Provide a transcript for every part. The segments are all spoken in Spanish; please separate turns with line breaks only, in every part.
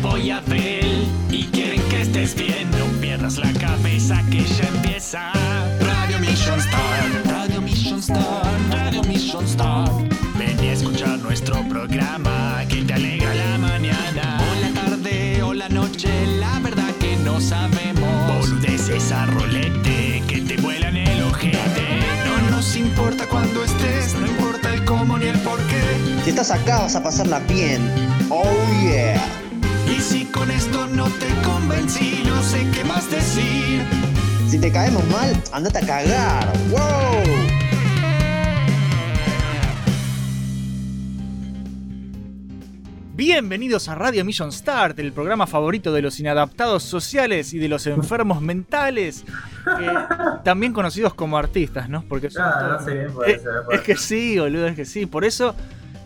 Oh,
Yeah.
vienen Jopo y Abel y quieren que estés bien. No pierdas la cabeza que ya empieza. Radio Mission Star, Radio Mission Star, Radio Mission Star. Ven y escucha nuestro programa que te alegra la mañana. O la tarde o la noche, la verdad que no sabemos. Boludeces a rolete que te vuelan el ojete. No nos importa cuando estés, no importa el cómo ni el por qué.
Si estás acá vas a pasarla bien. Oh yeah.
Y si con esto no te convencí, no sé qué más decir.
Si te caemos mal, andate a cagar. ¡Wow!
Bienvenidos a Radio Mission Start, el programa favorito de los inadaptados sociales y de los enfermos mentales, eh, también conocidos como artistas, ¿no? Porque son
Claro,
todos-
no sé, puede
Eh,
ser, puede
es que sí, boludo, es que sí. Por eso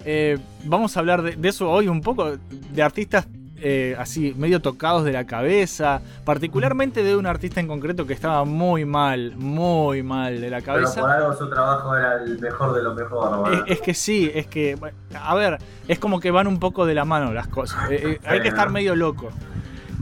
eh, vamos a hablar de, de eso hoy un poco, de artistas eh, así, medio tocados de la cabeza, particularmente de un artista en concreto que estaba muy mal, muy mal de la
Pero por
cabeza.
algo su trabajo era el mejor de lo mejor, ¿no?
Es, es que sí, es que, a ver, es como que van un poco de la mano las cosas. Eh, eh, hay que estar medio loco.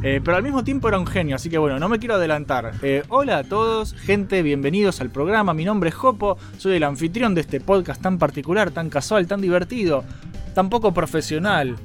Eh, pero al mismo tiempo era un genio, así que bueno, no me quiero adelantar. Eh, hola a todos, gente, bienvenidos al programa. Mi nombre es Jopo, soy el anfitrión de este podcast tan particular, tan casual, tan divertido, tan poco profesional.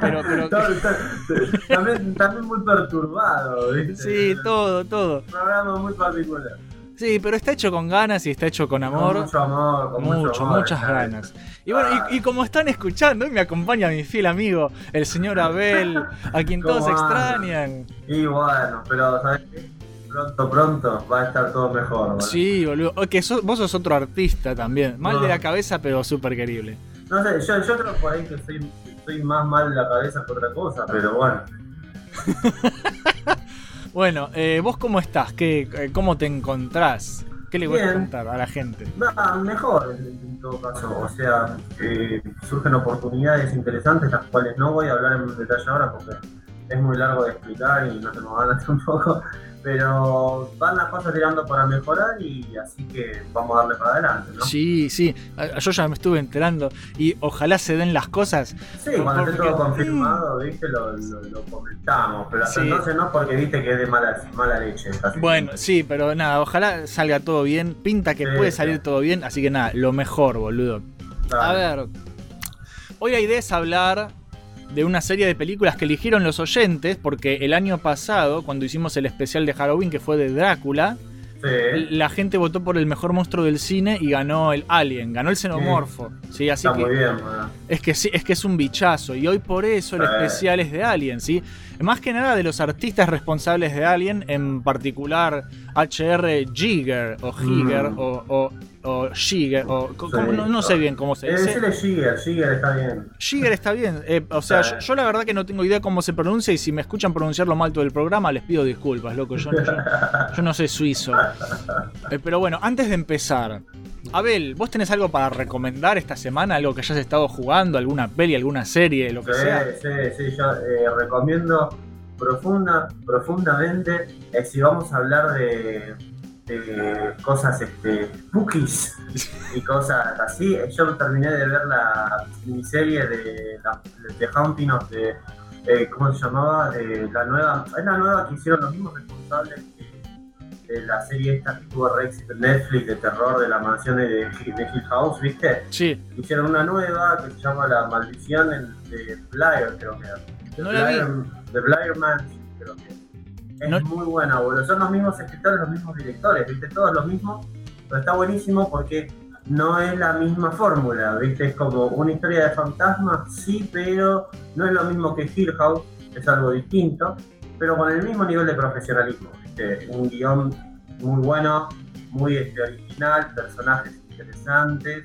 Pero, pero,
también, también muy perturbado, ¿viste?
sí, todo, todo.
Un programa muy particular.
Sí, pero está hecho con ganas y está hecho con amor.
Con mucho amor, con mucho,
Mucho,
amor,
muchas ganas. Y bueno, y, y como están escuchando, hoy me acompaña mi fiel amigo, el señor Abel, a quien todos extrañan.
Y bueno, pero ¿sabes qué? Pronto, pronto va a estar todo mejor, ¿vale?
Sí, boludo. Que vos sos otro artista también. Mal de la cabeza, pero súper querible.
No sé, yo, yo creo por ahí que soy, soy más mal de la cabeza que otra cosa, pero bueno.
Bueno, eh, ¿vos cómo estás? ¿Qué, eh, ¿Cómo te encontrás? ¿Qué le voy a contar a la gente?
Va, mejor en, en todo caso, o sea, eh, surgen oportunidades interesantes, las cuales no voy a hablar en detalle ahora porque es muy largo de explicar y no tengo ganas tampoco, pero van las cosas tirando para mejorar y así que vamos a darle para adelante, ¿no?
Sí, sí. Ah, Yo ya me estuve enterando. Y ojalá se den las cosas.
Sí, cuando esté todo confirmado, viste, lo, lo, lo comentamos, pero hasta
Sí.
entonces no porque viste que es de mala, mala leche.
Bueno, sí, pero nada, ojalá salga todo bien. Pinta que
Sí,
puede
sí.
salir todo bien, así que nada, lo mejor, boludo. A ver, hoy la idea es hablar de una serie de películas que eligieron los oyentes, porque el año pasado, cuando hicimos el especial de Halloween, que fue de Drácula,
Sí,
la gente votó por el mejor monstruo del cine y ganó el Alien, ganó el xenomorfo. Sí, así
está
que
muy bien,
es que sí, es que es un bichazo. Y hoy por eso el especial es de Alien, ¿sí? Más que nada de los artistas responsables de Alien, en particular H.R. Giger, o Giger,
Mm.
o, o, o Giger, o
Sí.
no, no sé bien cómo se
Eh,
dice.
decirle Giger, Giger está bien.
Giger está bien. eh, o sea, yo la verdad que no tengo idea cómo se pronuncia y si me escuchan pronunciarlo mal todo el programa, les pido disculpas, loco. Yo, yo- yo no sé suizo. Eh, pero bueno, antes de empezar, Abel, ¿vos tenés algo para recomendar esta semana? ¿Algo que hayas estado jugando? ¿Alguna peli, alguna serie, lo que
Sí,
sea?
sí, sí, yo eh, recomiendo profunda, profundamente, eh, si vamos a hablar de, de cosas este, spookies y cosas así, eh, yo terminé de ver la miniserie de, la, de Haunting of the, eh, ¿cómo se llamaba? De la nueva, es la nueva que hicieron los mismos responsables de la serie esta que tuvo Rex Netflix de terror de la mansión de, de Hill House, ¿viste?
Sí,
Hicieron una nueva que se llama La Maldición de Blair, creo que era.
No la vi.
The Blair Mansion, creo que. Es
No-
muy buena, boludo. Son los mismos escritores, los mismos directores, ¿viste? Todos los mismos. Pero está buenísimo porque no es la misma fórmula, ¿viste? Es como una historia de fantasmas, sí, pero no es lo mismo que Hill House, es algo distinto, pero con el mismo nivel de profesionalismo, ¿viste? Un guion muy bueno, muy este, original, personajes interesantes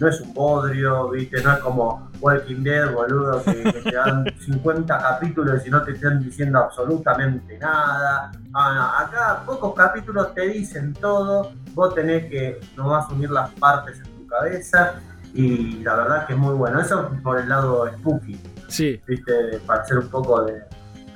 no es un bodrio, ¿viste? No es como Walking Dead, boludo, que, que te dan 50 capítulos y no te están diciendo absolutamente nada. Ah, no, acá pocos capítulos te dicen todo, vos tenés que nomás unir las partes en tu cabeza y la verdad que es muy bueno. Eso por el lado spooky,
Sí.
¿viste? Para hacer un poco de...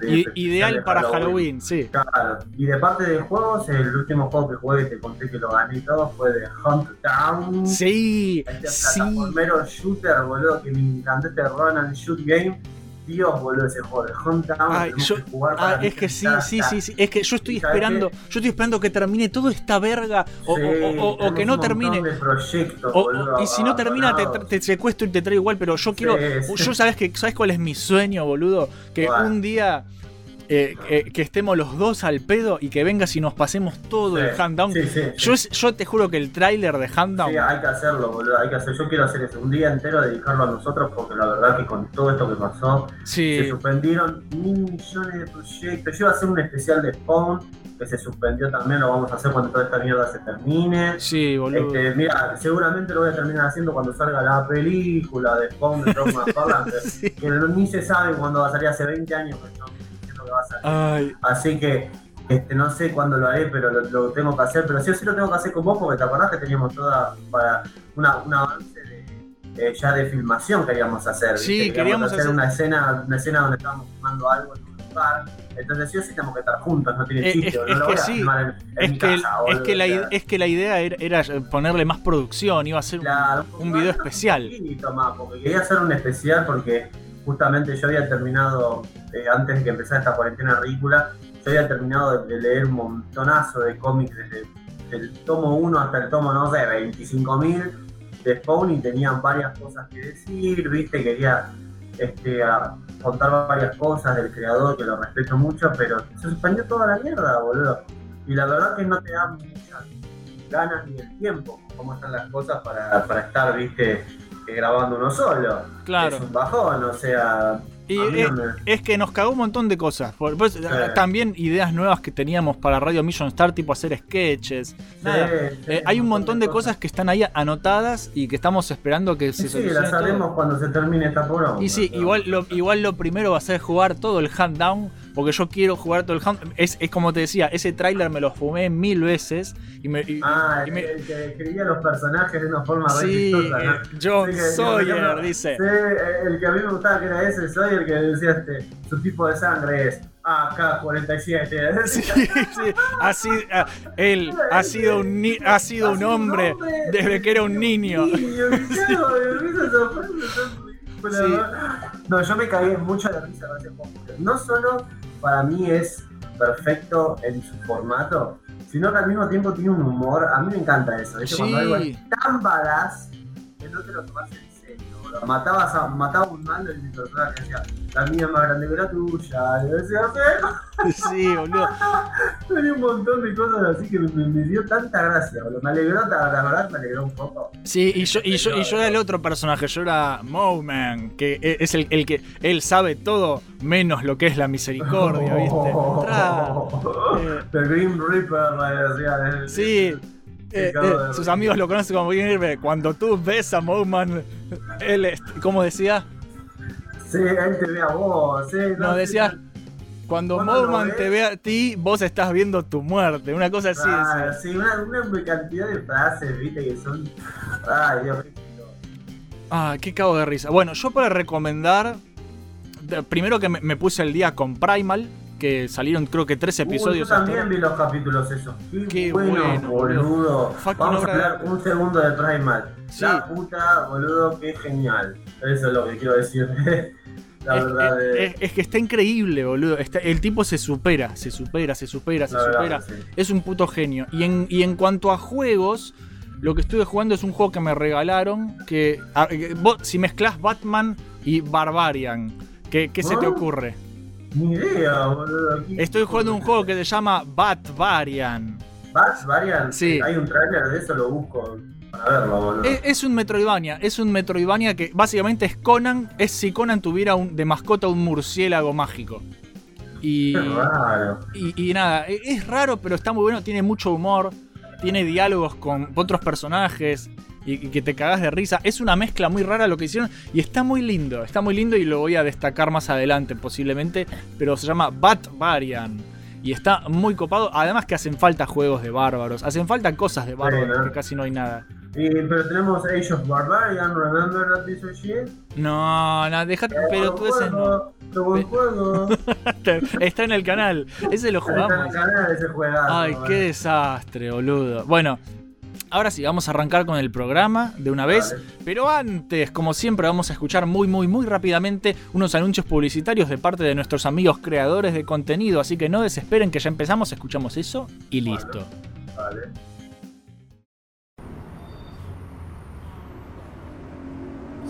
I- ideal
de
para Halloween, sí.
Claro, y de parte de juegos, el último juego que jugué te conté que lo gané todo fue de Hunt Down.
Sí,
Este
sí.
shooter, boludo, que me encantó este run and shoot game. Dios, boludo, ese juego de Hunt Down.
Ay, yo-
que jugar
Ah,
para
es que sí, sí, sí, sí. Es que yo estoy
¿Y sabes
esperando,
qué?
yo estoy esperando que termine toda esta verga o,
Sí,
o- o- o que no termine.
boludo,
y si no termina, te, te secuestro y te traigo igual, pero yo quiero.
sí.
Yo sabes que sabes cuál es mi sueño, boludo. Que un día eh, eh, que estemos los dos al pedo y que vengas y nos pasemos todo el hand down.
sí.
Yo, yo te juro que el tráiler de hand down.
Sí, hay que hacerlo, boludo, hay que hacer. Yo quiero hacer eso, un día entero dedicarlo a nosotros porque la verdad que con todo esto que pasó, se suspendieron mil millones de proyectos. Yo iba a hacer un especial de Spawn que se suspendió también, lo vamos a hacer cuando toda esta mierda se termine.
sí, boludo.
Este, mira, seguramente lo voy a terminar haciendo cuando salga la película de Spawn de que- ni se sabe cuándo va a salir, hace 20 años estamos diciendo que va a salir.
Ay,
Así que este, no sé cuándo lo haré, pero lo, lo tengo que hacer. Pero sí o sí lo tengo que hacer con vos porque te acordás que teníamos toda para una, un avance de, eh, ya de filmación queríamos hacer.
Sí,
¿viste?
queríamos hacer-
una escena, una escena donde estábamos filmando algo en un lugar. Entonces sí o sí tenemos que estar juntos, no tiene chiste.
es- que la, es que la idea era, era ponerle más producción, iba a ser un-
Claro,
un video
poquito
especial.
más, porque quería hacer un especial porque justamente yo había terminado, eh, antes de que empezara esta cuarentena ridícula, yo había terminado de, leer un montonazo de cómics desde el tomo 1 hasta el tomo, no sé, 25.000 de Spawn y tenían varias cosas que decir, viste, quería este, contar varias cosas del creador que lo respeto mucho, pero se suspendió toda la mierda, boludo. Y la verdad que no te da muchas ganas ni el tiempo, cómo están las cosas para, para estar, viste, grabando uno solo.
Claro.
Es un bajón, o sea.
Y es,
no me-
es que nos cagó un montón de cosas. Por- pues, También ideas nuevas que teníamos para Radio Mission Star, tipo hacer sketches. Nada.
Sí, sí,
Eh, hay un montón de cosas que están ahí anotadas y que estamos esperando que se
Sí, las haremos cuando se termine esta poronga.
Y sí, igual lo, igual lo primero va a ser jugar todo el hand down, porque yo quiero jugar todo el hand es, es como te decía, ese tráiler me lo fumé mil veces y me... y-
Ah,
y
el,
me-
el que escribía los personajes de una forma
sí,
chistosa, ¿no?
eh, John
Sí, que-
Sawyer dice.
Sí, el que a mí me gustaba que era ese Sawyer que decía este, su tipo de sangre es AK-47.
Sí, sí, así, ah, él ha sido un, ni- ha sido un hombre desde que era un niño.
¿no? Yo me cagué mucho de risa con ese juego. No solo para mí es perfecto en su formato, sino que al mismo tiempo tiene un humor. A mí me encanta eso. ¿viste? Cuando algo
Sí.
es tan badass que no te lo tomas en. Matabas a, mataba a un malo y mi personaje decía, la mía es más grande que la tuya. Y yo decía, "Sí".
Sí, boludo.
Tenía un montón de cosas así que me, me dio tanta gracia, boludo. Me alegró, la la verdad me alegró un poco.
Sí, y yo, y yo, y yo era el otro personaje, yo era Mowman, que e- es el, el que él sabe todo menos lo que es la misericordia, ¿viste? Tra- eh,
The Grim Reaper, me decía. eh.
Sí. Eh, eh, sus amigos lo conocen como River. Cuando tú ves a Mowman, él, ¿cómo decía?
Sí, él te ve a vos. Sí,
No, decía, cuando
ves-
te ve a ti, vos estás viendo tu muerte. Una cosa así.
Ah,
sí.
una, una cantidad de frases, viste, que son. Ay, Dios mío.
Ah, qué cago de risa. Bueno, yo para recomendar, primero que me, me puse el día con Primal, que salieron creo que tres
Uy,
episodios.
yo también vi los capítulos esos. Qué,
Qué
bueno,
bueno,
boludo. Vamos a hablar un segundo de Primal.
Sí.
La puta, boludo, qué genial. Eso es lo que quiero decir. La
Es,
verdad.
es- es- es que está increíble, boludo. Está- el tipo se supera, se supera, se supera, se
la
supera.
que sí.
Es un puto genio. Y en, y en cuanto a juegos, lo que estuve jugando es un juego que me regalaron. Que, a- que vos, si mezclas Batman y Barbarian, ¿qué, qué se te
¿Ah?
ocurre?
Ni idea, boludo. ¿Qué-
Estoy jugando un juego que se llama Batvarian.
¿Bats Varian?
Sí.
Hay un trailer de eso, lo busco para verlo, boludo.
Es, es un Metroidvania, es un Metroidvania que básicamente es Conan, es si Conan tuviera un, de mascota un murciélago mágico. Y,
raro.
y, y nada, e- es raro, pero está muy bueno, tiene mucho humor, tiene diálogos con otros personajes. Y que te cagas de risa. Es una mezcla muy rara lo que hicieron y está muy lindo, está muy lindo y lo voy a destacar más adelante posiblemente, pero se llama Bat Varian. Y está muy copado, además que hacen falta juegos de bárbaros, hacen falta cosas de bárbaros,
¿no?
que casi no hay nada.
Y, pero tenemos Age of Barbarian, Remember that of shit.
No, no, dejate, pero tú ese no.
buen juego.
Está en el canal, ese lo
Está en el
jugamos.
canal ese juegazo.
Ay, qué desastre, boludo. Bueno, ahora sí, vamos a arrancar con el programa de una vez. Pero antes, como siempre, vamos a escuchar muy, muy, muy rápidamente unos anuncios publicitarios de parte de nuestros amigos creadores de contenido. Así que no desesperen que ya empezamos, escuchamos eso y listo.
Vale.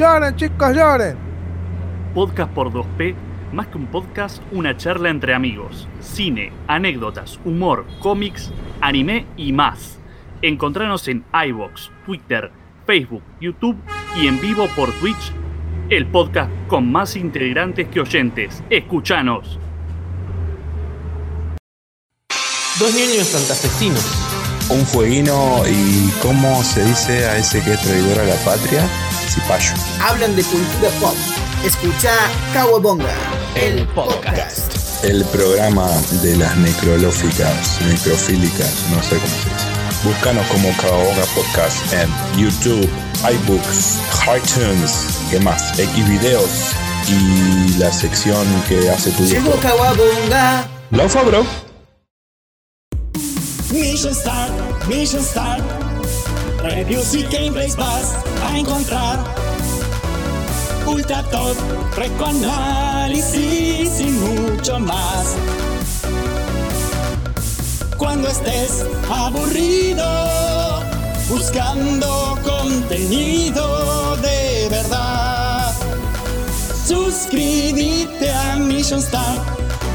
Lloren, chicos, lloren.
Podcast por 2P, más que un podcast, una charla entre amigos. Cine, anécdotas, humor, cómics, anime y más. Encontranos en iBox, Twitter, Facebook, YouTube y en vivo por Twitch. El podcast con más integrantes que oyentes. Escuchanos.
Dos niños santafesinos.
un fueguino y cómo se dice a ese que es traidor a la patria, cipayo.
Hablan de cultura pop. Escucha Kawabonga,
El podcast.
El programa de las necrolóficas, necrofílicas, no sé cómo se dice. Búscanos como Caoga Podcast en YouTube, iBooks, iTunes, ¿qué más? Xvideos y la sección que hace tu
Llegó. Kawabonga.
Bro.
Mission Start, Mission Start. Reviews y gameplays vas a encontrar. Ultra top, análisis y mucho más. Cuando estés aburrido, buscando contenido de verdad. Suscríbete a Mission Start.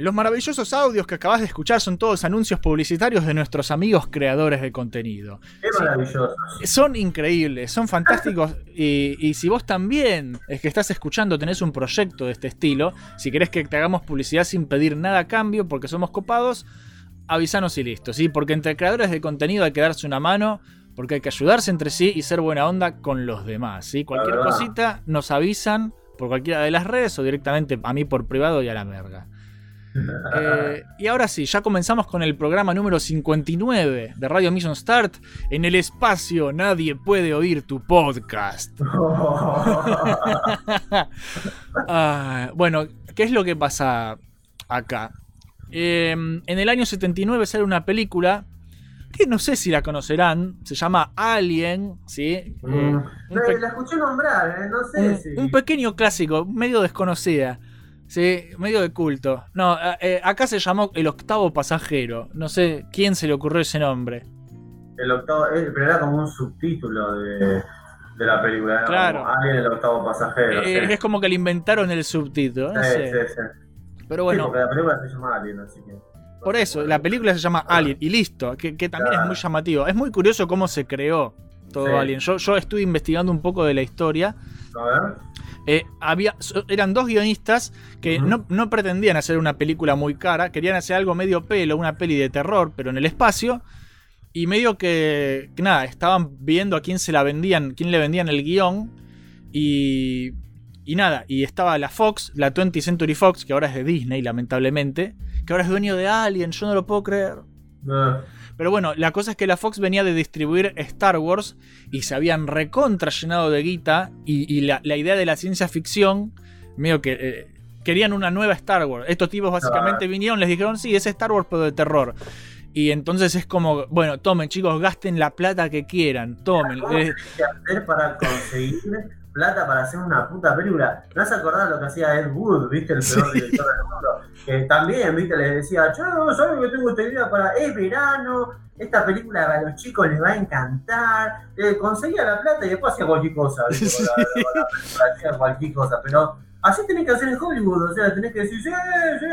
Los maravillosos audios que acabas de escuchar son todos anuncios publicitarios de nuestros amigos creadores de contenido.
Qué maravilloso.
Son increíbles, son fantásticos y, y si vos también es que estás escuchando, tenés un proyecto de este estilo, si querés que te hagamos publicidad sin pedir nada a cambio porque somos copados, avisanos y listo, ¿sí? Porque entre creadores de contenido hay que darse una mano, porque hay que ayudarse entre sí y ser buena onda con los demás, ¿sí? Cualquier cosita nos avisan por cualquiera de las redes o directamente a mí por privado y a la merga. Eh, y ahora sí, ya comenzamos con el programa número 59 de Radio Mission Start. En el espacio nadie puede oír tu podcast. Ah, bueno, ¿qué es lo que pasa acá? Eh, en el año 79 sale una película que no sé si la conocerán, se llama Alien, ¿sí?
Mm. Eh, La escuché nombrar, eh, no sé
un-
si.
un pequeño clásico, medio desconocida. Sí, medio de culto. No, eh, acá se llamó El Octavo Pasajero. No sé quién se le ocurrió ese nombre.
El octavo, eh, pero era como un subtítulo de, de la película. era
Claro.
Alien el octavo pasajero.
Eh,
sí.
Es como que le inventaron el subtítulo. No
Sí,
sé.
sí, sí.
Pero
Sí,
bueno,
porque la película se llama Alien, así que.
por eso, la película se llama Alien y listo, que, que también es muy llamativo. Es muy curioso cómo se creó todo
Sí.
Alien. Yo, yo estuve investigando un poco de la historia.
A ver.
Eh, había, eran dos guionistas que no, no pretendían hacer una película muy cara, querían hacer algo medio pelo, una peli de terror, pero en el espacio. Y medio que, que nada, estaban viendo a quién se la vendían, quién le vendían el guion. Y, y nada, y estaba la Fox, la 20th Century Fox, que ahora es de Disney, lamentablemente, que ahora es dueño de Alien, yo no lo puedo creer.
No.
Pero bueno, la cosa es que la Fox venía de distribuir Star Wars y se habían recontra llenado de guita y, y la, la idea de la ciencia ficción, medio que eh, querían una nueva Star Wars. Estos tipos básicamente vinieron, les dijeron, sí, es Star Wars pero de terror. Y entonces es como, bueno, tomen chicos, gasten la plata que quieran, tomen.
¿Cómo
Eh,
tenés que hacer para conseguir plata para hacer una puta película? ¿No has acordado lo que hacía Ed Wood, viste, el peor director del mundo? Que también, viste, le decía, yo sabes que tengo esta idea para es verano, esta película a los chicos les va a encantar. Eh, conseguía la plata y después hacía cualquier cosa, viste, con la- con la película, hacía cualquier cosa, pero así tenés que hacer en Hollywood, o sea, tenés que decir, sí, sí, sí,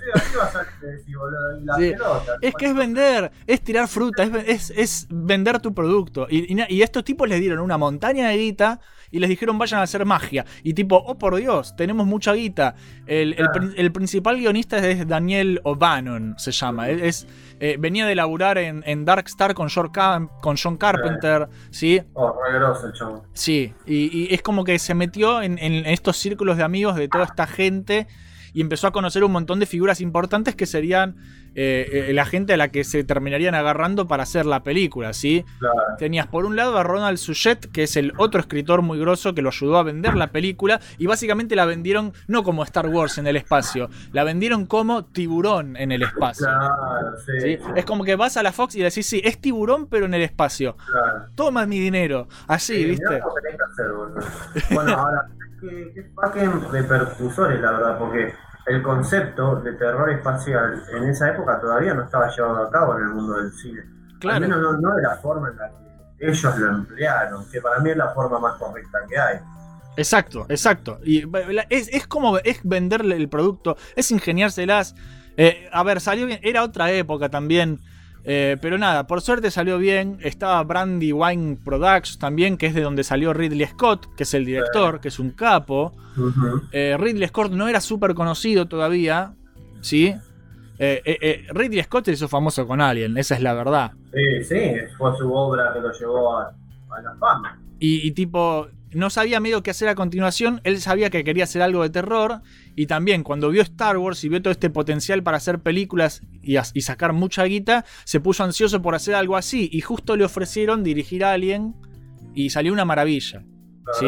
sí, así va a decís, boludo, y la
Sí.
pelota.
Es que es vender, es tirar fruta, es, es- es vender tu producto. Y, y estos tipos les dieron una montaña de guita y les dijeron vayan a hacer magia. Y tipo, oh por Dios, tenemos mucha guita. El, el prin- el principal guionista es Daniel O'Bannon, se llama. Es, eh, venía de laburar en, en Dark Star con, John Car- con John Carpenter, ¿sí?
Oh, re grosso el chabón.
Sí, y, y es como que se metió en, en estos círculos de amigos de toda esta gente y empezó a conocer un montón de figuras importantes que serían eh, eh, la gente a la que se terminarían agarrando para hacer la película, ¿sí?
Claro.
Tenías por un lado a Ronald Suchet, que es el otro escritor muy grosso que lo ayudó a vender la película, y básicamente la vendieron no como Star Wars en el espacio, la vendieron como tiburón en el espacio.
Claro, sí.
¿sí? Es como que vas a la Fox y decís, sí, es tiburón pero en el espacio.
Claro.
Toma mi dinero. Así,
Sí,
¿viste?
mirá cómo tenés que hacer. Bueno, ahora, qué, qué fucking repercusores, la verdad, porque el concepto de terror espacial en esa época todavía no estaba llevado a cabo en el mundo del cine.
Claro.
Al menos no, no de la forma en la que ellos lo emplearon, que para mí es la forma más correcta que hay.
Exacto, exacto. Y es, es como es venderle el producto, es ingeniárselas. Eh, a ver, salió bien, era otra época también. Eh, pero nada, por suerte salió bien. Estaba Brandy Wine Products también, que es de donde salió Ridley Scott, que es el director, que es un capo. Eh, Ridley Scott no era súper conocido todavía, ¿sí? Eh, Ridley Scott se hizo famoso con Alien, esa es la verdad.
Sí, sí, fue su obra que lo llevó a, a la fama.
Y, y tipo, no sabía medio qué hacer a continuación. Él sabía que quería hacer algo de terror. Y también cuando vio Star Wars y vio todo este potencial para hacer películas y, sacar mucha guita, se puso ansioso por hacer algo así. Y justo le ofrecieron dirigir a Alien. Y salió una maravilla.
La
¿sí?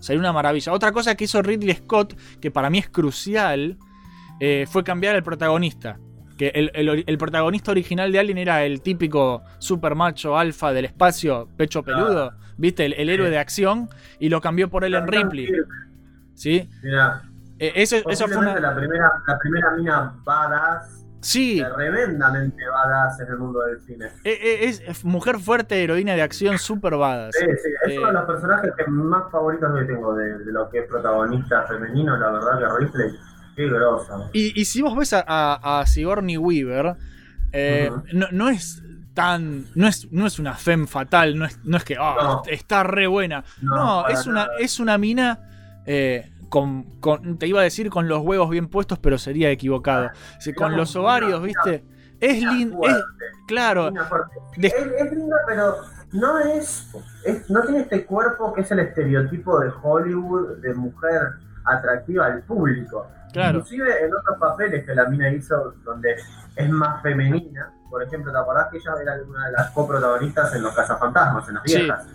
Salió una maravilla. Otra cosa que hizo Ridley Scott, que para mí es crucial, eh, fue cambiar el protagonista. Que el, el protagonista original de Alien era el típico super macho alfa del espacio, pecho peludo, ¿viste? El, el héroe de acción, y lo cambió por Ellen Ripley. ¿Sí?
Mirá,
Eh, eso, eso fue una.
la, primera, la primera mina badass,
Sí,
tremendamente badass en el mundo del cine.
eh, eh, es, es mujer fuerte, heroína de acción, super badass.
Sí, sí, es
Eh,
uno de los personajes que más favoritos que tengo de, de lo que es protagonista femenino, la verdad que Ripley, qué grosa.
Y, y si vos ves a, a- a Sigourney Weaver, eh, no, no es tan. No es, no es una femme fatal, no es, no es que "Ah,
No.
está re buena.
No,
es, una, es una mina. eh, con, con- te iba a decir con los huevos bien puestos, pero sería equivocado. Con los ovarios, ¿viste? Es linda. Claro.
Es, es linda, pero no es, es- no tiene este cuerpo que es el estereotipo de Hollywood de mujer atractiva al público.
Claro.
Inclusive en otros papeles que la mina hizo donde es más femenina, por ejemplo, ¿te acordás que ella era una de las coprotagonistas en Los Cazafantasmas, en las
Sí.
viejas?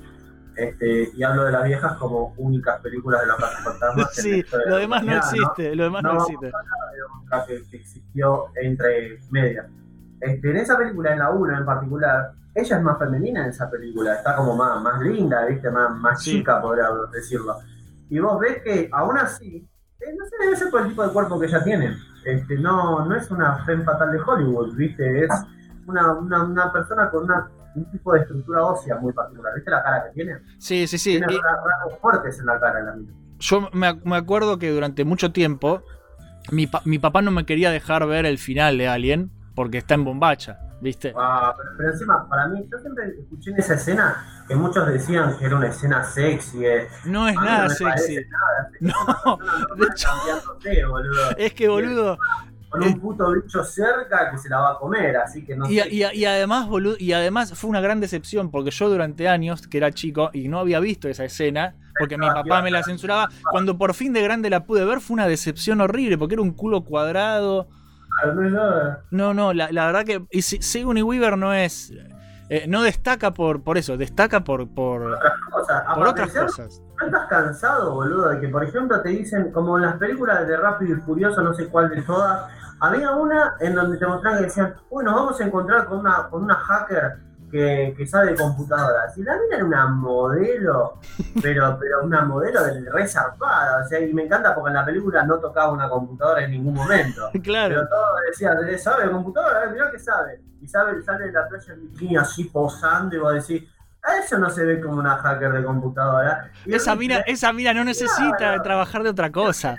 Este, y hablo de las viejas como únicas películas de los cazafantasmas.
Sí,
de
lo
la
demás no existe. Lo demás no,
No,
existe.
otra que, que existió entre medias. Este, en esa película, en la 1 en particular, ella es más femenina en esa película, está como más, más linda, ¿viste? Más, más
Sí.
chica, podríamos decirlo. Y vos ves que aún así, no sé, debe ser por el tipo de cuerpo que ella tiene. Este, no, no es una femme fatal de Hollywood, ¿viste? Es una, una, una persona con una, un tipo de estructura ósea muy particular. ¿Viste la cara que tiene?
Sí, sí, sí.
Tiene
Y-
rasgos fuertes en la cara la mina.
yo me, me acuerdo que durante mucho tiempo mi, pa- mi papá no me quería dejar ver el final de Alien porque está en bombacha, ¿viste?
Ah, pero, pero encima, para mí, yo siempre escuché en esa escena que muchos decían que era una escena sexy. eh.
No es nada
me
sexy.
nada sexy.
No, de hecho-. Es que, boludo.
Con un puto bicho cerca que se la va a comer, así que no
Y,
sé.
y- y además, boludo, y además fue una gran decepción porque yo durante años, que era chico, y no había visto esa escena, porque mi papá me la censuraba, cuando por fin de grande la pude ver fue una decepción horrible, porque era un culo cuadrado.
No es nada.
No, no, la, la verdad que y Si- Sigourney Weaver no es... eh, no destaca por, por eso, destaca por, por,
O sea,
por otras cosas.
¿No estás cansado, boludo, de que, por ejemplo, te dicen, como en las películas de Rápido y Furioso, no sé cuál de todas, Había una en donde te mostraban que decían, nos vamos a encontrar con una, con una hacker que, que sabe de computadoras. Y la mina era una modelo, pero, pero una modelo de re zarpada. O sea, y me encanta porque en la película no tocaba una computadora en ningún momento.
Claro.
Pero todo decía, ¿sabe de computadora? Eh, mirá que sabe. Y sabe, sale de la playa en bikini así posando y vos decís, a eso no se ve como una hacker de computadora. Y
Esa mina, esa mina no necesita
Claro.
trabajar de otra cosa.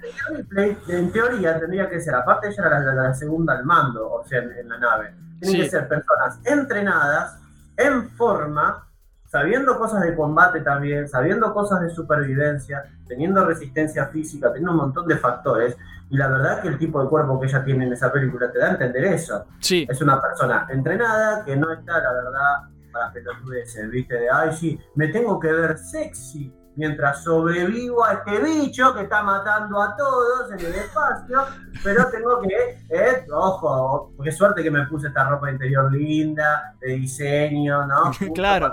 En teoría tendría que ser, aparte ella era la, la- la segunda al mando, o sea, en, en la nave. Tienen
Sí.
que ser personas entrenadas, en forma, sabiendo cosas de combate también, sabiendo cosas de supervivencia, teniendo resistencia física, teniendo un montón de factores. Y la verdad que el tipo de cuerpo que ella tiene en esa película te da a entender eso.
Sí.
Es una persona entrenada que no está, la verdad, para pelotudeces, ¿viste? De, ay, sí, me tengo que ver sexy mientras sobrevivo a este bicho que está matando a todos en el espacio, pero tengo que, eh, ojo, qué suerte que me puse esta ropa interior linda, de diseño, ¿no? Justo
Claro.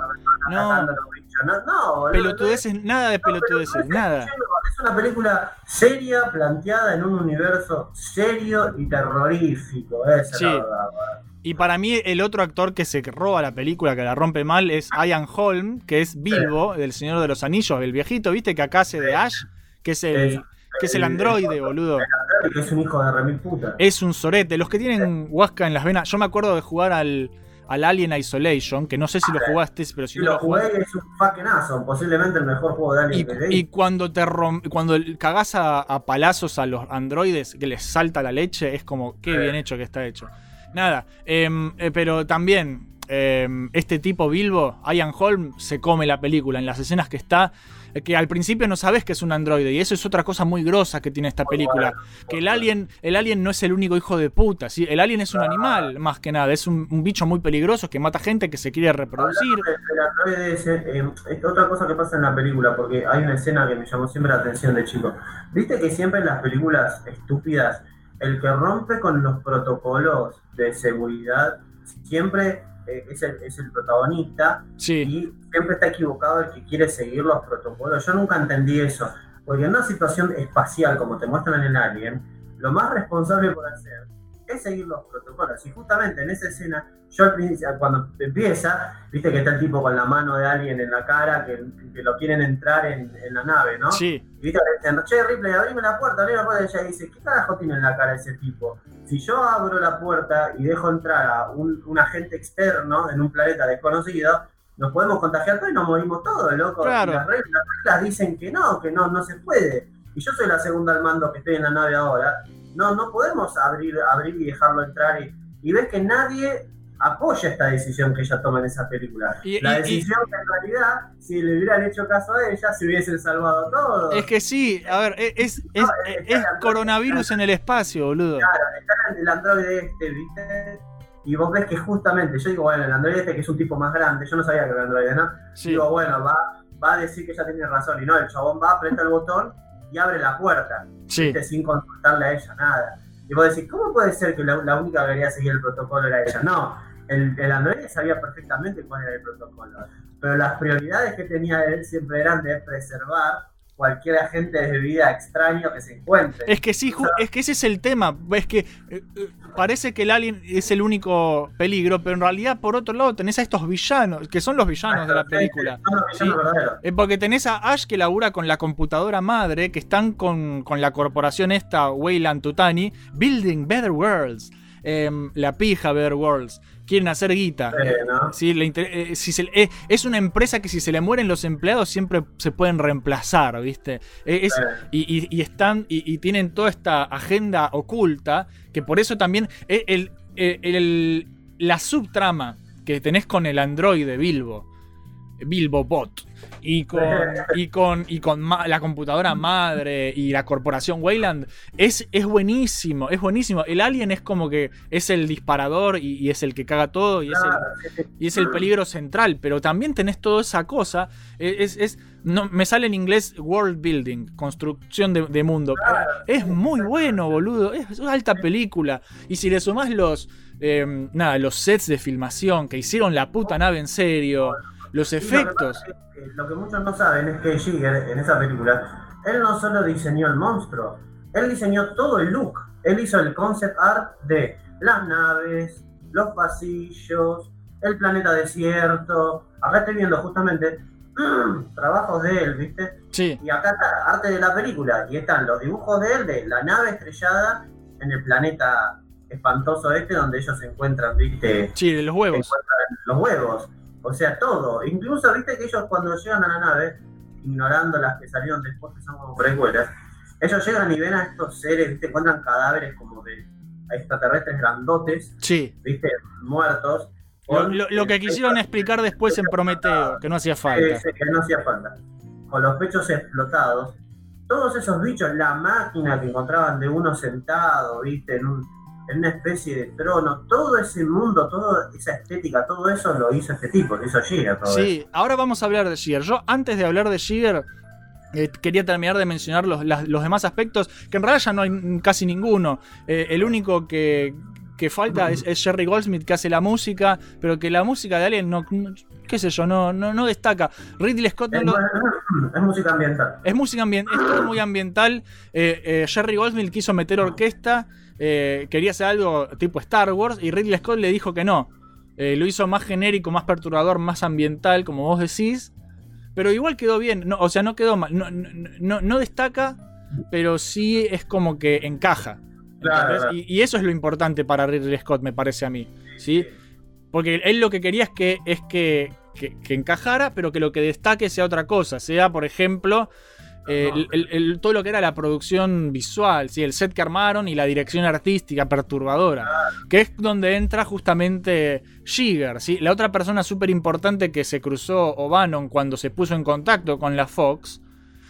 No.
los bichos. No, no, boludo.
Pelotudeces, nada de pelotudeces, nada.
Es una película seria, planteada en un universo serio y terrorífico, esa
Sí.
es la verdad.
Y para mí el otro actor que se roba la película, que la rompe mal, es Ian Holm, que es Bilbo, del Señor de los Anillos, el viejito, ¿viste? Que acá hace de Ash, que es el, que es el androide, boludo.
Es un hijo de remil puta.
Es un sorete. Los que tienen Huasca en las venas. Yo me acuerdo de jugar al, al Alien Isolation, que no sé si lo jugaste, pero si
Si
no
lo jugué es un fucking posiblemente el mejor juego de Alien
Y,
que
y cuando te rom- cuando cagás a, a palazos a los androides que les salta la leche, es como qué bien hecho que está hecho. Nada, em, eh, pero también em, este tipo Bilbo, Ian Holm, se come la película en las escenas que está. eh, Que al principio no sabes que es un androide, y eso es otra cosa muy grosa que tiene esta película. Que el alien, el alien no es el único hijo de puta, ¿sí? el alien es un animal, más que nada, es un, bicho muy peligroso que mata gente que se quiere reproducir.
El androide ese, eh, es otra cosa que pasa en la película, porque hay una escena que me llamó siempre la atención de chico. Viste que siempre en las películas estúpidas, el que rompe con los protocolos de seguridad siempre eh, es, el, es el protagonista
Sí.
y siempre está equivocado el que quiere seguir los protocolos. Yo nunca entendí eso, porque en una situación espacial como te muestran en Alien, lo más responsable por hacer es seguir los protocolos. Y justamente en esa escena, yo al principio, cuando empieza, viste que está el tipo con la mano de alguien en la cara, que, que lo quieren entrar en, en la nave, ¿no?
Sí.
Y viste, dicen, che, Ripley, abrime la puerta, abrime la puerta. Y ella dice, ¿qué carajo tiene en la cara ese tipo? Si yo abro la puerta y dejo entrar a un, un agente externo en un planeta desconocido, nos podemos contagiar todos y nos morimos todos, loco.
Claro.
Las reglas, las reglas dicen que no, que no, no se puede. Y yo soy la segunda al mando que estoy en la nave ahora. No, no podemos abrir, abrir y dejarlo entrar. Y, y ves que nadie apoya esta decisión que ella toma en esa película.
Y-
la
y- y-
decisión que en realidad, si le hubieran hecho caso a ella, se hubiesen salvado todos.
Es que sí, a ver, e, es, es, es- es coronavirus en el espacio, boludo.
Claro, está el androide este, ¿viste? Y vos ves que justamente, yo digo, bueno, el androide este que es un tipo más grande, yo no sabía que era androide, ¿no?
Sí.
Digo, bueno, va, va a decir que ella tiene razón. Y no, el chabón va, aprieta el botón y abre la puerta,
Sí.
sin consultarle a ella nada. Y vos decís, ¿cómo puede ser que la, la única que quería seguir el protocolo era ella? No, el, el androide sabía perfectamente cuál era el protocolo. Pero las prioridades que tenía él siempre eran de preservar cualquier agente de vida extraño que se encuentre.
Es que sí, es que ese es el tema. Es que eh, eh, parece que el alien es el único peligro, pero en realidad, por otro lado, tenés a estos villanos, que son los villanos de la película.
Son los villanos
Sí.
verdaderos.
Eh, porque tenés a Ash que labura con la computadora madre, que están con, con la corporación esta, Weyland Tutani, Building Better Worlds. Em, la pija Better Worlds. Quieren hacer guita.
Sí,
le eh, si se- eh, es una empresa que si se le mueren los empleados siempre se pueden reemplazar, ¿viste? Eh, es- y, y- y están y, y tienen toda esta agenda oculta que por eso también el, el- el- la subtrama que tenés con el androide Bilbo, Bilbo Bot, y con, y con, y con la computadora madre y la corporación Wayland, es, es buenísimo, es buenísimo. El alien es como que es el disparador y, y es el que caga todo y es el, y es el peligro central, pero también tenés toda esa cosa. eh, Es, es- no, me sale en inglés world building, construcción de, de mundo. Es muy bueno, boludo. Es una alta película. Y si le sumás los, eh, nada, los sets de filmación que hicieron la puta nave en serio, los
Y lo que
efectos.
que Lo que muchos no saben es que Jigger, en esa película, él no solo diseñó el monstruo, él diseñó todo el look. Él hizo el concept art de las naves, los pasillos, el planeta desierto. Acá estoy viendo justamente trabajos de él, ¿viste?
Sí.
Y acá está arte de la película. Y están los dibujos de él de la nave estrellada en el planeta espantoso este donde ellos se encuentran, ¿viste?
Sí, de los huevos.
los huevos. O sea, todo. Incluso, ¿viste? Que ellos cuando llegan a la nave, ignorando las que salieron después, que son como precuelas, ellos llegan y ven a estos seres, ¿viste? Encuentran cadáveres como de extraterrestres grandotes,
Sí.
¿viste? Muertos.
Lo, lo- lo que quisieron explicar después en Prometeo, que no hacía falta.
Que no hacía falta. Con los pechos explotados. Todos esos bichos, la máquina que encontraban de uno sentado, viste, en, un- en una especie de trono, todo ese mundo, toda esa estética, todo eso lo hizo este tipo, lo hizo Gira, todo eso.
Sí, ahora vamos a hablar de Jigger. Yo, antes de hablar de Jigger, eh, quería terminar de mencionar los, las- los demás aspectos, que en realidad ya no hay casi ninguno. Eh, el único que, que falta es, es Jerry Goldsmith, que hace la música, pero que la música de Alien no, no- qué sé yo, no, no, no destaca. Ridley Scott no
Es,
lo-
es música ambiental.
es música ambiental, es todo muy ambiental. Eh, eh, Jerry Goldsmith quiso meter orquesta, eh, quería hacer algo tipo Star Wars, y Ridley Scott le dijo que no. Eh, lo hizo más genérico, más perturbador, más ambiental, como vos decís. Pero igual quedó bien, no, o sea, no quedó mal. No, no, destaca, pero sí es como que encaja. Y, y eso es lo importante para Ridley Scott, me parece a mí. ¿sí? Porque él lo que quería es que, es que, que- que encajara, pero que lo que destaque sea otra cosa. Sea, por ejemplo, eh, el- el- el- todo lo que era la producción visual, ¿sí? el set que armaron y la dirección artística perturbadora. Que es donde entra justamente Giger. ¿sí? La otra persona súper importante que se cruzó O'Bannon cuando se puso en contacto con la Fox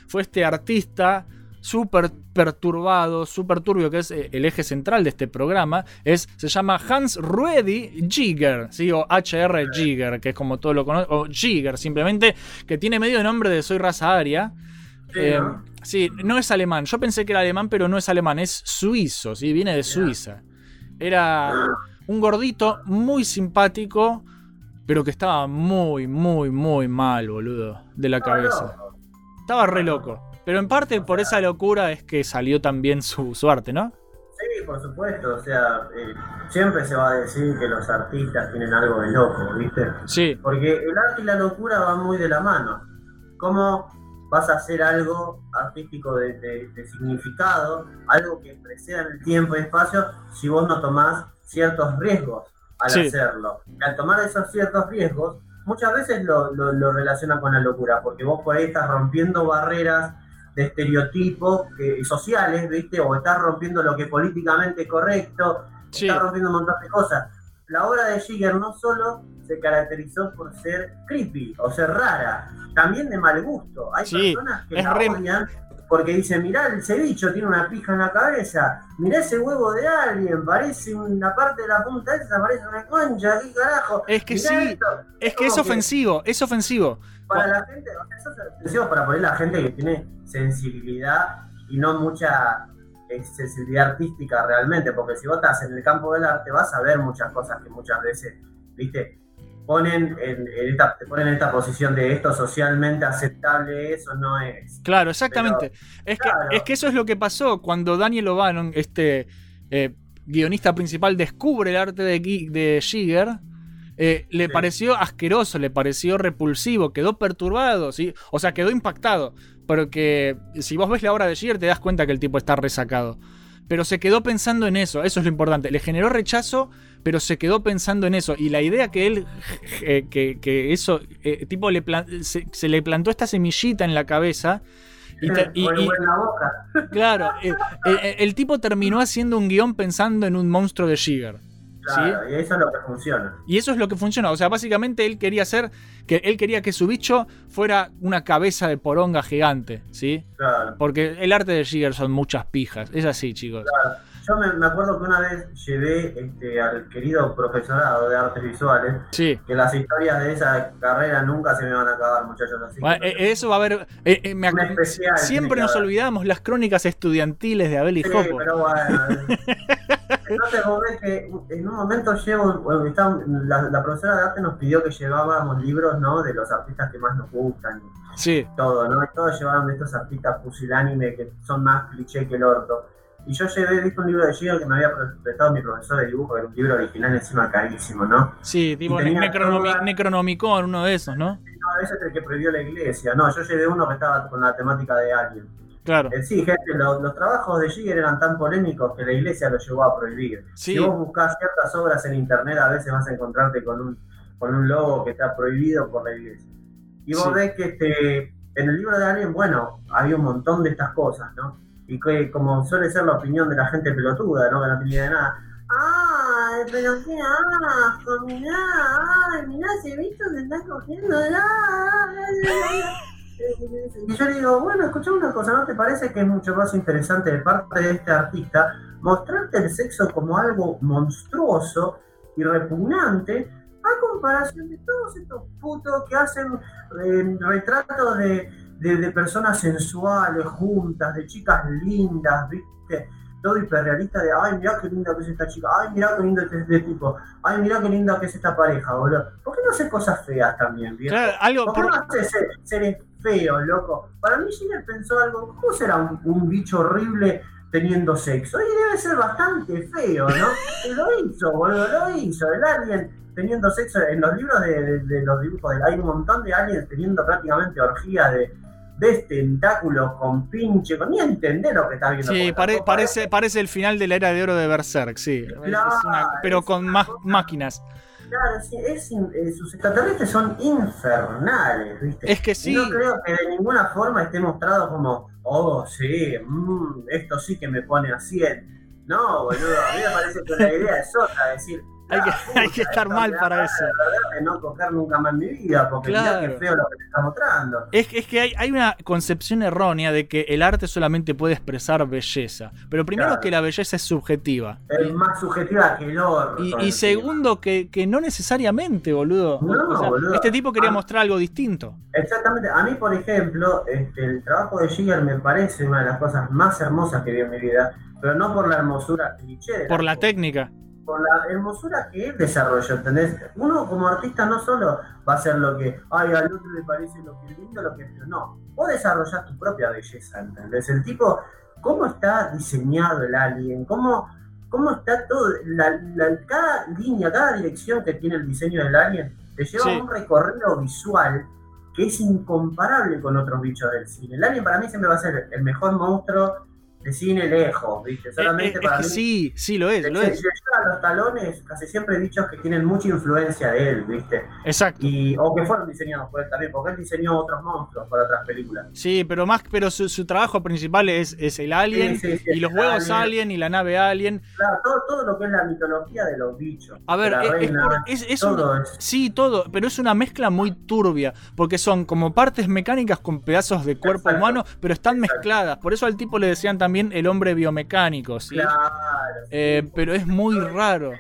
fue este artista súper perturbado, súper turbio, que es eh, el eje central de este programa, es, se llama Hans Ruedi Giger, ¿sí? o HR Giger, que es como todo lo conoce, o Giger simplemente, que tiene medio nombre de Soy raza aria.
Sí,
Eh,
¿no?
sí, no es alemán. Yo pensé que era alemán, pero no es alemán, es suizo, ¿sí? viene de Suiza. Era un gordito muy simpático, pero que estaba muy, muy, muy mal, boludo, de la cabeza. Estaba re loco. Pero en parte por esa locura es que salió también su, su arte, ¿no?
Sí, por supuesto, o sea, eh, siempre se va a decir que los artistas tienen algo de loco, ¿viste?
Sí.
Porque el arte y la locura van muy de la mano. ¿Cómo vas a hacer algo artístico de, de- de significado, algo que preceda en el tiempo y espacio, si vos no tomás ciertos riesgos al
Sí.
hacerlo? Y al tomar esos ciertos riesgos, muchas veces lo, lo, lo relacionan con la locura, porque vos por ahí estás rompiendo barreras de estereotipos que- sociales, ¿viste? O estás rompiendo lo que es políticamente correcto,
Sí.
estás rompiendo un montón de cosas. La obra de Giger no solo se caracterizó por ser creepy o ser rara, también de mal gusto. Hay
Sí,
personas que la
re-
odian porque dicen, mirá el cevicho, tiene una pija en la cabeza, mirá ese huevo de alguien, parece una parte de la punta esa, parece una concha, ¿qué carajo?
Es que
Mirá
sí,
esto".
Es que es ofensivo, es ofensivo.
para la gente, o sea, eso es ofensivo para poner la gente que tiene sensibilidad y no mucha eh, sensibilidad artística realmente, porque si vos estás en el campo del arte vas a ver muchas cosas que muchas veces, viste, ponen en, en esta, te ponen en esta posición de esto socialmente aceptable, eso no es.
Claro, exactamente. es, que, es que eso es lo que pasó cuando Daniel O'Bannon, este eh, guionista principal, descubre el arte de, de Giger. eh, le pareció asqueroso, le pareció repulsivo, quedó perturbado, ¿sí? O sea, quedó impactado. Porque si vos ves la obra de Giger te das cuenta que el tipo está resacado. Pero se quedó pensando en eso, eso es lo importante. Le generó rechazo, pero se quedó pensando en eso. Y la idea que él, eh, que, que eso, eh, tipo, le se, se le plantó esta semillita en la cabeza. Y, te- y- y-
en la boca.
claro, eh, eh, el tipo terminó haciendo un guion pensando en un monstruo de Giger.
Claro, y eso es lo que funciona.
Y eso es lo que funciona. O sea, básicamente él quería hacer que él quería que su bicho fuera una cabeza de poronga gigante, ¿sí?
Claro.
Porque el arte de Giger son muchas pijas. Es así, chicos.
Claro. Yo me, me acuerdo que una vez llevé este, al querido profesorado de artes visuales
Sí.
que las historias de esa carrera nunca se me van a acabar, muchachos. Así
Bueno,
que,
eh, eso va a haber. eh, eh, me siempre nos olvidamos las crónicas estudiantiles de Abel y
sí, pero bueno. Entonces vos ves que en un momento llevo, bueno, está- la, la profesora de arte nos pidió que llevábamos libros, ¿no? De los artistas que más nos gustan y
Sí,
todo, ¿no? Y todos llevaban de estos artistas pusilánime que son más cliché que el orto. Y yo llevé, viste, un libro de Giger que me había prestado mi profesor de dibujo, que era un libro original encima carísimo, ¿no?
sí, tipo Necronomi-
toda-
Necronomicon, uno de esos, ¿no?
No, ese es el que prohibió la iglesia. No, yo llevé uno que estaba con la temática de Alien.
Claro.
Sí, gente, lo- los trabajos de Giger eran tan polémicos que la iglesia los llevó a prohibir.
Sí.
Si vos buscás ciertas obras en internet, a veces vas a encontrarte con un, con un logo que está prohibido por la iglesia. Y vos
Sí.
ves que este, en el libro de Alien, bueno, había un montón de estas cosas, ¿no? Y que como suele ser la opinión de la gente pelotuda, ¿no? Que no tiene de nada. ¡Ay, pero qué asco! Mirá, ay, mirá ese bicho se está cogiendo. ay, ay, ay". Y yo le digo, bueno, escucha una cosa, ¿no te parece que es mucho más interesante de parte de este artista mostrarte el sexo como algo monstruoso y repugnante a comparación de todos estos putos que hacen eh, retratos de, de- de personas sensuales juntas, de chicas lindas, ¿viste? Todo hiperrealista de, ay, mirá qué linda que es esta chica, ay, mirá qué lindo que es este tipo, ay, mirá qué linda que es esta pareja, boludo. ¿Por qué no hace cosas feas también, viejo?
Claro, algo
¿Por qué no hace ser- seres feos, loco? Para mí Giner pensó algo, ¿cómo será un, un bicho horrible teniendo sexo? Y debe ser bastante feo, ¿no? Y lo hizo, boludo, lo hizo. El alien teniendo sexo, en los libros de, de- de los dibujos, de- hay un montón de aliens teniendo prácticamente orgías de, de tentáculos con pinche, con ni entender lo que está viendo.
Sí, pare- parece, parece el final de la era de oro de Berserk, sí. Es una- pero con más máquinas.
Claro, sí, es eh, sus extraterrestres son infernales, ¿viste?
Es que
Y
sí.
No creo que de ninguna forma esté mostrado como, oh, sí, mm, esto sí que me pone a 100. No, boludo, a mí me parece que la idea es otra, decir,
Hay que,
"Ah,
hay que estar mal para eso.
La de no coger nunca más mi vida, porque mirá
Claro.
qué feo lo que te está mostrando.
Es, es que hay, hay una concepción errónea de que el arte solamente puede expresar belleza. Pero primero
Claro.
que la belleza es subjetiva.
Es más subjetiva que el orto.
Y, y segundo que, que no necesariamente, boludo.
No,
O sea,
boludo.
Este tipo quería
Ah.
mostrar algo distinto.
Exactamente, a mí por ejemplo, este, el trabajo de Giger me parece una de las cosas más hermosas que vi en mi vida, pero no por la hermosura cliché,
Por la
cosa,
técnica.
Por la hermosura que él desarrolló, ¿entendés? Uno como artista no solo va a hacer lo que, ay, al otro le parece lo que es lindo, lo que es feo, no, vos desarrollás tu propia belleza, ¿entendés? El tipo, cómo está diseñado el alien, cómo, cómo está todo, la, la- cada línea, cada dirección que tiene el diseño del alien, te lleva
Sí.
a un recorrido visual que es incomparable con otros bichos del cine. El alien para mí siempre va a ser el mejor monstruo de cine lejos, ¿viste?
Es,
Solamente
es- es
para
que
mí
sí, sí lo es, lo
llega a los talones casi siempre bichos que tienen mucha influencia de él, ¿viste?
Exacto.
Y, o que fueron diseñados por él también, porque él diseñó otros monstruos para otras películas.
Sí, pero más, pero su, su trabajo principal es, es el alien
Sí, sí, sí,
y los huevos
alien.
alien y la nave alien.
Claro, todo, todo lo que es la mitología de los bichos.
A ver, es, es
reina,
por- es- es
todo
una-
es-
sí, todo, pero es una mezcla muy turbia, porque son como partes mecánicas con pedazos de cuerpo
Exacto.
humano, pero están mezcladas. Por eso al tipo le decían también el hombre biomecánico, ¿sí?
Claro, sí.
Eh, pero es muy raro.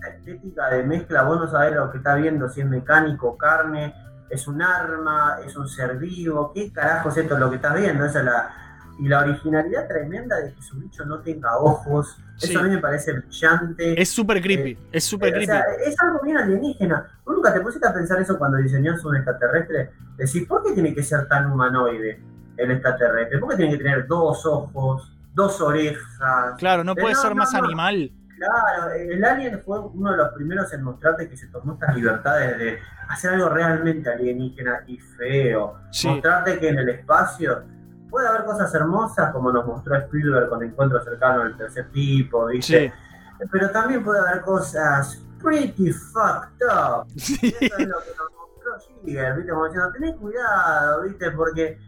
La estética de mezcla, vos no sabés lo que está viendo, si es mecánico, carne, es un arma, es un ser vivo, qué carajo es esto lo que estás viendo, esa es la. Y la originalidad tremenda de que su bicho no tenga ojos,
Sí.
eso a mí me parece brillante.
Es súper creepy, es súper
Eh, o
creepy.
sea, es algo bien alienígena. ¿Vos nunca te pusiste a pensar eso cuando diseñás un extraterrestre? Decís, ¿por qué tiene que ser tan humanoide el extraterrestre? ¿Por qué tiene que tener dos ojos, dos orejas?
Claro, no
Eh,
puede ser
no,
más
no.
animal.
Claro, el Alien fue uno de los primeros en mostrarte que se tomó estas libertades de hacer algo realmente alienígena y feo.
Sí.
Mostrarte que en el espacio puede haber cosas hermosas, como nos mostró Spielberg con Encuentro Cercano del Tercer Tipo, ¿viste?
Sí.
Pero también puede haber cosas pretty fucked up.
Sí.
Eso es lo que nos mostró Giger, ¿viste? Como diciendo, tenés cuidado, ¿viste? Porque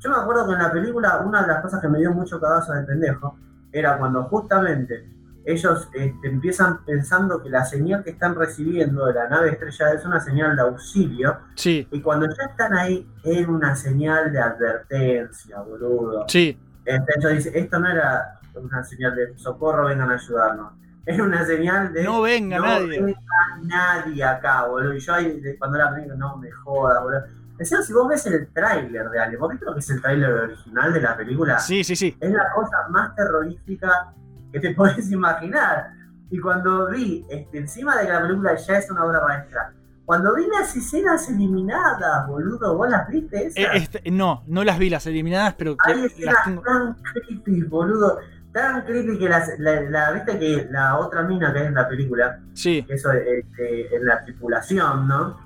yo me acuerdo que en la película una de las cosas que me dio mucho cagazo de pendejo era cuando justamente ellos este, empiezan pensando que la señal que están recibiendo de la nave estrellada es una señal de auxilio
Sí,
y cuando ya están ahí es una señal de advertencia, boludo.
sí.
Este, ellos dicen, esto no era una señal de socorro, vengan a ayudarnos. Era una señal de
No venga nadie.
venga nadie acá, boludo. Y yo ahí, cuando la película, no me joda, boludo. Encima, si vos ves el tráiler de Alien, ¿vos viste lo que es el tráiler original de la película?
Sí, sí, sí.
Es la cosa más terrorífica que te podés imaginar. Y cuando vi, este, encima de que la película ya es una obra maestra, cuando vi las escenas eliminadas, boludo, ¿vos las viste esas?
Eh, este, no, no las vi las eliminadas, pero
Hay
las
escenas
tengo.
tan creepy, boludo. Tan creepy que las, la, la- viste que la otra mina que hay en la película,
Sí,
que eso este, en la tripulación, ¿no?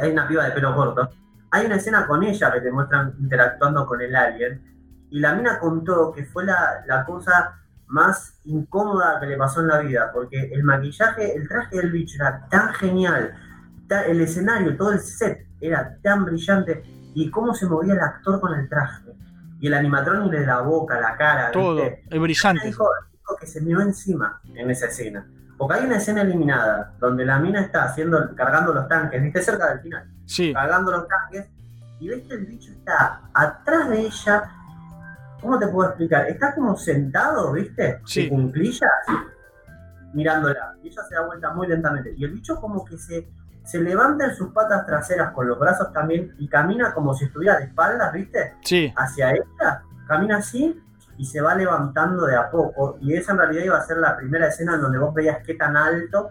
Hay una piba de pelo corto. Hay una escena con ella que te muestran interactuando con el alien. Y la mina contó que fue la, la cosa más incómoda que le pasó en la vida. Porque el maquillaje, el traje del bicho era tan genial. el escenario, todo el set era tan brillante. Y cómo se movía el actor con el traje. Y el animatronic de la boca, la cara.
todo.
¿viste?
Es brillante.
Dijo, dijo que se miró encima en esa escena. Porque hay una escena eliminada donde la mina está haciendo, cargando los tanques, viste cerca del final,
Sí,
cargando los tanques, y ves que el bicho está atrás de ella. ¿Cómo te puedo explicar? Está como sentado, ¿viste?
Sí.
De mirándola. Y ella se da vuelta muy lentamente. Y el bicho como que se, se levanta en sus patas traseras con los brazos también y camina como si estuviera de espaldas, ¿viste?
sí.
hacia ella, camina así y se va levantando de a poco. Y esa en realidad iba a ser la primera escena en donde vos veías qué tan alto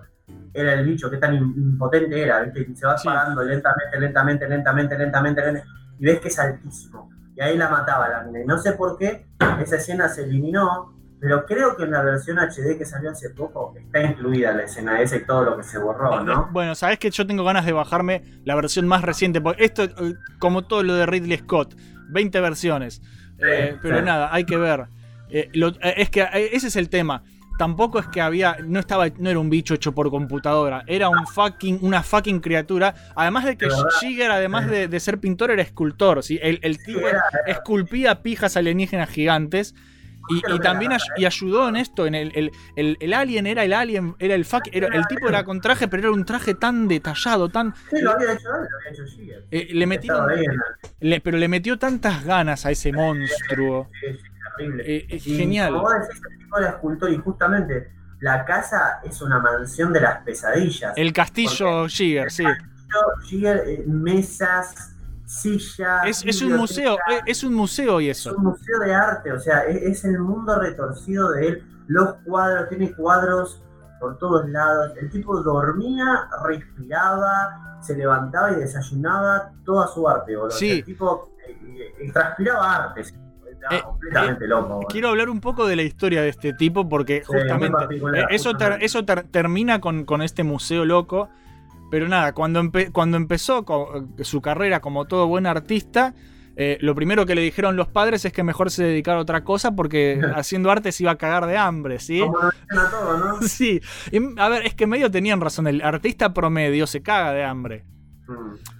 era el bicho, qué tan im- impotente era, ¿viste? Y se va
Sí.
parando lentamente, lentamente, lentamente, lentamente, lentamente, y ves que es altísimo. Y ahí la mataba la mina. Y no sé por qué esa escena se eliminó, pero creo que en la versión HD que salió hace poco está incluida la escena esa y todo lo que se borró, ¿no?
Bueno, sabes que yo tengo ganas de bajarme la versión más reciente. Porque esto, como todo lo de Ridley Scott, 20 versiones. Eh, pero
sí.
nada, hay que ver. Eh, lo- eh, es que ese es el tema. Tampoco es que había, no estaba, no era un bicho hecho por computadora, era un fucking, una fucking criatura. Además de que. Jigger, además de, de ser pintor, era escultor. ¿sí? El, el
era-
esculpía pijas alienígenas gigantes. Y, también ay- y ayudó en esto, en el, el, el- el alien era el alien, era el fuck, era, el tipo era con traje, pero era un traje tan detallado, tan,
Sí, lo había hecho lo había hecho Giger.
eh, le metieron, le- pero le metió tantas ganas a ese monstruo.
sí, sí, terrible.
Eh, es
Y
genial.
Como vos decís, el tipo era escultor y justamente la casa es una mansión de las pesadillas.
El castillo Jigger, sí.
Giger, eh, mesas, sillas.
Es, es un museo, eh, es un museo y
es
eso.
un museo de arte, o sea, es, es el mundo retorcido de él. Los cuadros, tiene cuadros por todos lados. El tipo dormía, respiraba, se levantaba y desayunaba toda su arte, boludo.
Sí.
El tipo eh, eh, transpiraba arte.
Eh,
completamente loco. boludo.
Quiero hablar un poco de la historia de este tipo porque justamente eh, eso, ter-
justamente.
eso ter- termina con, con este museo loco. Pero nada, cuando, empe- cuando empezó su carrera como todo buen artista, eh, lo primero que le dijeron los padres es que mejor se dedicara a otra cosa porque haciendo arte se iba a cagar de hambre, ¿sí?
Como lo dicen a todo, ¿no?
Sí, y, a ver, es que medio tenían razón, el artista promedio se caga de hambre.
Mm.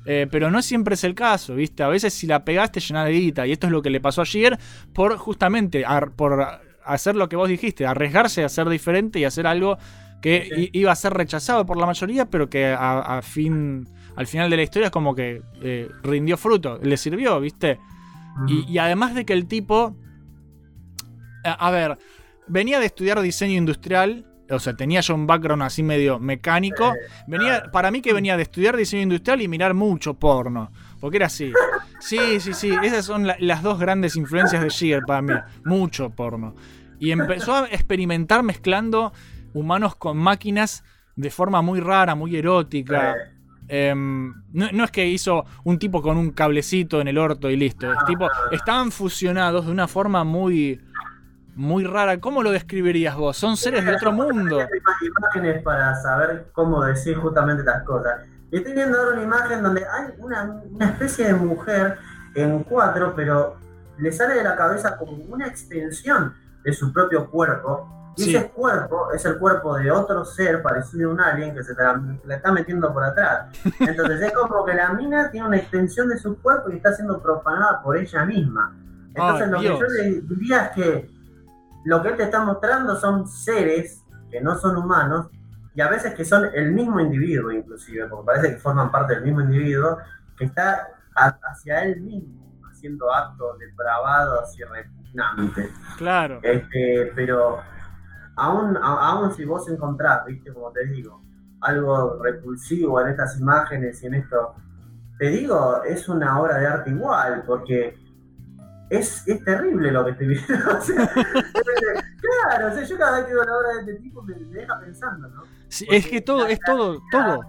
Eh, pero no siempre es el caso, ¿viste? A veces si la pegaste llena de guita. Y esto es lo que le pasó ayer por justamente por hacer lo que vos dijiste, arriesgarse a ser diferente y hacer algo que
Sí.
iba a ser rechazado por la mayoría, pero que a, a fin, al final de la historia es como que eh, rindió fruto, le sirvió, ¿viste? Y, y además de que el tipo, a, a ver, venía de estudiar diseño industrial, o sea, tenía ya un background así medio mecánico. Venía, para mí que venía de estudiar diseño industrial y mirar mucho porno. Porque era así. Sí, sí, sí. Esas son la- las dos grandes influencias de Jigger para mí. Mucho porno. Y empezó a experimentar mezclando humanos con máquinas de forma muy rara, muy erótica. Em, no, no es que hizo un tipo con un cablecito en el orto y listo. Es tipo, estaban fusionados de una forma muy, muy rara. ¿Cómo lo describirías vos? Son seres de otro mundo.
Imágenes para saber cómo decir justamente estas cosas. Y estoy viendo ahora una imagen donde hay una, una especie de mujer en cuatro, pero le sale de la cabeza como una extensión de su propio cuerpo. Y
Sí.
ese cuerpo es el cuerpo de otro ser parecido a un alien que se la, está metiendo por atrás. Entonces es como que la mina tiene una extensión de su cuerpo y está siendo profanada por ella misma. Entonces lo
Dios.
que yo le diría es que lo que él te está mostrando son seres que no son humanos y a veces que son el mismo individuo inclusive, porque parece que forman parte del mismo individuo, que está a- hacia él mismo haciendo actos depravados y repugnantes.
Claro.
Este, pero aún, aún si vos encontrás, viste, como te digo, algo repulsivo en estas imágenes y en esto, te digo, es una obra de arte igual, porque es, es terrible lo que estoy viendo. O sea, claro, o sea, yo cada vez que veo la obra de este tipo me, me deja pensando, ¿no?
Sí, es que todo, es todo, todo.
Claro,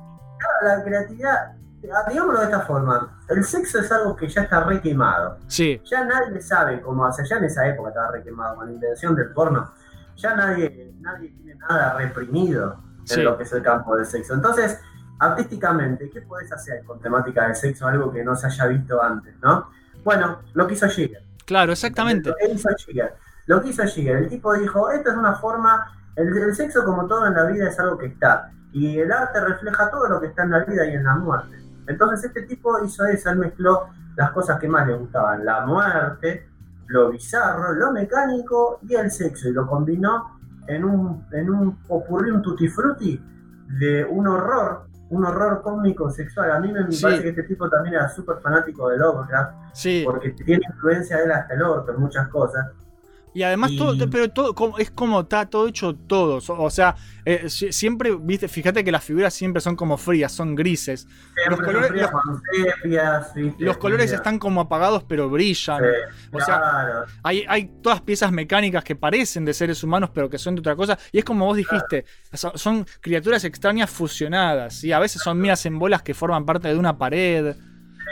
la creatividad, ah, digámoslo de esta forma, el sexo es algo que ya está re quemado.
Sí,
Ya nadie sabe cómo hacer, ya en esa época estaba re quemado, con la invención del porno, ya nadie, nadie tiene nada reprimido en
Sí.
lo que es el campo del sexo. Entonces, artísticamente, ¿qué puedes hacer con temática de sexo? Algo que no se haya visto antes, ¿no? Bueno, lo que hizo Jigger.
Claro, exactamente.
Lo que hizo Jigger. Lo. El tipo dijo, esta es una forma, el, sexo como todo en la vida es algo que está. Y el arte refleja todo lo que está en la vida y en la muerte. Entonces este tipo hizo eso, él mezcló las cosas que más le gustaban, la muerte, lo bizarro, lo mecánico y el sexo, y lo combinó en un, en un un tutti frutti de un horror, un horror cómico sexual. A mí me
Sí.
parece que este tipo también era súper fanático de Lovecraft,
Sí.
porque tiene influencia de él hasta el orto en muchas cosas.
Y además
Y-
todo, pero todo como- es como está todo hecho todo. O sea, eh, si- siempre, viste, fíjate que las figuras siempre son como frías, son grises.
Siempre
Los colores-
sufría
los-
con sepias, ¿viste?
Los colores están como apagados pero brillan.
sí,
O sea. Hay, hay todas piezas mecánicas que parecen de seres humanos, pero que son de otra cosa. Y es como vos dijiste, son, son criaturas extrañas fusionadas. ¿sí? A veces son minas en bolas que forman parte de una pared.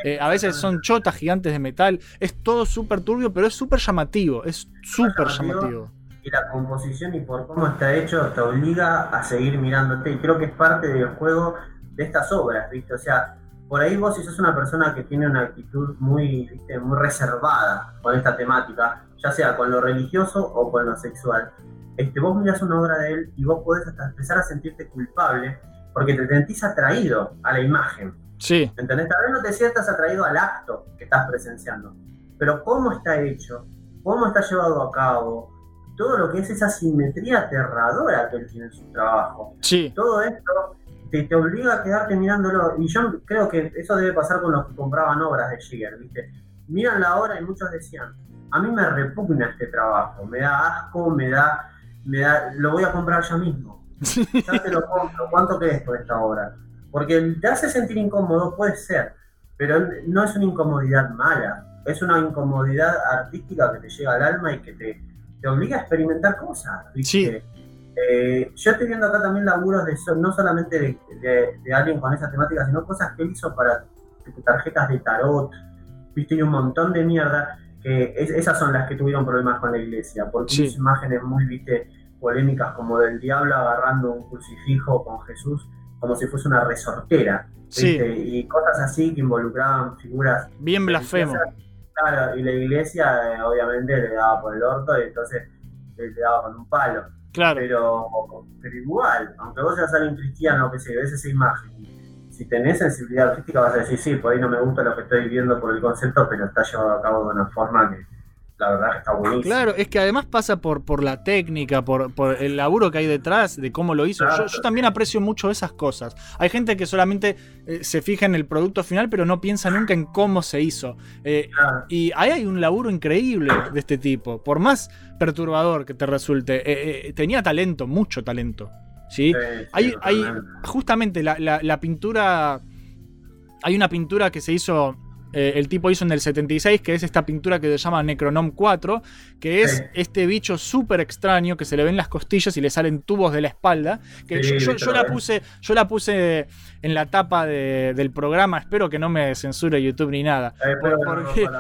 Eh, a veces son chotas gigantes de metal. Es todo súper turbio, pero es súper llamativo. Es súper
llamativo. y la composición y por cómo está hecho te obliga a seguir mirándote y creo que es parte del juego de estas obras, ¿viste? O sea, por ahí vos si sos una persona que tiene una actitud muy, ¿viste? muy reservada con esta temática, ya sea con lo religioso o con lo sexual, este, vos mirás una obra de él y vos podés hasta empezar a sentirte culpable porque te sentís atraído a la imagen.
Sí,
¿Entendés? Tal vez no te sientas atraído al acto que estás presenciando, pero cómo está hecho, cómo está llevado a cabo, todo lo que es esa simetría aterradora que él tiene en su trabajo.
sí.
Todo esto te, te obliga a quedarte mirándolo. Y yo creo que eso debe pasar con los que compraban obras de Jigger, ¿viste? Miran la obra y muchos decían, a mí me repugna este trabajo, me da asco, me da, me da, lo voy a comprar yo mismo. Ya te lo compro, ¿cuánto crees por esta obra? Porque te hace sentir incómodo, puede ser, pero no es una incomodidad mala, es una incomodidad artística que te llega al alma y que te, te obliga a experimentar cosas. ¿viste?
Sí.
Eh, yo estoy viendo acá también laburos de no solamente de, de- de alguien con esa temática, sino cosas que él hizo para tarjetas de tarot, viste, y un montón de mierda, que es- esas son las que tuvieron problemas con la iglesia, porque
Sí.
imágenes muy, viste, polémicas como del diablo agarrando un crucifijo con Jesús como si fuese una resortera,
Sí.
y cosas así que involucraban figuras
Bien blasfemo.
Claro, y la iglesia eh, obviamente le daba por el orto y entonces eh, le daba con un palo.
Claro.
Pero, pero igual, aunque vos seas alguien cristiano, que se ves esa imagen, si tenés sensibilidad artística vas a decir, sí, por ahí no me gusta lo que estoy viendo por el concepto, pero está llevado a cabo de una forma que la verdad que está.
Claro, es que además pasa por, por la técnica, por, por el laburo que hay detrás, de cómo lo hizo. Yo,
Claro.
yo también aprecio mucho esas cosas. Hay gente que solamente eh, se fija en el producto final, pero no piensa nunca en cómo se hizo. Eh,
Claro.
y ahí hay un laburo increíble de este tipo. Por más perturbador que te resulte, eh, tenía talento, mucho talento. ¿sí? Hay, hay justamente la, la- la pintura. Hay una pintura que se hizo. Eh, el tipo hizo en el 76, que es esta pintura que se llama Necronom 4, que es
Sí.
este bicho súper extraño que se le ven las costillas y le salen tubos de la espalda. Que
Sí,
yo, yo-
viste
yo la puse, yo la puse en la tapa de- del programa. Espero que no me censure YouTube ni nada.
Eh, pero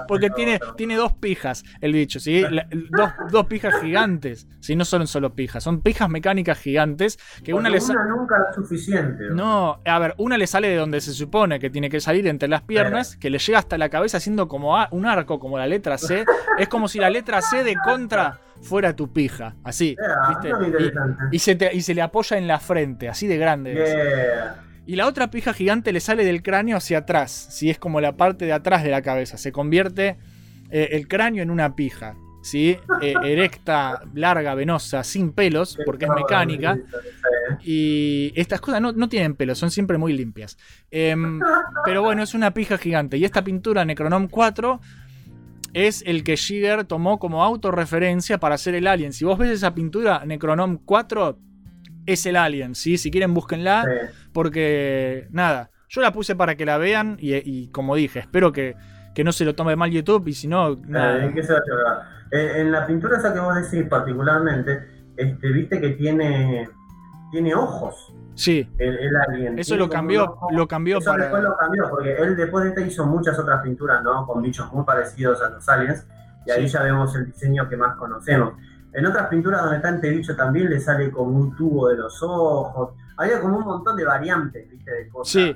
porque tiene, tiene dos pijas el bicho, ¿sí? La- dos, dos pijas gigantes. ¿sí? No son solo pijas, son pijas mecánicas gigantes que una le
una nunca es suficiente.
no, a ver, una le sale de donde se supone que tiene que salir entre las piernas, que le llega hasta la cabeza haciendo como a- un arco, como la letra C. Es como si la letra C de contra fuera tu pija, así,
Yeah,
¿viste? Y, y se te- y se le apoya en la frente, así de grande.
Yeah.
Y la otra pija gigante le sale del cráneo hacia atrás, si es como la parte de atrás de la cabeza. Se convierte eh, el cráneo en una pija, ¿sí? Eh, erecta, larga, venosa, sin pelos, porque es mecánica. Y estas cosas no, no tienen pelo, son siempre muy limpias. Em, pero bueno, es una pija gigante. Y esta pintura, Necronom 4, es el que Giger tomó como autorreferencia para hacer el alien. Si vos ves esa pintura, Necronom 4, es el alien, ¿sí? Si quieren, búsquenla.
Sí.
Porque, nada, yo la puse para que la vean y, y como dije, espero que, que no se lo tome mal YouTube y si no, nada.
Eh, ¿qué se va a llevar? Eh, en la pintura esa que vos decís particularmente, este, viste que tiene, tiene ojos.
Sí.
El, el alien.
Eso lo cambió, lo cambió
Eso después
para.
lo cambió, porque él después de esta hizo muchas otras pinturas, ¿no? Con bichos muy parecidos a los aliens, y ahí
Sí.
ya vemos el diseño que más conocemos. En otras pinturas donde está bicho también le sale como un tubo de los ojos. Había como un montón de variantes, ¿viste? De cosas,
Sí.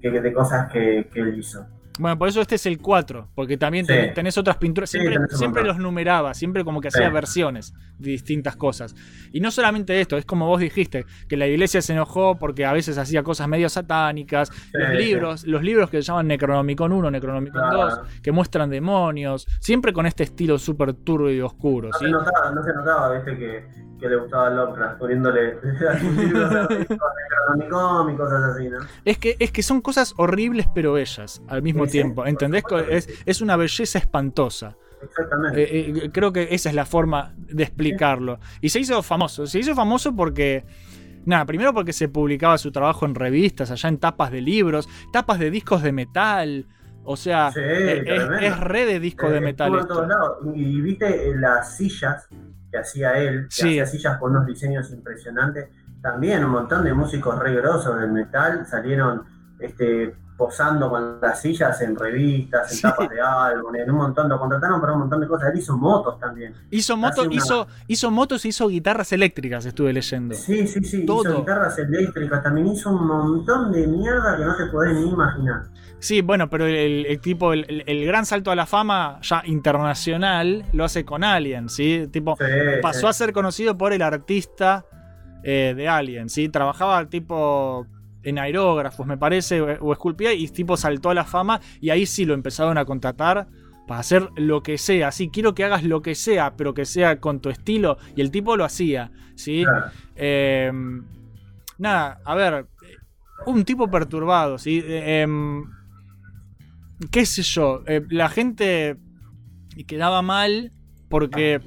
que, de cosas que, que él hizo.
Bueno, por eso este es el 4, porque también
Sí.
tenés, otras pinturas. Siempre, los numeraba, siempre como que
Sí.
hacía versiones de distintas cosas. Y no solamente esto, es como vos dijiste, que la iglesia se enojó porque a veces hacía cosas medio satánicas. los libros, los libros que se llaman Necronomicon 1, Necronomicon
Claro.
2, que muestran demonios, siempre con este estilo súper turbio y oscuro.
No
¿sí?
se notaba, no se notaba, viste, que, que le gustaba Lovecraft, poniéndole y cosas así, ¿no?
Es que, es que son cosas horribles pero bellas al mismo
Sí,
tiempo. ¿Entendés? Es, es una belleza espantosa.
Exactamente.
Eh, eh, creo que esa es la forma de explicarlo. Y se hizo famoso. Se hizo famoso porque. Nada, primero porque se publicaba su trabajo en revistas, allá en tapas de libros, tapas de discos de metal. O sea,
Sí,
eh, es, es re de disco
Eh,
de metal
todos lados. Y, y viste las sillas que hacía él, que
Sí.
hacía sillas con unos diseños impresionantes. También un montón de músicos re grosos del metal salieron este, posando con las sillas en revistas, en
Sí.
tapas de álbum, en un montón, lo contrataron para un montón de cosas. Él hizo motos también.
Hizo, moto,
hace una-
hizo, hizo motos y hizo guitarras eléctricas, estuve leyendo.
Sí, sí, sí,
Todo.
hizo guitarras eléctricas, también hizo un montón de mierda que no te podés ni imaginar.
Sí, bueno, pero el, el tipo, el, gran salto a la fama ya internacional lo hace con Alien, ¿sí? Tipo,
Sí,
pasó
sí.
a ser conocido por el artista eh, de Alien, ¿sí? Trabajaba tipo en aerógrafos, me parece, o, esculpía, y tipo saltó a la fama, y ahí sí lo empezaron a contratar para hacer lo que sea, sí, quiero que hagas lo que sea, pero que sea con tu estilo, y el tipo lo hacía, ¿sí?
Claro.
Eh, nada, a ver, un tipo perturbado, ¿sí? Eh, em, qué sé yo, eh, la gente quedaba mal porque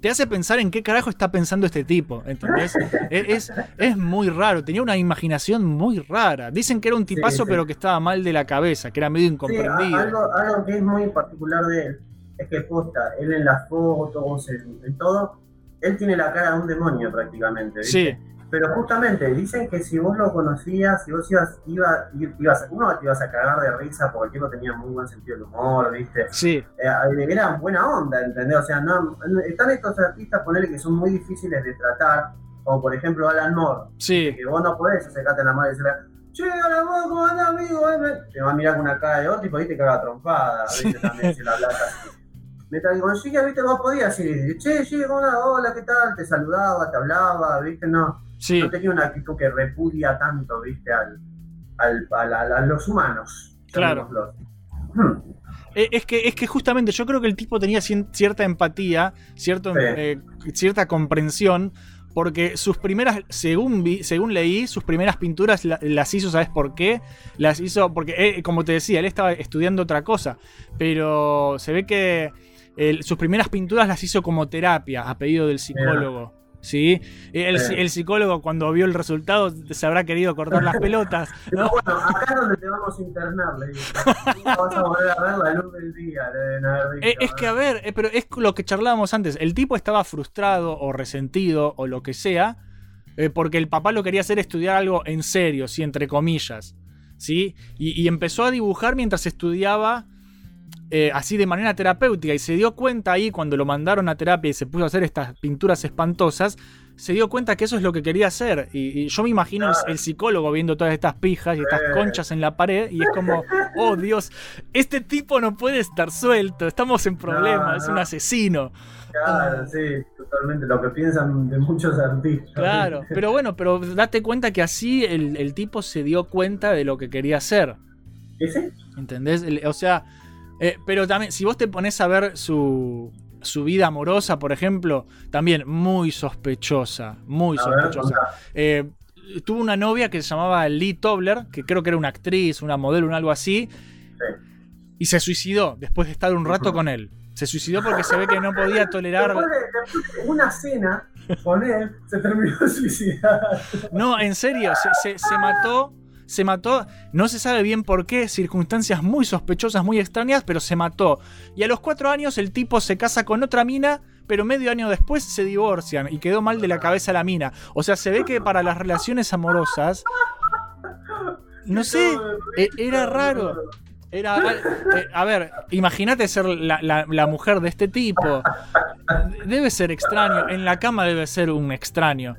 te hace pensar en qué carajo está pensando este tipo, ¿entendés? Es, es, es muy raro, tenía una imaginación muy rara. Dicen que era un tipazo,
sí.
pero que estaba mal de la cabeza, que era medio incomprendido.
algo, algo que es muy particular de él es que posta, él en las fotos, en, en todo, él tiene la cara de un demonio prácticamente. ¿viste?
Sí,
Pero justamente dicen que si vos lo conocías, si vos ibas, iba, ibas, uno te ibas a cagar de risa porque el tipo tenía muy buen sentido del humor, ¿viste?
sí,
Eh, era buena onda, ¿entendés? O sea, no, están estos artistas, ponele que son muy difíciles de tratar, como por ejemplo Alan Moore,
sí.
que vos no podés acercarte a la madre y decirle, che, Alan Moore, ¿cómo andás, amigo? Eh, me-". Te va a mirar con una cara de otro y por ahí te caga trompada, ¿viste? También si la hablas así. Mientras con Giga, ¿viste? Vos podías ir, che, Giga, ¿cómo andás? Hola, ¿qué tal? Te saludaba, te hablaba, ¿viste? No,
Sí,
no tenía una actitud que repudia tanto, ¿viste? Al, al, al- al- a los humanos.
Claro.
Hmm.
Eh, Es que, es que justamente yo creo que el tipo tenía cierta empatía, cierto,
Sí.
eh, cierta comprensión, porque sus primeras, según, vi- según leí, sus primeras pinturas la- las hizo, ¿sabes por qué? Las hizo, porque, eh, como te decía, él estaba estudiando otra cosa, pero se ve que sus primeras pinturas las hizo como terapia, a pedido del psicólogo. ¿Sí? El,
Sí.
el psicólogo cuando vio el resultado se habrá querido cortar las pelotas.
Pero bueno, acá es donde te vamos a internar, le digo. Vas a volver a ver la luz del día, le deben haber dicho.
Eh, es que, a ver, eh, pero es lo que charlábamos antes. El tipo estaba frustrado o resentido o lo que sea, eh, porque el papá lo quería hacer estudiar algo en serio, sí, entre comillas. ¿Sí? Y, y empezó a dibujar mientras estudiaba eh, así de manera terapéutica. Y se dio cuenta ahí, cuando lo mandaron a terapia y se puso a hacer estas pinturas espantosas, se dio cuenta que eso es lo que quería hacer. Y, y yo me imagino el, el psicólogo viendo todas estas pijas y estas conchas en la pared, y es como, oh Dios, este tipo no puede estar suelto, estamos en problemas,
No,
es un asesino.
Claro, sí, totalmente lo que piensan de muchos artistas.
Claro, pero bueno, pero date cuenta que así el, el tipo se dio cuenta de lo que quería hacer.
¿Y sí?
¿Entendés? O sea, eh, pero también, si vos te pones a ver su, su vida amorosa, por ejemplo, también muy sospechosa, muy
A
sospechosa. Eh, tuvo una novia que se llamaba Lee Tobler, que creo que era una actriz, una modelo, un algo así, y se suicidó después de estar un rato con él. Se suicidó porque se ve que no podía tolerar.
Después de, después de una cena con él, se terminó de suicidar.
No, en serio, se, se- se mató. Se mató, no se sabe bien por qué, circunstancias muy sospechosas, muy extrañas, pero se mató. Y a los cuatro años el tipo se casa con otra mina, pero medio año después se divorcian y quedó mal de la cabeza la mina. O sea, se ve que para las relaciones amorosas, no sé, e- era raro. Era, eh, a ver, imagínate ser la mujer de este tipo. Debe ser extraño. En la cama debe ser un extraño.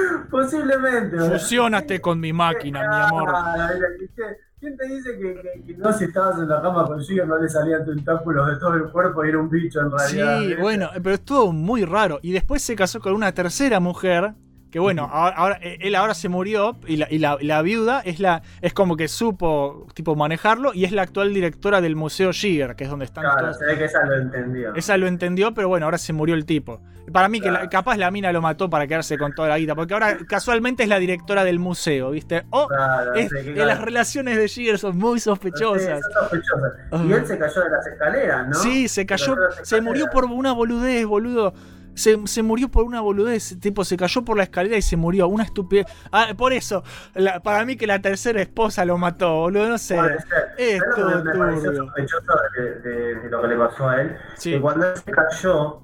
Posiblemente.
Fusiónate con mi máquina, mi amor.
Ah, ¿qué- ¿Quién te dice que, que- que no si estabas en la cama con no le salían tentáculos de todo el cuerpo y era un bicho en realidad?
Sí, bueno, pero estuvo muy raro. Y después se casó con una tercera mujer. Que bueno, ahora, ahora- eh, él ahora se murió y, la, y la- la viuda es la es como que supo tipo manejarlo y es la actual directora del Museo Giger, que es donde están
Claro,
todos.
se ve que esa lo entendió.
Esa lo entendió, pero bueno, ahora se murió el tipo. Para mí, que la- capaz la mina lo mató para quedarse con toda la guita, porque ahora casualmente es la directora del museo, ¿viste? O
Claro,
es-
sí,
las relaciones de Giger son muy sospechosas.
Sí, son sospechosas. Y él se cayó de las escaleras, ¿no?
Sí, se cayó,
las
se murió por una boludez, boludo. Se, se murió por una boludez, tipo, se cayó por la escalera y se murió, una estupidez. Ah, por eso, la- para mí que la tercera esposa lo mató, boludo, no sé. Es
¿Sabes lo que
todo
me, me pareció
turbio.
sospechoso de, de- de lo que le pasó a él?
Sí.
Que cuando él se cayó,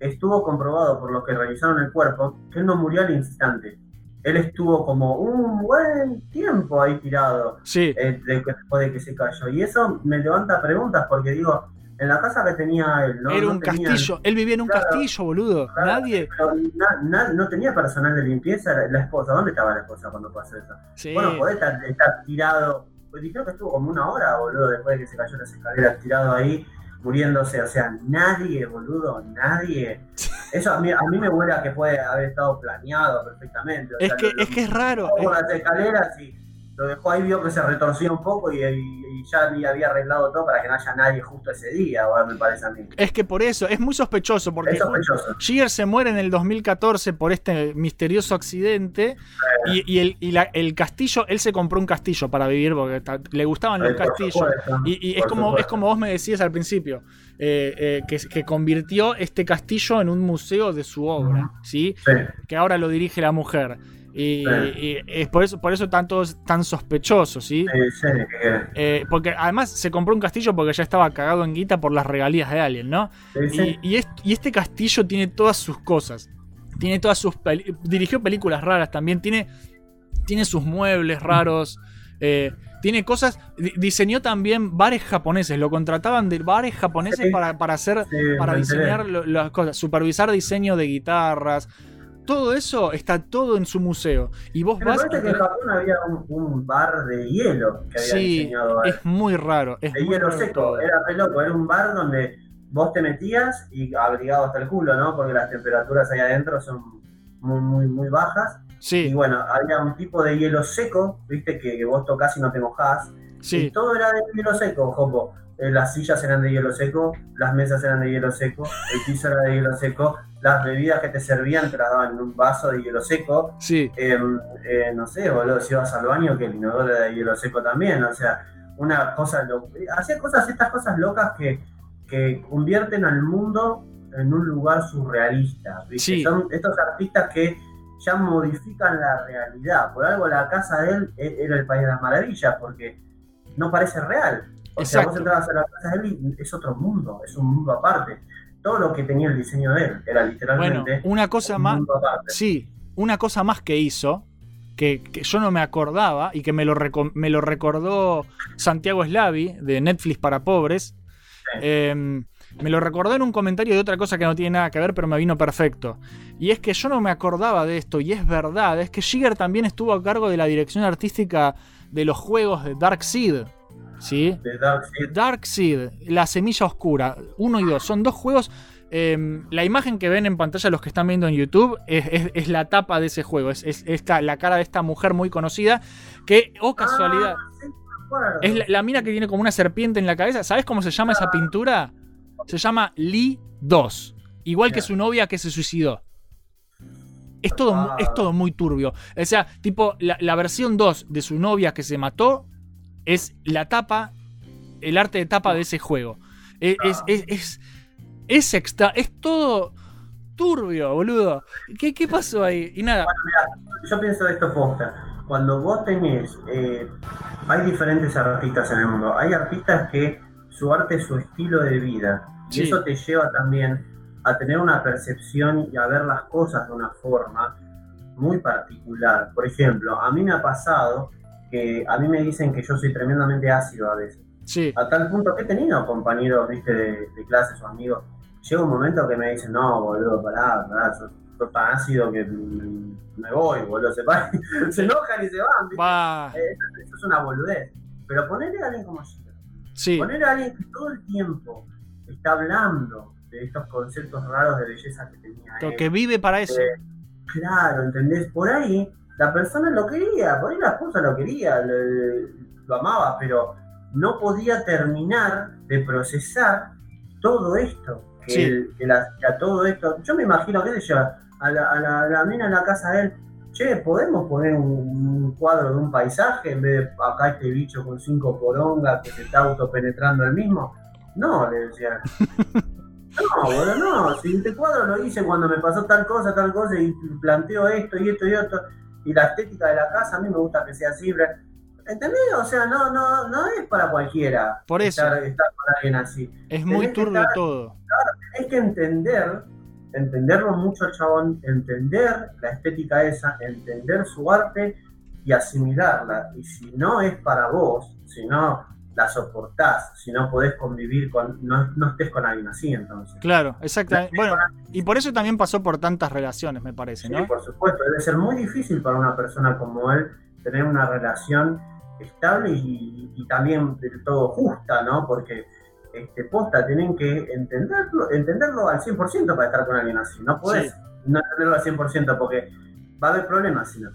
estuvo comprobado por los que revisaron el cuerpo que él no murió al instante. Él estuvo como un buen tiempo ahí tirado
Sí.
eh, de- después de que se cayó. Y eso me levanta preguntas porque digo, en la casa que tenía él, ¿no?
Era
No
un
tenía-
castillo, él vivía en un
Claro.
castillo, boludo.
Claro,
Nadie.
pero na- na- no tenía personal de limpieza la, la esposa. ¿Dónde estaba la esposa cuando pasó eso?
Sí.
Bueno, podés estar, estar tirado. Pues dijeron que estuvo como una hora, boludo, después de que se cayó las escaleras, tirado ahí, muriéndose. O sea, nadie, boludo, nadie. Eso a mí, a mí me huele a que puede haber estado planeado perfectamente. o
Es que,
lo-
es que es raro. es-
por las escaleras y lo dejó ahí, vio que se retorcía un poco y, ya había arreglado todo para que no haya nadie justo ese día, ahora me parece a mí.
Es que por eso, es muy sospechoso, porque
sospechoso.
Giger se muere en el 2014 por este misterioso accidente y, y el, y la- el castillo, él se compró un castillo para vivir porque le gustaban los castillos.
supuesto,
Y, es, como, es como vos me decías al principio, eh, eh, que, que convirtió este castillo en un museo de su obra, ¿sí?
Sí.
Que ahora lo dirige la mujer. Y,
Sí.
y es por eso, por eso están todos tan sospechosos, ¿sí?
Sí, sí, que-
Eh, porque además se compró un castillo porque ya estaba cagado en guita por las regalías de alguien, ¿no? Y, y est- y este castillo tiene todas sus cosas. Tiene todas sus. peli- dirigió películas raras también. Tiene, tiene sus muebles raros. eh, tiene cosas. di- diseñó también bares japoneses. Lo contrataban de bares japoneses para, para hacer. Para diseñar lo- las cosas. Supervisar diseño de guitarras. Todo eso está todo en su museo. Y vos
Pero
vas.
parece
y
que en Japón había un, un bar de hielo que había
Sí,
diseñado
es muy raro. Es
de
muy
hielo
raro
seco.
todo.
Era re loco, era un bar donde vos te metías y abrigado hasta el culo, ¿no? Porque las temperaturas ahí adentro son muy, muy, muy bajas. Y
Sí,
bueno, había un tipo de hielo seco, viste, que, que vos tocas y no te mojás. Y
sí.
todo era de hielo seco, Jopo. Eh, las sillas eran de hielo seco, las mesas eran de hielo seco, el piso era de hielo seco, las bebidas que te servían te las daban en un vaso de hielo seco.
Sí.
Eh, eh, no sé, boludo, si ibas al baño, que el inodoro era de hielo seco también, o sea, una cosa lo- Hacía cosas, estas cosas locas que, que convierten al mundo en un lugar surrealista. ¿viste?
Sí.
Son estos artistas que ya modifican la realidad. Por algo la casa de él e- era el país de las maravillas, porque no parece real. O sea, vos entrabas a la casa de él y es otro mundo, es un mundo aparte. Todo lo que tenía el diseño de él era
Bueno,
literalmente
una cosa
un
más. Sí, una cosa más que hizo, que, que yo no me acordaba y que me lo, me lo recordó Santiago Slavi de Netflix para pobres. eh, me lo recordó en un comentario de otra cosa que no tiene nada que ver, pero me vino perfecto. Y es que yo no me acordaba de esto, y es verdad, es que Giger también estuvo a cargo de la dirección artística de los juegos de Dark Seed. ¿Sí?
De Darkseid.
Dark Seed, La Semilla Oscura, 1 y 2, son dos juegos. eh, la imagen que ven en pantalla los que están viendo en YouTube es, es- es la tapa de ese juego, es, es esta, la cara de esta mujer muy conocida que, oh casualidad,
Ah, sí, acuerdo.
es la, la mina que tiene como una serpiente en la cabeza. ¿Sabes cómo se llama esa pintura? Se llama Lee 2, igual que su novia que se suicidó. Es todo, es todo muy turbio. O sea, tipo, la, la versión 2 de su novia que se mató es la tapa, el arte de tapa de ese juego. Es, es, es, es, es extra, es todo turbio, boludo. ¿Qué, qué pasó ahí? Y nada,
Yo pienso esto posta. cuando vos tenés, eh, hay diferentes artistas en el mundo. Hay artistas que su arte es su estilo de vida.
Sí.
Y eso te lleva también a tener una percepción y a ver las cosas de una forma muy particular. Por ejemplo, a mí me ha pasado que a mí me dicen que yo soy tremendamente ácido a veces.
Sí.
A tal punto que he tenido compañeros, viste, de, de clases o amigos. Llega un momento que me dicen, no, boludo, pará, pará, sos, sos tan ácido que me voy, boludo, se, van, se enojan y se van, ¿viste?
Va.
Eh, Eso, eso es una boludez. Pero ponerle a alguien como Schiller,
Sí.
poner a alguien que todo el tiempo está hablando de estos conceptos raros de belleza que tenía
Lo
él.
que vive para eso.
Eh, claro, ¿entendés? Por ahí la persona lo quería, por ahí la esposa lo quería, lo, lo amaba, pero no podía terminar de procesar todo esto. Que,
Sí.
que que a todo esto. Yo me imagino, sé yo, a la, a la, a la mina en la casa de él, che, ¿podemos poner un, un cuadro de un paisaje en vez de acá este bicho con cinco porongas que se está autopenetrando el mismo? No, le decía. No, boludo, no. Si este cuadro lo hice cuando me pasó tal cosa, tal cosa, y planteo esto y esto y esto, y la estética de la casa a mí me gusta que sea así. ¿Entendés? O sea, no, no, no es para cualquiera.
Por eso.
Estar, estar con alguien así.
Es muy turbio todo.
Tenés que entender, entenderlo mucho chabón, entender la estética esa, entender su arte y asimilarla. Y si no es para vos, si no la soportás, si no podés convivir con, no, no estés con alguien así entonces.
Claro, exactamente. Bueno, y por eso también pasó por tantas relaciones, me parece,
Sí,
¿no?
por supuesto, debe ser muy difícil para una persona como él tener una relación estable y, y también del todo justa, ¿no? Porque este, posta, tienen que entenderlo, entenderlo al 100% para estar con alguien así. No podés
Sí.
no entenderlo al 100% porque va a haber problemas si no.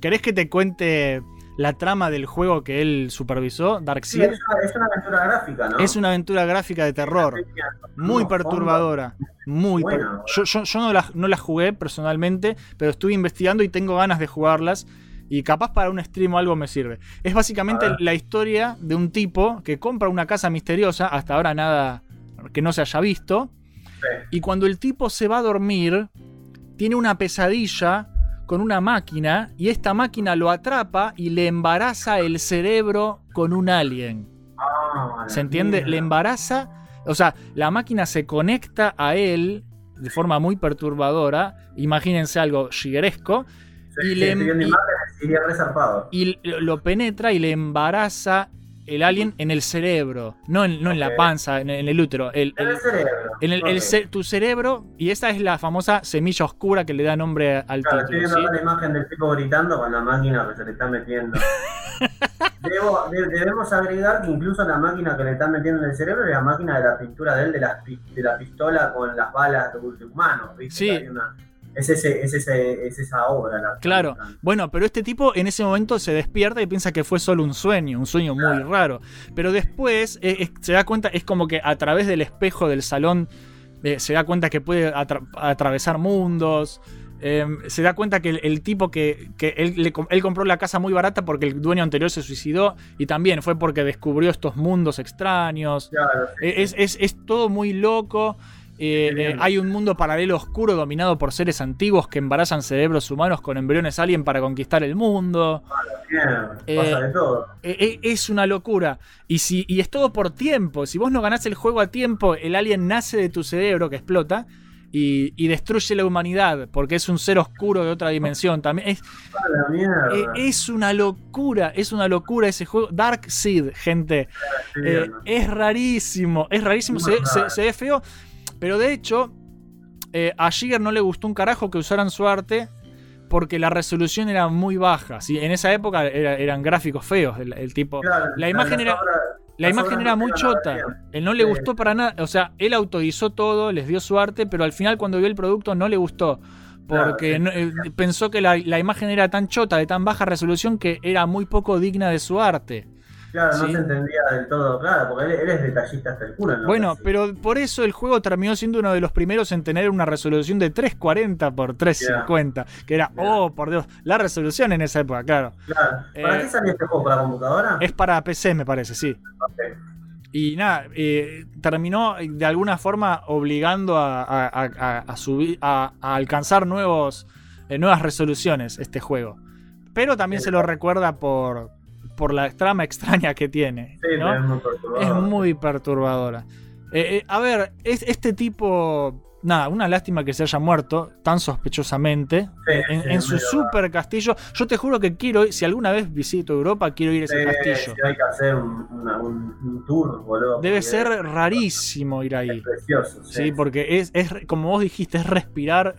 ¿Querés que te cuente la trama del juego que él supervisó,
Sí,
Darkseid?
es, una, es una aventura gráfica, ¿no?
Es una aventura gráfica de terror, muy perturbadora, muy per-
Bueno.
Yo, yo- yo no, la, no la jugué personalmente, pero estuve investigando y tengo ganas de jugarlas. Y capaz para un stream o algo me sirve. Es básicamente la historia de un tipo que compra una casa misteriosa, hasta ahora nada que no se haya visto. Y cuando el tipo se va a dormir, tiene una pesadilla con una máquina y esta máquina lo atrapa y le embaraza el cerebro con un alien.
Ah,
¿Se entiende? Le embaraza. O sea, la máquina se conecta a él de forma muy perturbadora. Imagínense algo shigeresco.
Sí,
y le- y-
resarpado.
Y lo penetra y le embaraza el alien en el cerebro. No en, no en la panza, en, en el útero. El,
En
el-
el cerebro.
en el- el
Ok.
ce- tu cerebro. Y esta es la famosa semilla oscura que le da nombre al
Claro, estoy
título.
viendo
¿sí?
la imagen del tipo gritando con la máquina que se le está metiendo. Debo- de- debemos agregar que incluso la máquina que le están metiendo en el cerebro es la máquina de la pintura de él, de la, de la pistola con las balas de, de humanos. ¿viste?
Sí.
Una- es, ese, es, ese, es esa obra. La
Claro. Bueno, pero este tipo en ese momento se despierta y piensa que fue solo un sueño, un sueño muy raro. Pero después eh, se da cuenta, es como que a través del espejo del salón eh, se da cuenta que puede atra- atravesar mundos. eh, se da cuenta que el, el tipo que, que él, le com- él compró la casa muy barata porque el dueño anterior se suicidó y también fue porque descubrió estos mundos extraños.
Claro, sí,
Es, es- es todo muy loco. Eh, eh, hay un mundo paralelo oscuro dominado por seres antiguos que embarazan cerebros humanos con embriones alien para conquistar el mundo.
bien,
eh,
pasa de todo.
Es una locura. Y, si, y es todo por tiempo. Si vos no ganás el juego a tiempo, el alien nace de tu cerebro que explota y, y destruye la humanidad porque es un ser oscuro de otra dimensión. También es,
A la mierda.
eh, es una locura, es una locura ese juego. Dark Seed, gente.
¿no?
es rarísimo, es rarísimo, se, se ve feo, pero de hecho eh, a Giger no le gustó un carajo que usaran su arte porque la resolución era muy baja. ¿sí? En esa época era- eran gráficos feos, el, el tipo...
Claro,
la imagen era-
obras-
La imagen era muy chota. Él no le
Sí.
gustó para nada. O sea, él autorizó todo, les dio su arte, pero al final cuando vio el producto no le gustó. Porque
Claro, sí.
no- eh, pensó que la, la imagen era tan chota, de tan baja resolución, que era muy poco digna de su arte.
Claro, no
Sí.
se entendía del todo, claro, porque él, él es detallista hasta el culo. en lo
Bueno, pero por eso el juego terminó siendo uno de los primeros en tener una resolución de 340 por 350. Que era,
Yeah.
oh, por Dios, la resolución en esa época, claro.
Claro. ¿Para
eh,
qué salió este juego? ¿Para computadora?
Es para PC, me parece, sí. Y nada, eh, terminó eh, de alguna forma obligando a, a- a- a- a subir, a, a alcanzar nuevos, eh, nuevas resoluciones este juego. pero también se lo recuerda por, por la trama extraña que tiene.
Sí,
¿no?
es muy perturbador.
Es muy perturbadora. Eh, eh, a ver, es, este tipo. Nada, una lástima que se haya muerto tan sospechosamente
Sí,
en,
sí,
en su super castillo. Yo te juro que quiero ir, si alguna vez visito Europa, quiero ir a ese castillo.
hay que hacer un, una- un- un tour, boludo.
Debe ser rarísimo ir ahí.
Es precioso.
Sí, porque es, es, como vos dijiste, es respirar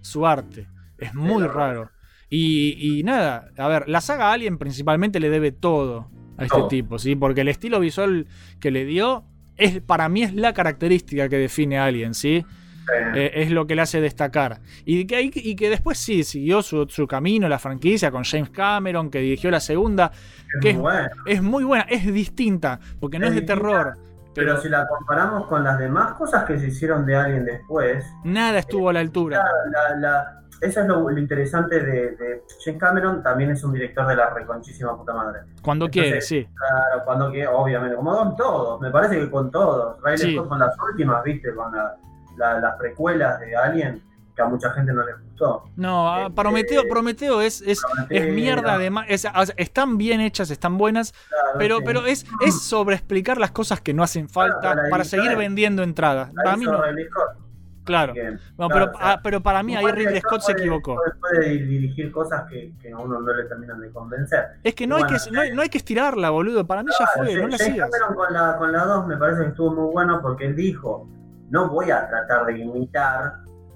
su arte. Es muy raro. Y, y nada, a ver, la saga Alien principalmente le debe todo a este tipo, ¿sí? Porque el estilo visual que le dio, es, para mí es la característica que define a Alien, ¿sí? Eh, es lo que le hace destacar. Y que, y que después sí, siguió su, su camino, la franquicia, con James Cameron, que dirigió la segunda, que
es muy bueno.
es muy buena, es distinta, porque no
Es
es de terror.
Pero,
Pero
si la comparamos con las demás cosas que se hicieron de Alien después,
nada estuvo a la altura.
la- la- eso es lo, lo interesante de, de James Cameron, también es un director de la reconchísima puta madre.
Cuando
Entonces,
quiere, sí.
Claro, cuando que, obviamente, como con todos, me parece que con todos. Riley
Sí.
Scott con las últimas, viste, con la- la- las precuelas de Alien, que a mucha gente no les gustó.
No, a-
Este,
Prometeo, Prometeo es, es,
Prometeo.
es mierda además. Es- o sea, están bien hechas, están buenas,
Claro,
pero,
sí.
pero es, es sobre explicar las cosas que no hacen falta
Claro,
para seguir vendiendo entradas. Para mí no.
Scott,
Claro.
así que,
No,
claro,
pero,
o sea,
pero para mí ahí Ridley Scott se
puede-
equivocó.
Puede, puede dirigir cosas que, que a uno no le terminan de convencer.
Es que no,
Bueno,
hay que no, hay- no hay que estirarla, boludo. Para mí ya fue, no la sigas.
Con la, con la 2 me parece que estuvo muy bueno porque él dijo, no voy a tratar de imitar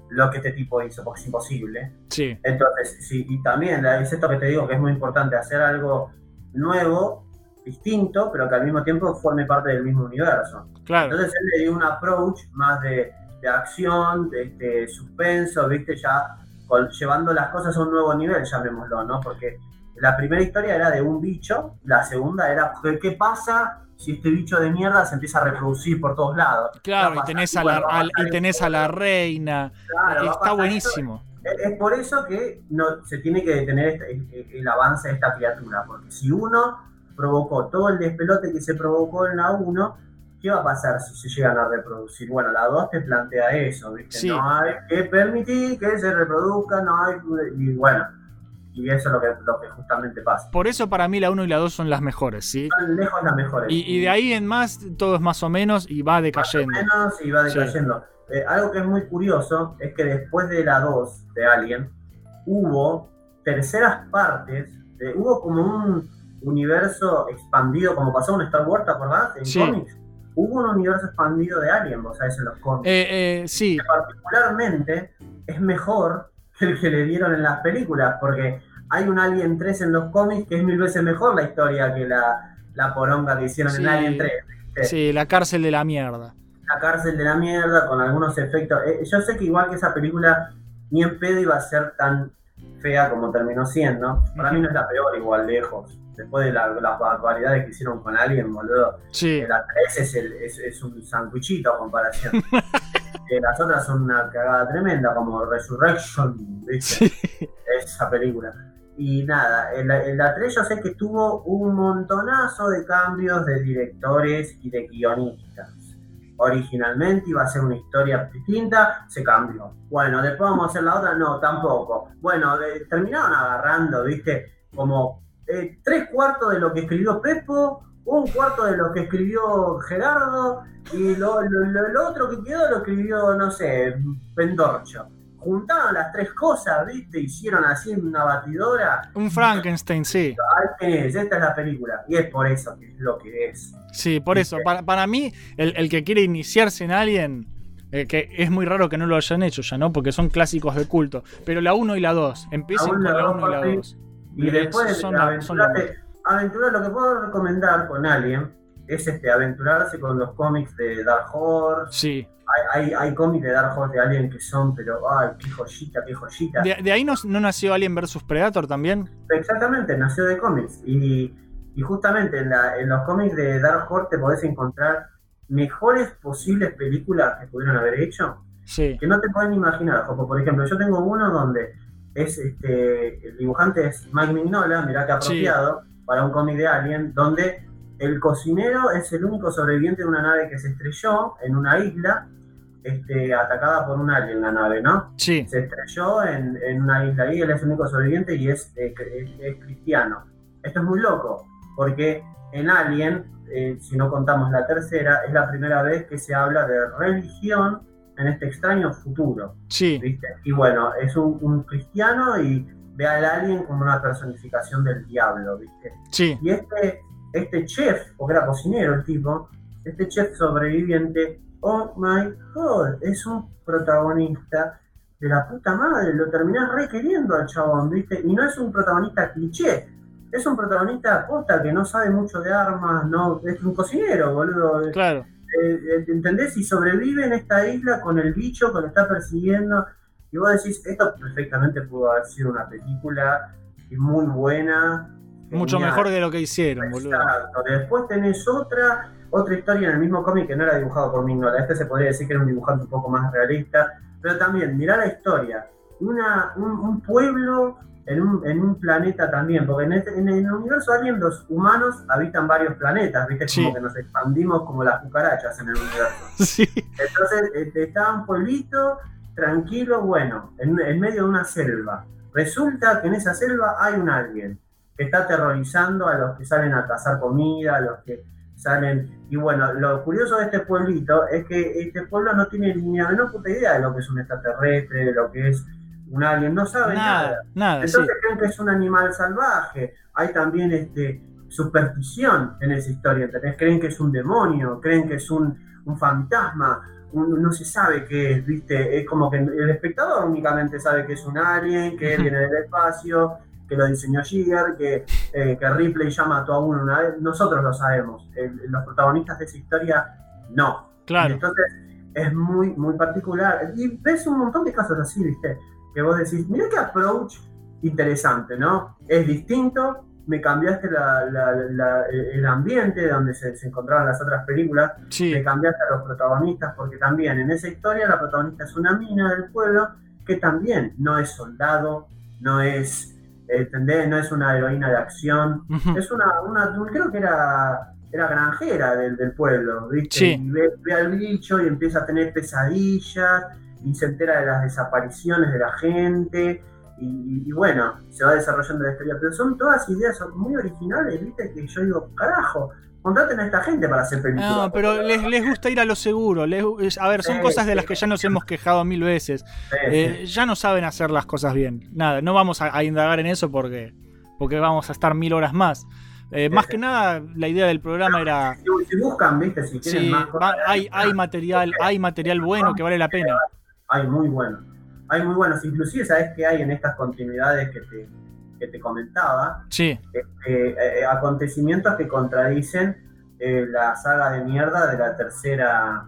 lo que este tipo hizo, porque es imposible.
Sí,
Entonces, sí, y también es esto que te digo que es muy importante, hacer algo nuevo, distinto, pero que al mismo tiempo forme parte del mismo universo.
claro.
Entonces él le dio un approach más de, de acción, de, este, suspenso, viste, ya con- llevando las cosas a un nuevo nivel, llamémoslo, ¿no? Porque la primera historia era de un bicho, la segunda era ¿qué, pasa si este bicho de mierda se empieza a reproducir por todos lados? ¿Qué va
Claro, y tenés a la,
a
y tenés a la reina.
claro,
Está
esto.
buenísimo.
Es por eso que no, se tiene que detener este- el, el- el avance de esta criatura, porque si uno provocó todo el despelote que se provocó en la 1, ¿qué va a pasar si se llegan a reproducir? Bueno, la 2 te plantea eso, ¿viste?
Sí.
No hay que permitir que se reproduzca, no hay... Y bueno, y eso es lo que, lo que justamente pasa.
Por eso para mí la 1 y la 2 son las mejores, ¿sí?
Son lejos las mejores.
Y, y de ahí en más todo es más o menos y va decayendo.
menos y va
Sí.
decayendo. Eh, algo que es muy curioso es que después de la 2 de Alien, hubo terceras partes, de- hubo como un universo expandido, como pasó en Star Wars, ¿te acordás? En
Sí.
cómics. Hubo un universo expandido de Alien, vos sabés, en los cómics.
Eh, eh, sí,
que particularmente es mejor que el que le dieron en las películas, porque hay un Alien 3 en los cómics que es mil veces mejor la historia que la, la poronga que hicieron
Sí.
en Alien 3. ¿viste?
sí, la cárcel de la mierda.
la cárcel de la mierda con algunos efectos. Eh, yo sé que igual que esa película ni en pedo iba a ser tan fea como terminó siendo. Para mí no es la peor igual, lejos. Después de la- las barbaridades que hicieron con Alien, boludo.
Sí,
Eh, La 3 es, el- es, es un sandwichito a comparación. Eh, las otras son una cagada tremenda, como Resurrection, ¿viste?
sí.
esa película. Y nada, en la, en la 3 yo sé que tuvo un montonazo de cambios de directores y de guionistas. Originalmente iba a ser una historia distinta, se cambió. Bueno, después vamos a hacer la otra, no, tampoco. Bueno, terminaron agarrando, viste, como eh, tres cuartos de lo que escribió Pepo, un cuarto de lo que escribió Gerardo, y lo, lo- lo- lo otro que quedó lo escribió, no sé, Pendorcho. Juntaron las tres cosas, viste, hicieron así una batidora.
Un Frankenstein, sí.
Ahí tenés, esta es la película. Y es por eso que es lo que es.
Sí, por eso. Para, para mí, el, el que quiere iniciarse en Alien, eh, que es muy raro que no lo hayan hecho ya, ¿no? Porque son clásicos de culto. Pero la 1 y la 2, empiecen con
La
la
uno,
1 y la
papi.
2.
Y después,
son, la- son lo
aventurate, lo que puedo recomendar con Alien es este, aventurarse con los cómics de Dark Horse.
Sí.
Hay, hay, hay cómics de Dark Horse de Alien que son, pero, ay, qué joyita, qué joyita.
De, de ahí no, no nació Alien vs Predator también.
Exactamente, nació de cómics. Y, y justamente en, la- en los cómics de Dark Horse te podés encontrar mejores posibles películas que pudieron haber hecho
Sí.
que no te pueden imaginar, Jopo. Por ejemplo, yo tengo uno donde es este el dibujante es Mike Mignola, mirá que apropiado, para un cómic de Alien, donde el cocinero es el único sobreviviente de una nave que se estrelló en una isla. este, atacada por un alien la nave, ¿no?
Sí.
Se estrelló en, en una isla ahí, él es el único sobreviviente y es, eh, es- es cristiano. Esto es muy loco, porque en Alien, eh, si no contamos la tercera, es la primera vez que se habla de religión en este extraño futuro.
Sí.
¿viste? Y bueno, es un, un cristiano y ve al alien como una personificación del diablo, ¿viste?
Sí.
Y este, este chef, porque era cocinero el tipo, este chef sobreviviente, oh my god, es un protagonista de la puta madre, lo terminás re queriendo al chabón, ¿viste? Y no es un protagonista cliché, es un protagonista posta que no sabe mucho de armas, no, es un cocinero, boludo.
Claro.
Eh, ¿Entendés? Y sobrevive en esta isla con el bicho que lo está persiguiendo. Y vos decís, esto perfectamente pudo haber sido una película y muy buena.
Mucho
genial.
mejor de lo que hicieron, boludo.
Exacto. Después tenés otra, otra historia en el mismo cómic que no era dibujado por Mignola. Este se podría decir que era un dibujante un poco más realista. Pero también, mirá la historia. Una, un, un pueblo en un, en un planeta también, porque en, este- en el universo Alien los humanos habitan varios planetas, ¿viste?
Sí.
Como que nos expandimos como las cucarachas en el universo.
Sí.
Entonces este, está un pueblito tranquilo, bueno, en, en medio de una selva. Resulta que en esa selva hay un alien que está aterrorizando a los que salen a cazar comida, a los que salen... Y bueno, lo curioso de este pueblito es que este pueblo no tiene ni la menor puta idea de lo que es un extraterrestre, de lo que es un alien, no sabe nada.
Nada, nada, sí.
Entonces creen que es un animal salvaje. Hay también este, superstición en esa historia. Creen que es un demonio, creen que es un, un fantasma, un- no se sabe qué es, ¿viste? Es como que el espectador únicamente sabe que es un alien, que viene del espacio, que lo diseñó Giger, que, eh, que Ripley ya mató a uno una vez. Nosotros lo sabemos. El- los protagonistas de esa historia, no.
Claro.
Y entonces es muy, muy particular. Y ves un montón de casos así, ¿viste? Que vos decís, mira qué approach interesante, ¿no? Es distinto, me cambiaste la- la- la- el ambiente donde se, se encontraban las otras películas,
Sí.
me cambiaste a los protagonistas, porque también en esa historia la protagonista es una mina del pueblo que también no es soldado, no es, ¿entendés? No es una heroína de acción, es una, una, creo que era, era granjera del, del pueblo, ¿viste?
Sí.
Y ve, ve al bicho y empieza a tener pesadillas y se entera de las desapariciones de la gente y, y bueno, se va desarrollando la historia. Pero son todas ideas muy originales, ¿viste? Que yo digo, carajo, contraten a esta gente para hacer películas.
No, pero les, les gusta ir a lo seguro. les a ver, son
Sí,
cosas de las que ya nos hemos quejado mil veces.
Sí,
Eh,
sí.
ya no saben hacer las cosas bien. Nada, no vamos a, a indagar en eso porque, porque vamos a estar mil horas más. Eh, más que nada, la idea del programa era.
Si, buscan, ¿viste? Si quieren más cosas.
hay, hay material, hay material bueno que vale la pena.
Hay muy buenos. Hay muy buenos. Inclusive, ¿sabes qué hay en estas continuidades que te, que te comentaba?
Sí,
Eh, eh, acontecimientos que contradicen eh, la saga de mierda de la tercera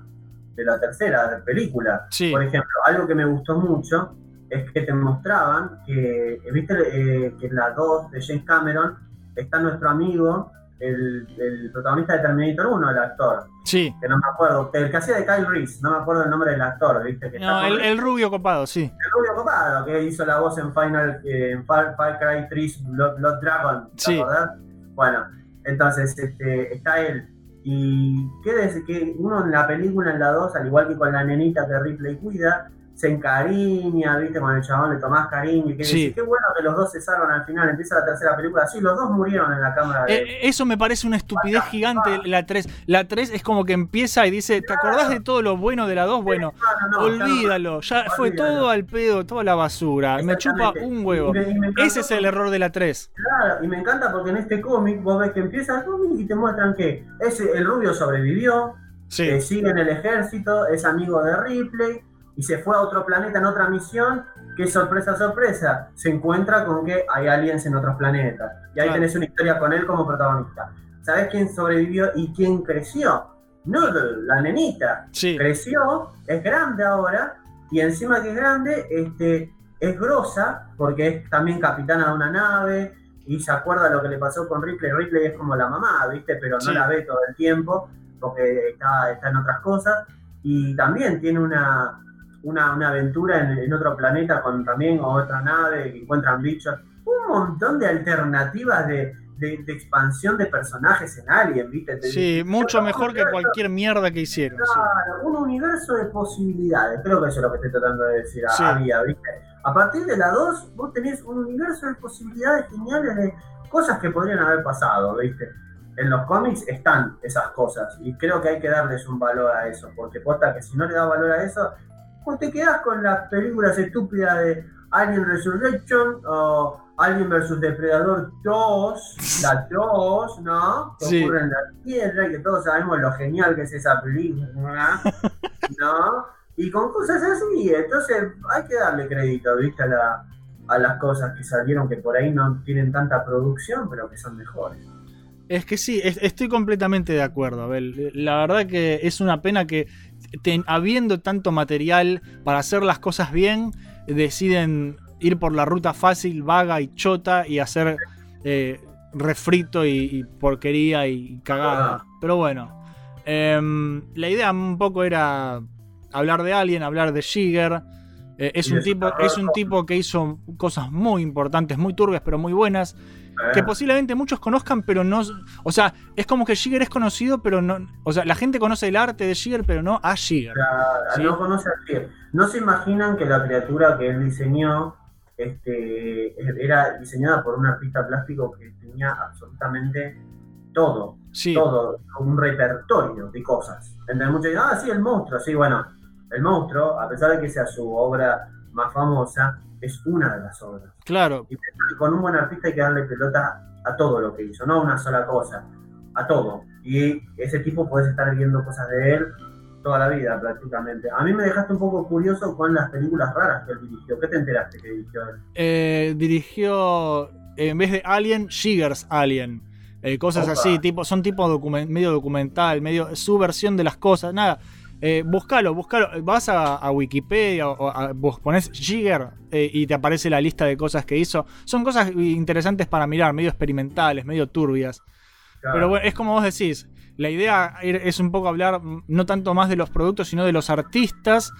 de la tercera película.
Sí.
Por ejemplo, algo que me gustó mucho es que te mostraban que, viste, eh, que en la 2 de James Cameron está nuestro amigo, el, el protagonista de Terminator 1, el actor,
sí.
que no me acuerdo, el que hacía de Kyle Reese, no me acuerdo el nombre del actor, viste, que
No, el, el rubio copado, sí.
el rubio copado que hizo la voz en Final eh, en Far, Far Cry 3 Blood, Blood Dragon, ¿te
Sí.
acordás? Bueno, entonces este, está él. Y qué decir que uno en la película, en la 2, al igual que con la nenita que Ripley cuida, se encariña, viste, con el chabón le tomás cariño. Y que
Sí.
qué bueno que los dos se salvan al final, empieza la tercera película. Sí, los dos murieron en la cámara de.
Eh, eso me parece una estupidez gigante, la 3. La 3 es como que empieza y dice, ¿te acordás de todo lo bueno de la 2? Bueno,
No, no, no,
olvídalo, ya fue todo al pedo, toda la basura. Me chupa un huevo.
Y me- y me encantó
Ese es el error de la 3.
Claro, y me encanta porque en este cómic vos ves que empieza el cómic y te muestran que ese, el rubio sobrevivió,
Sí.
eh, sigue en el ejército, es amigo de Ripley y se fue a otro planeta en otra misión. Que sorpresa, sorpresa, se encuentra con que hay aliens en otros planetas. Y ahí tenés una historia con él como protagonista. ¿Sabés quién sobrevivió y quién creció? Noodle, la nenita.
Sí.
Creció, es grande ahora, y encima que es grande, este, es grosa, porque es también capitana de una nave, y se acuerda lo que le pasó con Ripley. Ripley es como la mamá, ¿viste? Pero no
Sí.
la ve todo el tiempo, porque está, está en otras cosas. Y también tiene una, una, una aventura en, en otro planeta con también otra nave, que encuentran bichos. Un montón de alternativas de, de, de expansión de personajes en Alien, ¿viste? Te-
Sí, mucho mejor que cualquier mierda que hicieron. sí.
Claro, un universo de posibilidades. Creo que eso es lo que estoy tratando de decir.
Sí.
Había, ¿viste? A partir de la 2, vos tenés un universo de posibilidades geniales de cosas que podrían haber pasado, ¿viste? En los cómics están esas cosas y creo que hay que darles un valor a eso, porque posta que si no le das valor a eso, pues te quedás con las películas estúpidas de Alien Resurrection o Alien vs Depredador 2, la 2, ¿no? Que
Sí.
ocurre en la Tierra y que todos sabemos lo genial que es esa película, ¿no? Y con cosas así, entonces hay que darle crédito, ¿viste? A, la- a las cosas que salieron que por ahí no tienen tanta producción, pero que son mejores.
Es que sí, es- estoy completamente de acuerdo, Abel. La verdad que es una pena que ten- habiendo tanto material para hacer las cosas bien, deciden ir por la ruta fácil, vaga y chota y hacer eh, refrito y, y porquería y cagada. Pero bueno, em, la idea un poco era hablar de Alien, hablar de Shiger. Eh, es, un tipo, es un tipo que hizo cosas muy importantes, muy turbias, pero muy buenas que posiblemente muchos conozcan, pero no. O sea, es como que Shiger es conocido, pero no. O sea, la gente conoce el arte de Shiger, pero no a.
La-
¿Sí?
No conoce a Shiger. No se imaginan que la criatura que él diseñó este, era diseñada por un artista plástico que tenía absolutamente todo.
Sí.
Todo, un repertorio de cosas. Entre muchos dicen, ah, sí, el monstruo, sí, bueno, el monstruo, a pesar de que sea su obra más famosa, es una de las obras.
Claro.
Y con un buen artista hay que darle pelota a todo lo que hizo, no a una sola cosa, a todo. Y ese tipo puedes estar viendo cosas de él toda la vida prácticamente. A mí me dejaste un poco curioso con las películas raras que él dirigió. ¿Qué te enteraste que dirigió él?
Eh, dirigió. En vez de Alien, Shiger's Alien. Eh, cosas
Opa.
así, tipo, son tipo documen- medio documental, medio su versión de las cosas. Nada. Eh, buscalo, buscalo. Vas a, a Wikipedia o a- vos pones Shiger eh, y te aparece la lista de cosas que hizo. Son cosas interesantes para mirar, medio experimentales, medio turbias.
Claro.
Pero bueno, es como vos decís. La idea es un poco hablar mm, no tanto más de los productos, sino de los artistas.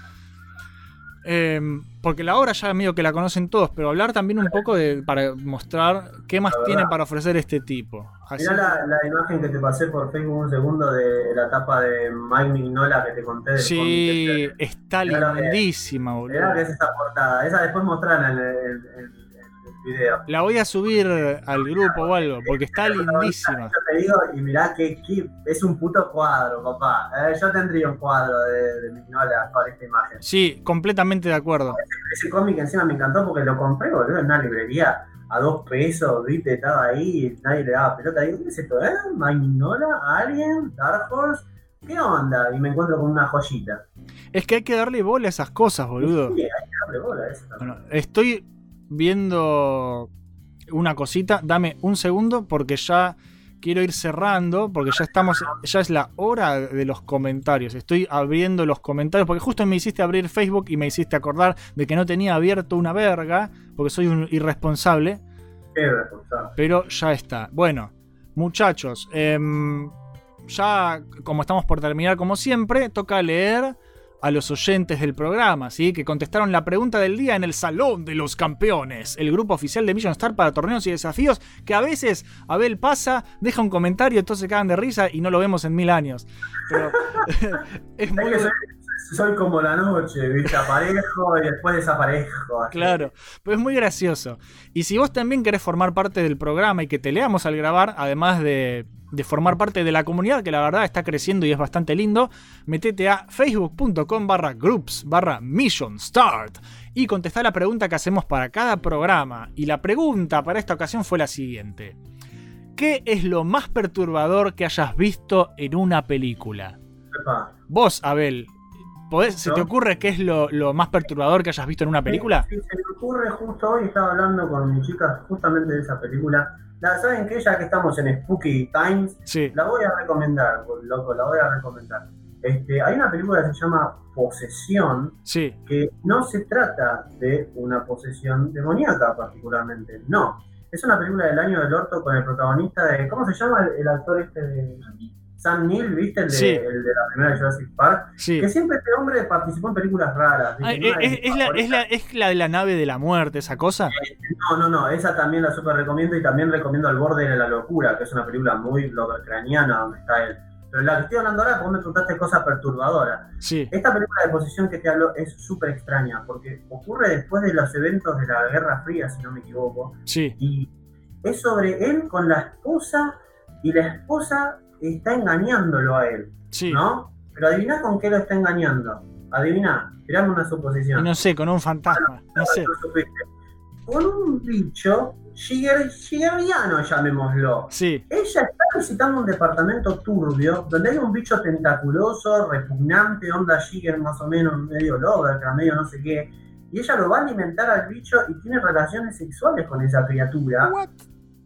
Eh, porque la obra ya medio que la conocen todos, pero hablar también un poco de, para mostrar qué más tiene para ofrecer este tipo. Así
Mirá la, la imagen que te pasé por Facebook un segundo de la tapa de Mike Mignola que te conté.
sí, está lindísima, boludo.
Mirá que es esa portada. Esa después mostrarla el, en el video.
La voy a subir al grupo o algo, porque está lindísima.
Yo te digo, y mirá que, que es un puto cuadro, papá. Eh, yo tendría un cuadro de, de Mignola con esta imagen.
Sí, completamente de acuerdo.
Ese cómic encima me encantó porque lo compré, boludo, en una librería a dos pesos, viste, estaba ahí, y nadie le daba pelota. Digo, ¿qué es esto? ¿Eh? ¿Magnola? ¿Alien? ¿Dark Horse? ¿Qué onda? Y me encuentro con una joyita.
Es que hay que darle bola a esas cosas, boludo.
Sí, hay que darle bola a eso.
Bueno, estoy viendo una cosita. Dame un segundo porque ya quiero ir cerrando. Porque ya estamos. Ya es la hora de los comentarios. Estoy abriendo los comentarios. Porque justo me hiciste abrir Facebook y me hiciste acordar de que no tenía abierto una verga. Porque soy un irresponsable. Pero ya está. Bueno, muchachos. em, ya como estamos por terminar, como siempre, toca leer a los oyentes del programa, ¿sí? que contestaron la pregunta del día en el Salón de los Campeones, el grupo oficial de Million Star para torneos y desafíos, que a veces Abel pasa, deja un comentario, entonces se cagan de risa y no lo vemos en mil años. Pero es muy...
Soy, soy como la noche, viste, aparejo y después desaparejo. así.
Claro, pero es muy gracioso. Y si vos también querés formar parte del programa y que te leamos al grabar, además de, de formar parte de la comunidad, que la verdad está creciendo y es bastante lindo, metete a facebook.com barra groups barra mission start y contestá la pregunta que hacemos para cada programa. Y la pregunta para esta ocasión fue la siguiente. ¿Qué es lo más perturbador que hayas visto en una película?
Epa.
Vos, Abel, ¿podés- ¿se te ocurre qué es lo, lo más perturbador que hayas visto en una película?
Sí, se me ocurre justo hoy, estaba hablando con mi chica justamente de esa película. La, ¿Saben que Ya que estamos en Spooky Times,
Sí.
la voy a recomendar, loco, la voy a recomendar. Este, hay una película que se llama Posesión,
Sí.
que no se trata de una posesión demoníaca particularmente, no. Es una película del año del orto con el protagonista de. ¿Cómo se llama el, el actor este de.? Sam Neill, ¿viste? El de,
Sí.
el de la primera Jurassic Park.
Sí.
Que siempre este hombre participó en películas raras.
Ah, es, la, es, la,
favoritas-
es la de la nave de la muerte, esa cosa.
No, no, no, esa también la super recomiendo y también recomiendo Al borde de la locura, que es una película muy lovecraniana donde está él. Pero la que estoy hablando ahora, vos me preguntaste cosas perturbadoras.
Sí.
Esta película de posición que te hablo es súper extraña, porque ocurre después de los eventos de la Guerra Fría, si no me equivoco,
Sí.
y es sobre él con la esposa, y la esposa está engañándolo a él,
Sí.
¿no? Pero adivina con qué lo está engañando. Adivina, tirame una suposición.
no sé, con un fantasma. No sé.
No supiste. Con un bicho shiger- shigeriano, llamémoslo.
Sí.
Ella está visitando un departamento turbio donde hay un bicho tentaculoso, repugnante, onda Shiger más o menos, medio Lovecraft, medio no sé qué. Y ella lo va a alimentar al bicho y tiene relaciones sexuales con esa criatura.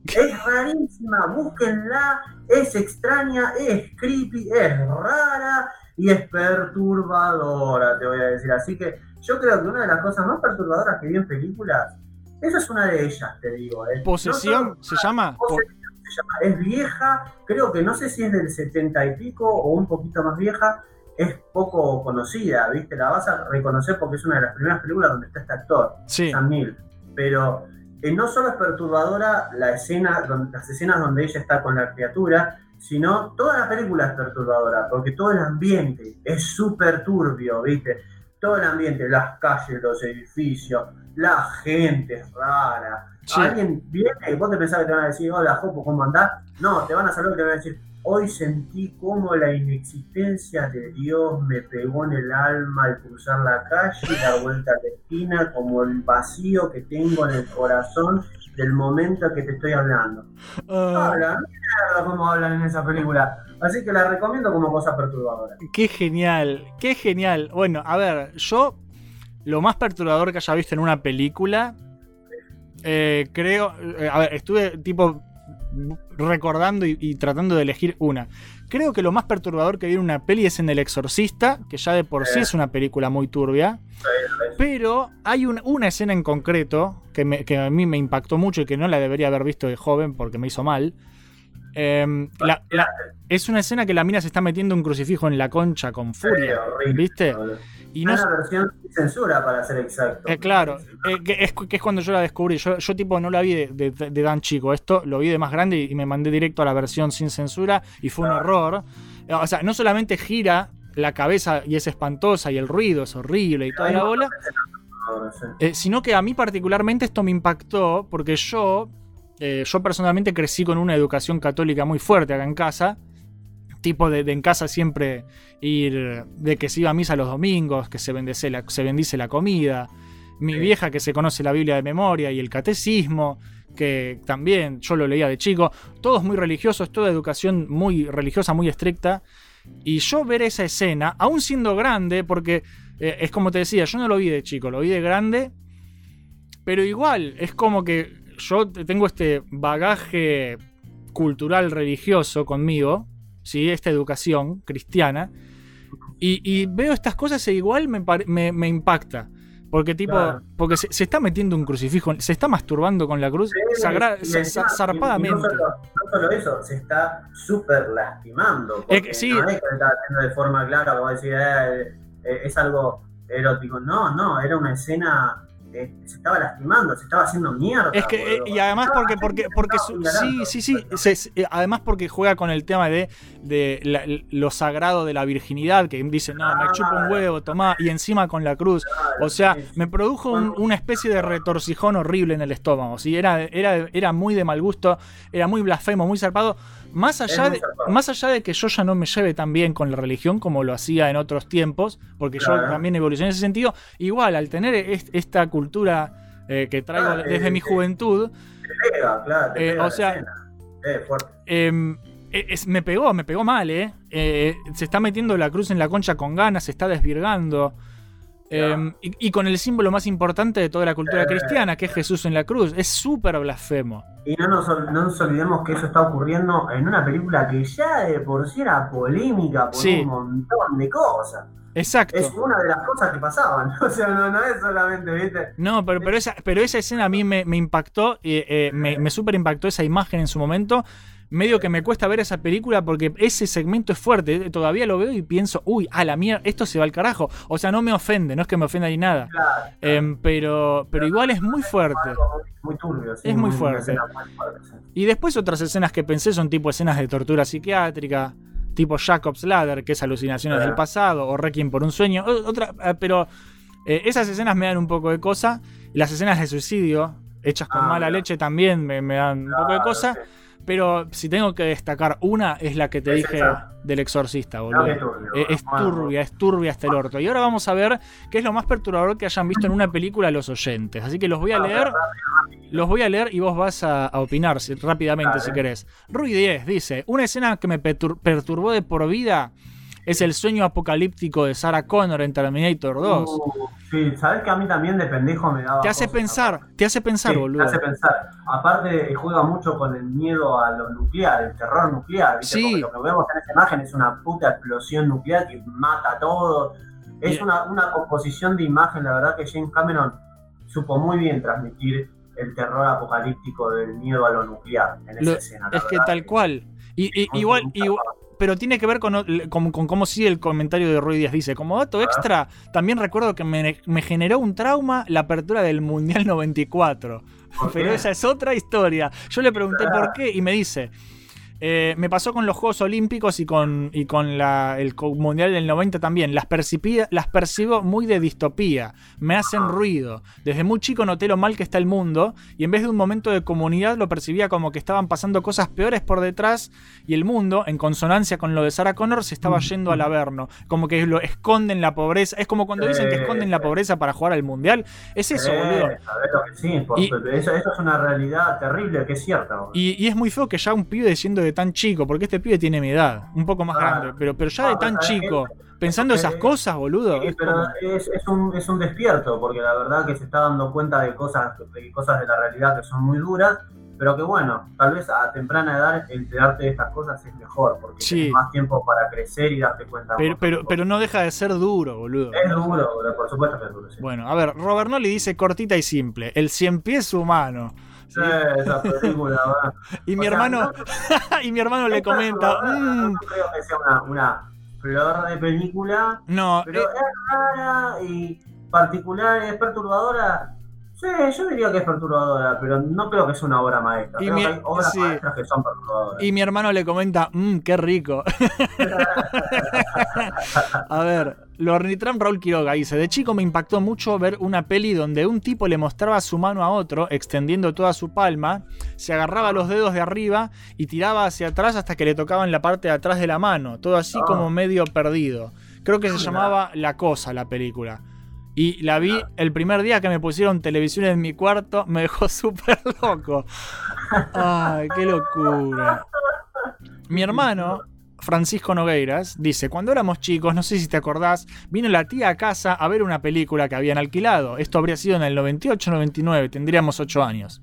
Es rarísima, búsquenla, es extraña, es creepy, es rara y es perturbadora, te voy a decir. Así que yo creo que una de las cosas más perturbadoras que vi en películas, esa es una de ellas, te digo. ¿eh?
¿Posesión se llama? Po-
Posesión se llama. Es vieja, creo que no sé si es del 70 y pico o un poquito más vieja. Es poco conocida, ¿viste? La vas a reconocer porque es una de las primeras películas donde está este actor,
Sí.
Sam Neill. Pero eh, no solo es perturbadora la escena, las escenas donde ella está con la criatura, sino toda la película es perturbadora, porque todo el ambiente es súper turbio, ¿viste? Todo el ambiente, las calles, los edificios, la gente es rara.
Sí.
Alguien viene y vos te pensás que te van a decir, hola Jopo, ¿cómo andás? No, te van a saludar y te van a decir, hoy sentí como la inexistencia de Dios me pegó en el alma al cruzar la calle y dar vuelta a la esquina, como el vacío que tengo en el corazón del momento que te estoy hablando.
Ah,
Hablan, mierda cómo hablan en esa película. Así que la recomiendo como cosa perturbadora.
qué genial, qué genial. Bueno, a ver, yo lo más perturbador que haya visto en una película, eh, creo, eh, a ver, estuve tipo recordando y, y tratando de elegir una. Creo que lo más perturbador que vi en una peli es en El Exorcista, que ya de por sí
Eh.
es una película muy turbia. Pero hay un- una escena en concreto que, me- que a mí me impactó mucho y que no la debería haber visto de joven porque me hizo mal. Em, la- la- es una escena que la mina se está metiendo un crucifijo en la concha con furia. ¿viste? Y no,
Una versión sin censura, para ser exacto.
eh, claro, eh, que, es, que es cuando yo la descubrí. Yo, yo tipo no la vi de, de- de tan chico. Esto lo vi de más grande y me mandé directo a la versión sin censura y fue un horror. Eh, O sea, no solamente gira la cabeza y es espantosa y el ruido es horrible y toda la bola, eh, sino que a mí particularmente esto me impactó porque yo, yo personalmente crecí con una educación católica muy fuerte acá en casa. Tipo de, de en casa siempre ir, de que se iba a misa los domingos, que se bendice la, se bendice la comida. Mi
Sí.
vieja que se conoce la Biblia de memoria y el catecismo, que también yo lo leía de chico. Todos muy religiosos, toda educación muy religiosa, muy estricta. Y yo ver esa escena, aún siendo grande, porque eh, es como te decía, yo no lo vi de chico, lo vi de grande, pero igual, es como que yo tengo este bagaje cultural religioso conmigo, ¿sí? esta educación cristiana, y, y veo estas cosas e igual me, me, me impacta. Porque tipo,
Claro.
porque se, se está metiendo un crucifijo, se está masturbando con la cruz
Sí,
sagra-
y
za- zarpadamente.
y No solo, no solo eso, se está súper lastimando.
Sí.
No es que lo está haciendo de forma clara, como decir, eh, eh, es algo erótico. No, no, era una escena. Eh, se estaba lastimando, se estaba haciendo mierda.
Es que, eh,
boludo.
y además porque, porque, porque su- sí, sí, sí, se- eh, además porque juega con el tema de, de la- lo sagrado de la virginidad, que dice, no, me chupa un huevo, tomá, y encima con la cruz. O sea, me produjo un- una especie de retorcijón horrible en el estómago, ¿sí? Era, era, era muy de mal gusto, era muy blasfemo, muy zarpado. Más allá, de, más allá de que yo ya no me lleve tan bien con la religión como lo hacía en otros tiempos, porque yo también evolucioné en ese sentido, igual al tener est- esta cultura eh, que traigo
Ah,
desde
eh,
mi
eh,
juventud,
Te pega, claro, te pega
o sea. Em, es- me pegó, me pegó mal, ¿eh? Eh, Se está metiendo la cruz en la concha con ganas, se está desvirgando. Em, y, y con el símbolo más importante de toda la cultura
Eh.
cristiana, que es Jesús en la cruz. Es súper blasfemo.
Y no nos, ol- no nos olvidemos que eso está ocurriendo en una película que ya de por sí era polémica por
Sí.
un montón de cosas.
Exacto.
Es una de las cosas que pasaban. O sea, no, no es solamente, ¿viste?
No, pero, pero, esa, pero esa escena a mí me, me impactó, eh, me, me súper impactó esa imagen en su momento. Medio que me cuesta ver esa película porque ese segmento es fuerte. Todavía lo veo y pienso, uy, a la mierda, esto se va al carajo. O sea, no me ofende, no es que me ofenda ni nada. Em, pero, pero igual es muy fuerte.
Muy turbio, sí,
Es muy
una
fuerte.
muy fuerte, sí.
Y después otras escenas que pensé son tipo escenas de tortura psiquiátrica, tipo Jacob's Ladder, que es alucinaciones
Ah.
del pasado, o Requiem por un sueño. Otra, eh, pero eh, esas escenas me dan un poco de cosa. Las escenas de suicidio, hechas con
Ah,
mala leche, también me, me dan un poco de
Claro,
cosa.
sí.
Pero si tengo que destacar una, es la que te
Es
dije
esa.
del exorcista, boludo.
turbio,
Eh, es
bueno.
turbia, es turbia hasta el orto. Y ahora vamos a ver qué es lo más perturbador que hayan visto en una película los oyentes. Así que los voy a
Ah,
leer. Los voy a leer y vos vas a, a opinar si- rápidamente si querés. Rui 10 dice: Una escena que me pertur- perturbó de por vida es el sueño apocalíptico de Sarah Connor en Terminator 2.
Uh, sí, sabes que a mí también de pendejo me daba.
te hace
cosas,
pensar, te hace pensar,
Sí,
boludo.
Te hace pensar. Aparte, juega mucho con el miedo a lo nuclear, el terror nuclear. ¿viste?
Sí.
Porque lo que vemos en esa imagen es una puta explosión nuclear que mata a todo. Es una, una composición de imagen, la verdad que James Cameron supo muy bien transmitir el terror apocalíptico del miedo a lo nuclear en esa
Lo-
escena.
es que tal cual. Y, y- igual, igual- pero tiene que ver con, con, con cómo sigue el comentario de Rui Díaz. Dice, como dato extra, también recuerdo que me, me generó un trauma la apertura del Mundial 94.
¿Por
Pero esa es otra historia. Yo le pregunté por qué y me dice, eh, me pasó con los Juegos Olímpicos y con, y con la- el Mundial del 90 también. Las, percibo muy de distopía. Me hacen ruido. Desde muy chico noté lo mal que está el mundo y en vez de un momento de comunidad lo percibía como que estaban pasando cosas peores por detrás y el mundo, en consonancia con lo de Sarah Connor, se estaba yendo al averno. Como que lo esconden la pobreza. Es como cuando dicen que esconden la pobreza para jugar al Mundial. Es eso, boludo.
sí, por
Y-
supuesto. eso, eso es una realidad terrible que es cierta.
Y, y es muy feo que ya un pibe siendo de tan chico, porque este pibe tiene mi edad, un poco más
Claro.
grande, pero, pero ya de
Ah,
tan
¿sabes qué?
chico, pensando esas cosas, boludo.
Sí,
es
pero
como-
es, es un, es un despierto, porque la verdad que se está dando cuenta de cosas, de cosas de la realidad que son muy duras, pero que bueno, tal vez a temprana edad enterarte de estas cosas es mejor, porque
Sí.
tienes más tiempo para crecer y darte cuenta.
pero,
de
pero,
cosas.
pero no deja de ser duro, boludo.
es duro, por supuesto que es duro. Sí,
Bueno, a ver, Robert Nolly dice cortita y simple, el cien pies humano.
Sí, esa película, ¿verdad?
Y mi
sea,
hermano,
no-
y mi hermano le comenta, "Mm,
No creo que sea una, una flor de película,
no,
pero
eh,
es rara y particular, es perturbadora. Sí, yo diría que es perturbadora, pero no creo que sea una obra maestra.
Y
creo
mi-
que hay obras
sí.
maestras que son perturbadoras.
y mi hermano le comenta, mmm, qué rico. A ver, lo ornitram Raúl Quiroga dice: De chico me impactó mucho ver una peli donde un tipo le mostraba su mano a otro, extendiendo toda su palma, se agarraba los dedos de arriba y tiraba hacia atrás hasta que le tocaban la parte de atrás de la mano, todo así
Ah.
como medio perdido. Creo que se llamaba La Cosa la película. Y la vi el primer día que me pusieron televisión en mi cuarto, me dejó súper loco. Ay, qué locura. Mi hermano, Francisco Nogueiras, dice, cuando éramos chicos, no sé si te acordás, vino la tía a casa a ver una película que habían alquilado. Esto habría sido en el 98-99, tendríamos 8 años.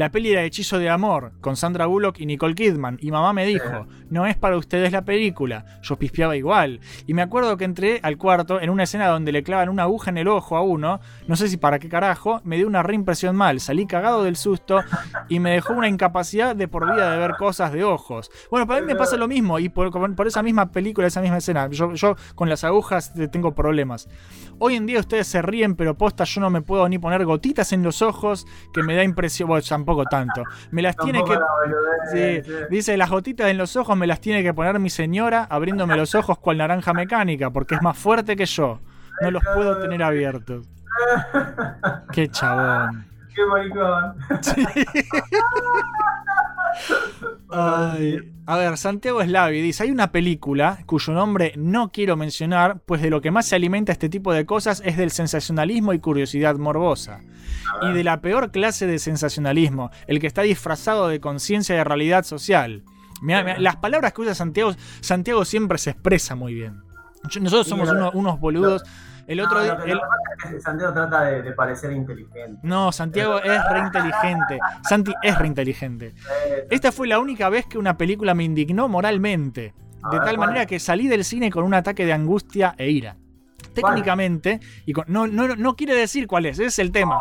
La peli era Hechizo de Amor, con Sandra Bullock y Nicole Kidman, y mamá me dijo, no es para ustedes la película. Yo pispeaba igual. Y me acuerdo que entré al cuarto en una escena donde le clavan una aguja en el ojo a uno, no sé si para qué carajo, me dio una reimpresión mal, salí cagado del susto y me dejó una incapacidad de por vida de ver cosas de ojos. Bueno, para mí me pasa lo mismo, y por, por esa misma película, esa misma escena, yo, yo con las agujas eh, tengo problemas. Hoy en día ustedes se ríen, pero posta yo no me puedo ni poner gotitas en los ojos, que me da impresión, bueno, tampoco tanto. Me las tiene
Tampoco
que...
la
Sí, dice, las gotitas en los ojos me las tiene que poner mi señora abriéndome los ojos cual naranja mecánica, porque es más fuerte que yo. No los puedo tener abiertos. Qué chabón.
Qué maricón.
Ay. A ver, Santiago Slavi dice, hay una película cuyo nombre no quiero mencionar, pues de lo que más se alimenta este tipo de cosas es del sensacionalismo y curiosidad morbosa. Y de la peor clase de sensacionalismo, el que está disfrazado de conciencia de realidad social. Mirá, mirá, las palabras que usa Santiago, Santiago siempre se expresa muy bien. Nosotros somos unos, unos boludos. El otro
No,
el-
es Santiago trata de, de parecer inteligente.
no, Santiago es re inteligente. Santi es re inteligente.
Eh,
Esta fue la única vez que una película me indignó moralmente. De
ver,
tal manera que salí del cine con un ataque de angustia e ira. Técnicamente, y con- no, no, no quiere decir cuál es, es el tema.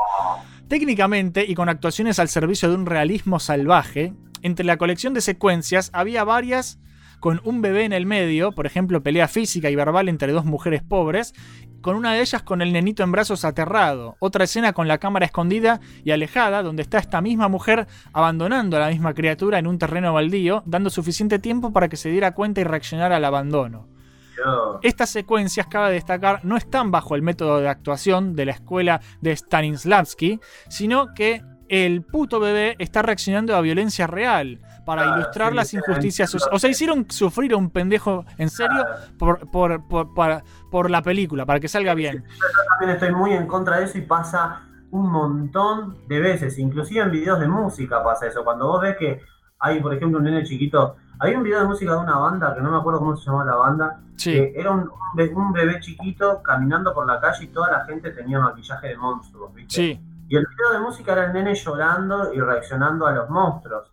Técnicamente y con actuaciones al servicio de un realismo salvaje, entre la colección de secuencias había varias con un bebé en el medio, por ejemplo, pelea física y verbal entre dos mujeres pobres, con una de ellas con el nenito en brazos aterrado, otra escena con la cámara escondida y alejada, donde está esta misma mujer abandonando a la misma criatura en un terreno baldío, dando suficiente tiempo para que se diera cuenta y reaccionara al abandono. Estas secuencias, cabe destacar, no están bajo el método de actuación de la escuela de Stanislavski, sino que el puto bebé está reaccionando a violencia real para
Claro,
ilustrar
sí,
las injusticias. O sea, hicieron sufrir a un pendejo en serio por, por, por la película, para que salga bien.
Yo también estoy muy en contra de eso y pasa un montón de veces, inclusive en videos de música pasa eso. Cuando vos ves que hay, por ejemplo, un nene chiquito, hay un video de música de una banda, que no me acuerdo cómo se llamaba la banda,
Sí.
que era un, un be- un bebé chiquito caminando por la calle y toda la gente tenía maquillaje de monstruos, ¿viste?
Sí.
Y el video de música era el nene llorando y reaccionando a los monstruos.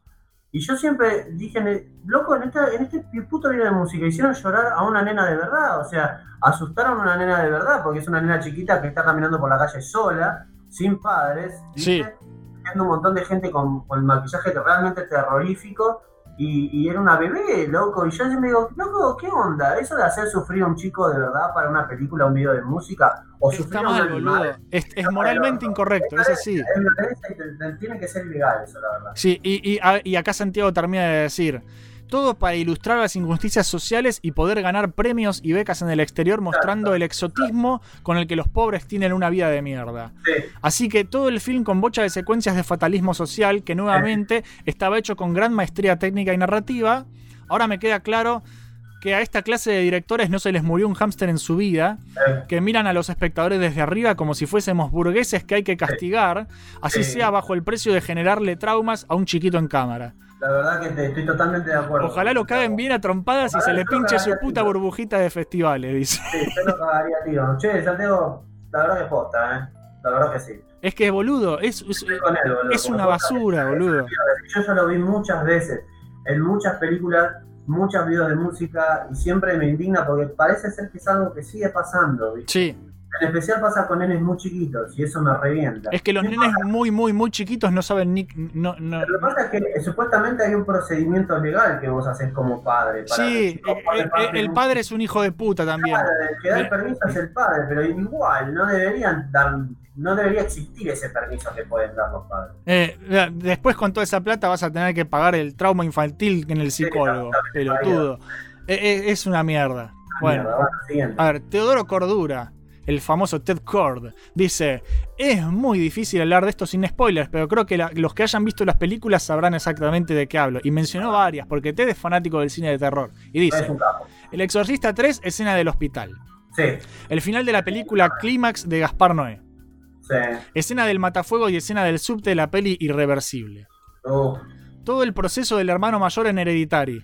Y yo siempre dije, loco, en, esta- en este puto video de música hicieron llorar a una nena de verdad. O sea, asustaron a una nena de verdad, porque es una nena chiquita que está caminando por la calle sola, sin padres,
Sí.
viendo un montón de gente con, con maquillaje realmente terrorífico. Y, y era una bebé, loco. Y yo siempre digo, loco, ¿qué onda? Eso de hacer sufrir a un chico de verdad para una película, un video de música, o
Está
sufrir a un
mal,
animal.
Es, es moralmente incorrecto, es así.
Es tiene que ser ilegal eso, la verdad.
Sí, y, y, a- y acá Santiago termina de decir, todo para ilustrar las injusticias sociales y poder ganar premios y becas en el exterior mostrando el exotismo con el que los pobres tienen una vida de mierda. Así que todo el film con bocha de secuencias de fatalismo social que nuevamente estaba hecho con gran maestría técnica y narrativa. Ahora me queda claro que a esta clase de directores no se les murió un hámster en su vida, que miran a los espectadores desde arriba como si fuésemos burgueses que hay que castigar, así
Sí.
sea bajo el precio de generarle traumas a un chiquito en cámara.
La verdad que te- estoy totalmente de acuerdo.
Ojalá lo caguen bien a trompadas y se le pinche su puta burbujita de festivales, dice.
Sí, yo lo cagaría, tío. Che, Santiago, la verdad que es posta, ¿eh? La verdad que sí.
Es que, boludo, es, es,
él, boludo.
es una basura, boludo.
Yo ya lo vi muchas veces, en muchas películas, muchos videos de música, y siempre me indigna porque parece ser que es algo que sigue pasando, ¿viste?
Sí,
En especial pasa con nenes muy chiquitos, y eso me revienta.
es que los nenes muy, muy, muy chiquitos no saben ni. No, no,
Lo que pasa es que eh, supuestamente hay un procedimiento legal que vos haces como padre. Para que
Sí,
el
eh, eh, el padre es un hijo de puta también.
Claro, el que da el permiso es el padre, pero igual no deberían dar, no debería existir ese permiso que pueden dar los padres.
Eh, después con toda esa plata vas a tener que pagar el trauma infantil en el psicólogo, pelotudo. Eh, eh, es una mierda. Bueno,
Mierda, bueno,
a ver, Teodoro Cordura, el famoso Ted Cord, dice: Es muy difícil hablar de esto sin spoilers, pero creo que la- los que hayan visto las películas sabrán exactamente de qué hablo. Y mencionó varias, porque Ted es fanático del cine de terror. Y dice:
Es.
El Exorcista 3, escena del hospital.
Sí,
El final de la película Clímax de Gaspar Noé.
sí.
Escena del matafuego y escena del subte de la peli Irreversible.
Uf.
Todo el proceso del hermano mayor en Hereditary.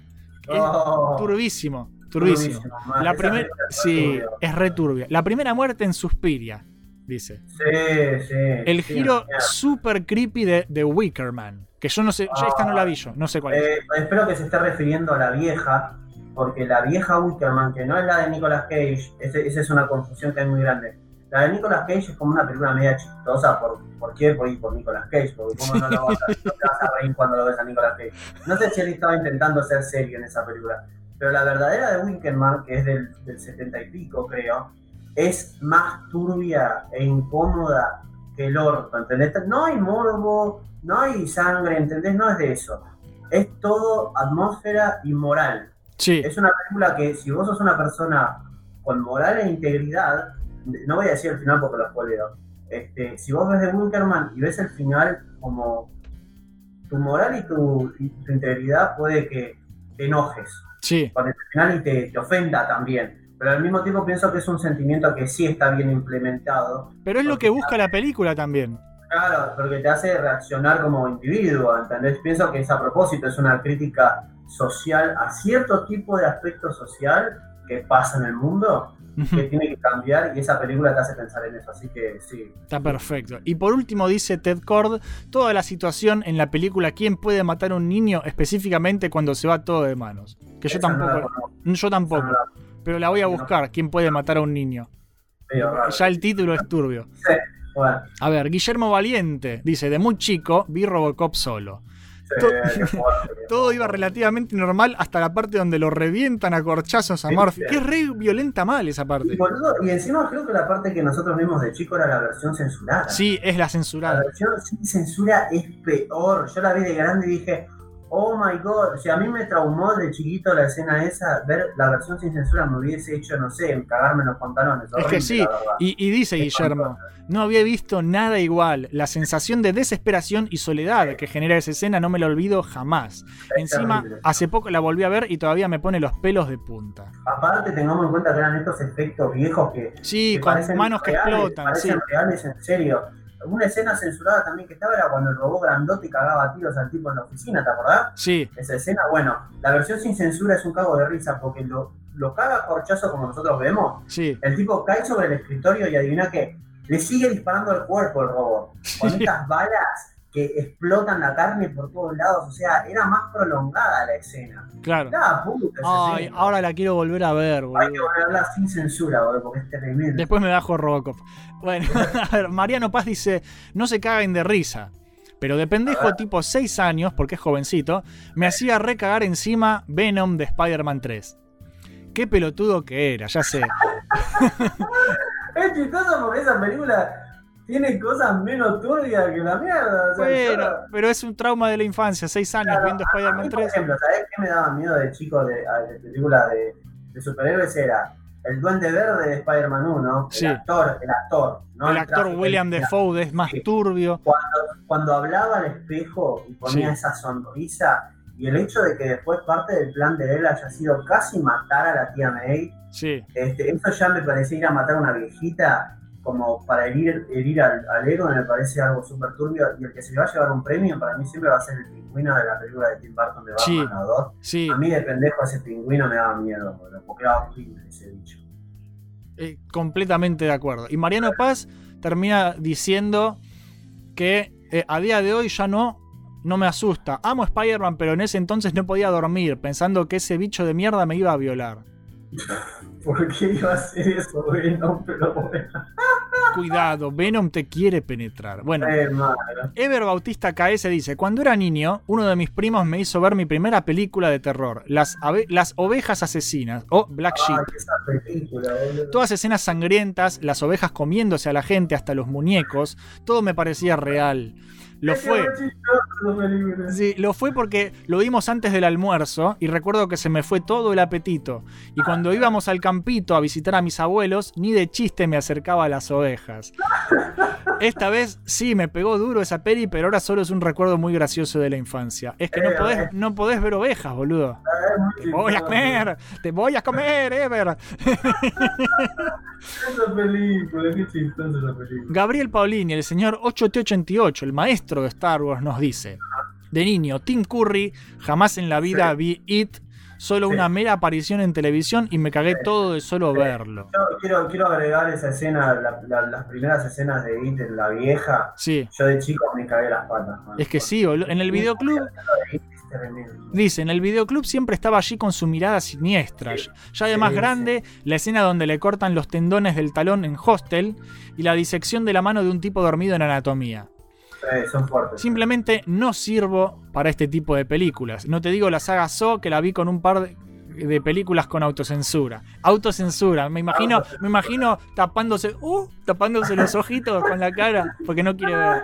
Es
Oh.
turbísimo, turbísimo.
Turbísimo, man.
La primera, sí, es re turbia. La primera muerte en Suspiria, dice.
Sí, sí.
El
sí,
giro super creepy de, de Wickerman. Que yo no sé, ya esta no la vi yo, no sé cuál es.
Eh, espero que se esté refiriendo a la vieja, porque la vieja Wickerman, que no es la de Nicolas Cage, ese- esa es una confusión que hay muy grande. La de Nicolas Cage es como una película media chistosa. ¿Por, ¿por qué? Por, por Nicolas Cage, porque cómo no, lo vas a, no te vas a reír cuando lo ves a Nicolas Cage. No sé si él estaba intentando ser serio en esa película, pero la verdadera de Wickerman, que es del, del 70 y pico, creo, es más turbia e incómoda que el orto, ¿entendés? No hay morbo, no hay sangre, ¿entendés? No es de eso. Es todo atmósfera y moral.
Sí,
Es una película que si vos sos una persona con moral e integridad, no voy a decir el final porque lo spoileo, este, si vos ves de Winkerman y ves el final como tu moral y tu, y tu integridad puede que te enojes
sí.
con el final y te, te ofenda también. Pero al mismo tiempo pienso que es un sentimiento que sí está bien implementado.
Pero es lo que busca la película también.
Claro, porque te hace reaccionar como individuo, ¿entendés? Pienso que es a propósito, es una crítica social a cierto tipo de aspecto social que pasa en el mundo, que tiene que cambiar y esa película te hace pensar en eso, así que sí.
Está perfecto. Y por último dice Ted Cord, toda la situación en la película ¿Quién puede matar a un niño? específicamente cuando se va todo de manos. Que yo
Esa no
tampoco, yo tampoco. Pero la voy a buscar, ¿quién puede matar a un niño? Ya el título es turbio.
Sí, bueno,
A ver, Guillermo Valiente dice, de muy chico vi Robocop solo. Todo iba relativamente normal hasta la parte donde lo revientan a corchazos a. Murphy. Que es re violenta mal esa parte.
Y, boludo, y encima creo que la parte que nosotros vimos de chico era la versión censurada.
Sí, es la
La
censurada.
versión sin censura es peor. Yo la vi de grande y dije, oh my god. O sea, a mí me traumó de chiquito la escena esa. Ver la versión sin censura me hubiese hecho, no sé, cagarme en los pantalones.
Es que sí, y, y dice Guillermo, no había visto nada igual. La sensación de desesperación y soledad que genera esa escena no me la olvido jamás. Encima,
terrible.
hace poco la volví a ver y todavía me pone los pelos de punta.
Aparte, tengamos en cuenta que eran estos efectos viejos que.
Sí,
que
con manos que
reales,
explotan, sí.
Parecen reales, en serio. Una escena censurada también que estaba era cuando el robot grandote cagaba tiros al tipo en la oficina, ¿te acordás?
Sí,
Esa escena, bueno, la versión sin censura es un cago de risa porque lo, lo caga corchazo como nosotros vemos.
sí.
El tipo cae sobre el escritorio y adivina que le sigue disparando al cuerpo el robot. Con
Sí.
estas balas que explotan la carne por todos lados. O sea, era más prolongada la escena.
Claro.
Puta esa
Ay,
escena.
ahora la quiero volver a ver,
Hay que
boludo.
volver a hablar sin censura, boludo, porque es tremendo.
Después me bajo Robocop. Bueno, a ver, Mariano Paz dice, no se caguen de risa. Pero de pendejo tipo 6 años, porque es jovencito, me hacía recagar encima Venom de Spider-Man 3. Qué pelotudo que era, ya sé.
Es chistoso porque esa película tiene cosas menos turbias que la mierda. O sea,
Bueno,
yo-
pero es un trauma de la infancia, 6 años
Claro,
viendo Spider-Man
mí, por
3.
ejemplo, ¿sabés qué me daba miedo de chico de, de película de, de superhéroes? Era el Duende Verde de Spider-Man 1,
Sí.
el actor, el actor, ¿no?
El actor William Defoe es más
Sí.
turbio.
Cuando, cuando hablaba al espejo y ponía
Sí.
esa sonrisa, y el hecho de que después parte del plan de él haya sido casi matar a la tía May,
Sí,
este, eso ya me parecía ir a matar a una viejita como para herir, herir al, al héroe, me parece algo súper turbio. Y el que se le va a llevar un premio para mí siempre va a ser el pingüino de la película de Tim Burton de Batman
Sí.
la 2.
sí.
A mí de pendejo ese pingüino me daba miedo, porque era horrible ese bicho.
Eh, completamente de acuerdo. Y Mariano Paz termina diciendo que eh, a día de hoy ya no, no me asusta. Amo Spider-Man, pero en ese entonces no podía dormir pensando que ese bicho de mierda me iba a violar.
¿Por qué iba a hacer eso, güey? No, pero bueno.
Cuidado, Venom te quiere penetrar. Bueno. Ever Bautista KS dice, cuando era niño, uno de mis primos me hizo ver mi primera película de terror, Las, ave- las ovejas asesinas, o Black Sheep.
Película.
Todas escenas sangrientas, las ovejas comiéndose a la gente, hasta los muñecos, todo me parecía real. Lo fue. Sí, lo fue porque lo vimos antes del almuerzo y recuerdo que se me fue todo el apetito. Y cuando íbamos al campito a visitar a mis abuelos, ni de chiste me acercaba a las ovejas. Esta vez sí me pegó duro esa peli, pero ahora solo es un recuerdo muy gracioso de la infancia. Es que no
Eh,
podés, no podés ver ovejas, boludo. Te voy a comer, te voy a comer, Ever.
Esa película, qué chistosa esa película.
Gabriel Paulini, el señor 8T88, el maestro de Star Wars, nos dice: De niño, Tim Curry, jamás en la vida vi It, solo
Sí.
una mera aparición en televisión y me cagué todo de solo
Sí.
verlo.
Yo quiero, quiero agregar esa escena, la- la- las primeras escenas de It en la vieja.
Sí,
Yo de chico me cagué las patas. man.
es que sí, en el videoclub, dice, en el videoclub siempre estaba allí con su mirada siniestra. Ya de más
Sí,
grande, la escena donde le cortan los tendones del talón en Hostel y la disección de la mano de un tipo dormido en anatomía.
Eh, son fuertes.
Simplemente no sirvo para este tipo de películas. No te digo la saga So, que la vi con un par de, de películas con autocensura. Autocensura, me imagino, me imagino tapándose, uh, tapándose los ojitos con la cara, porque no quiere ver.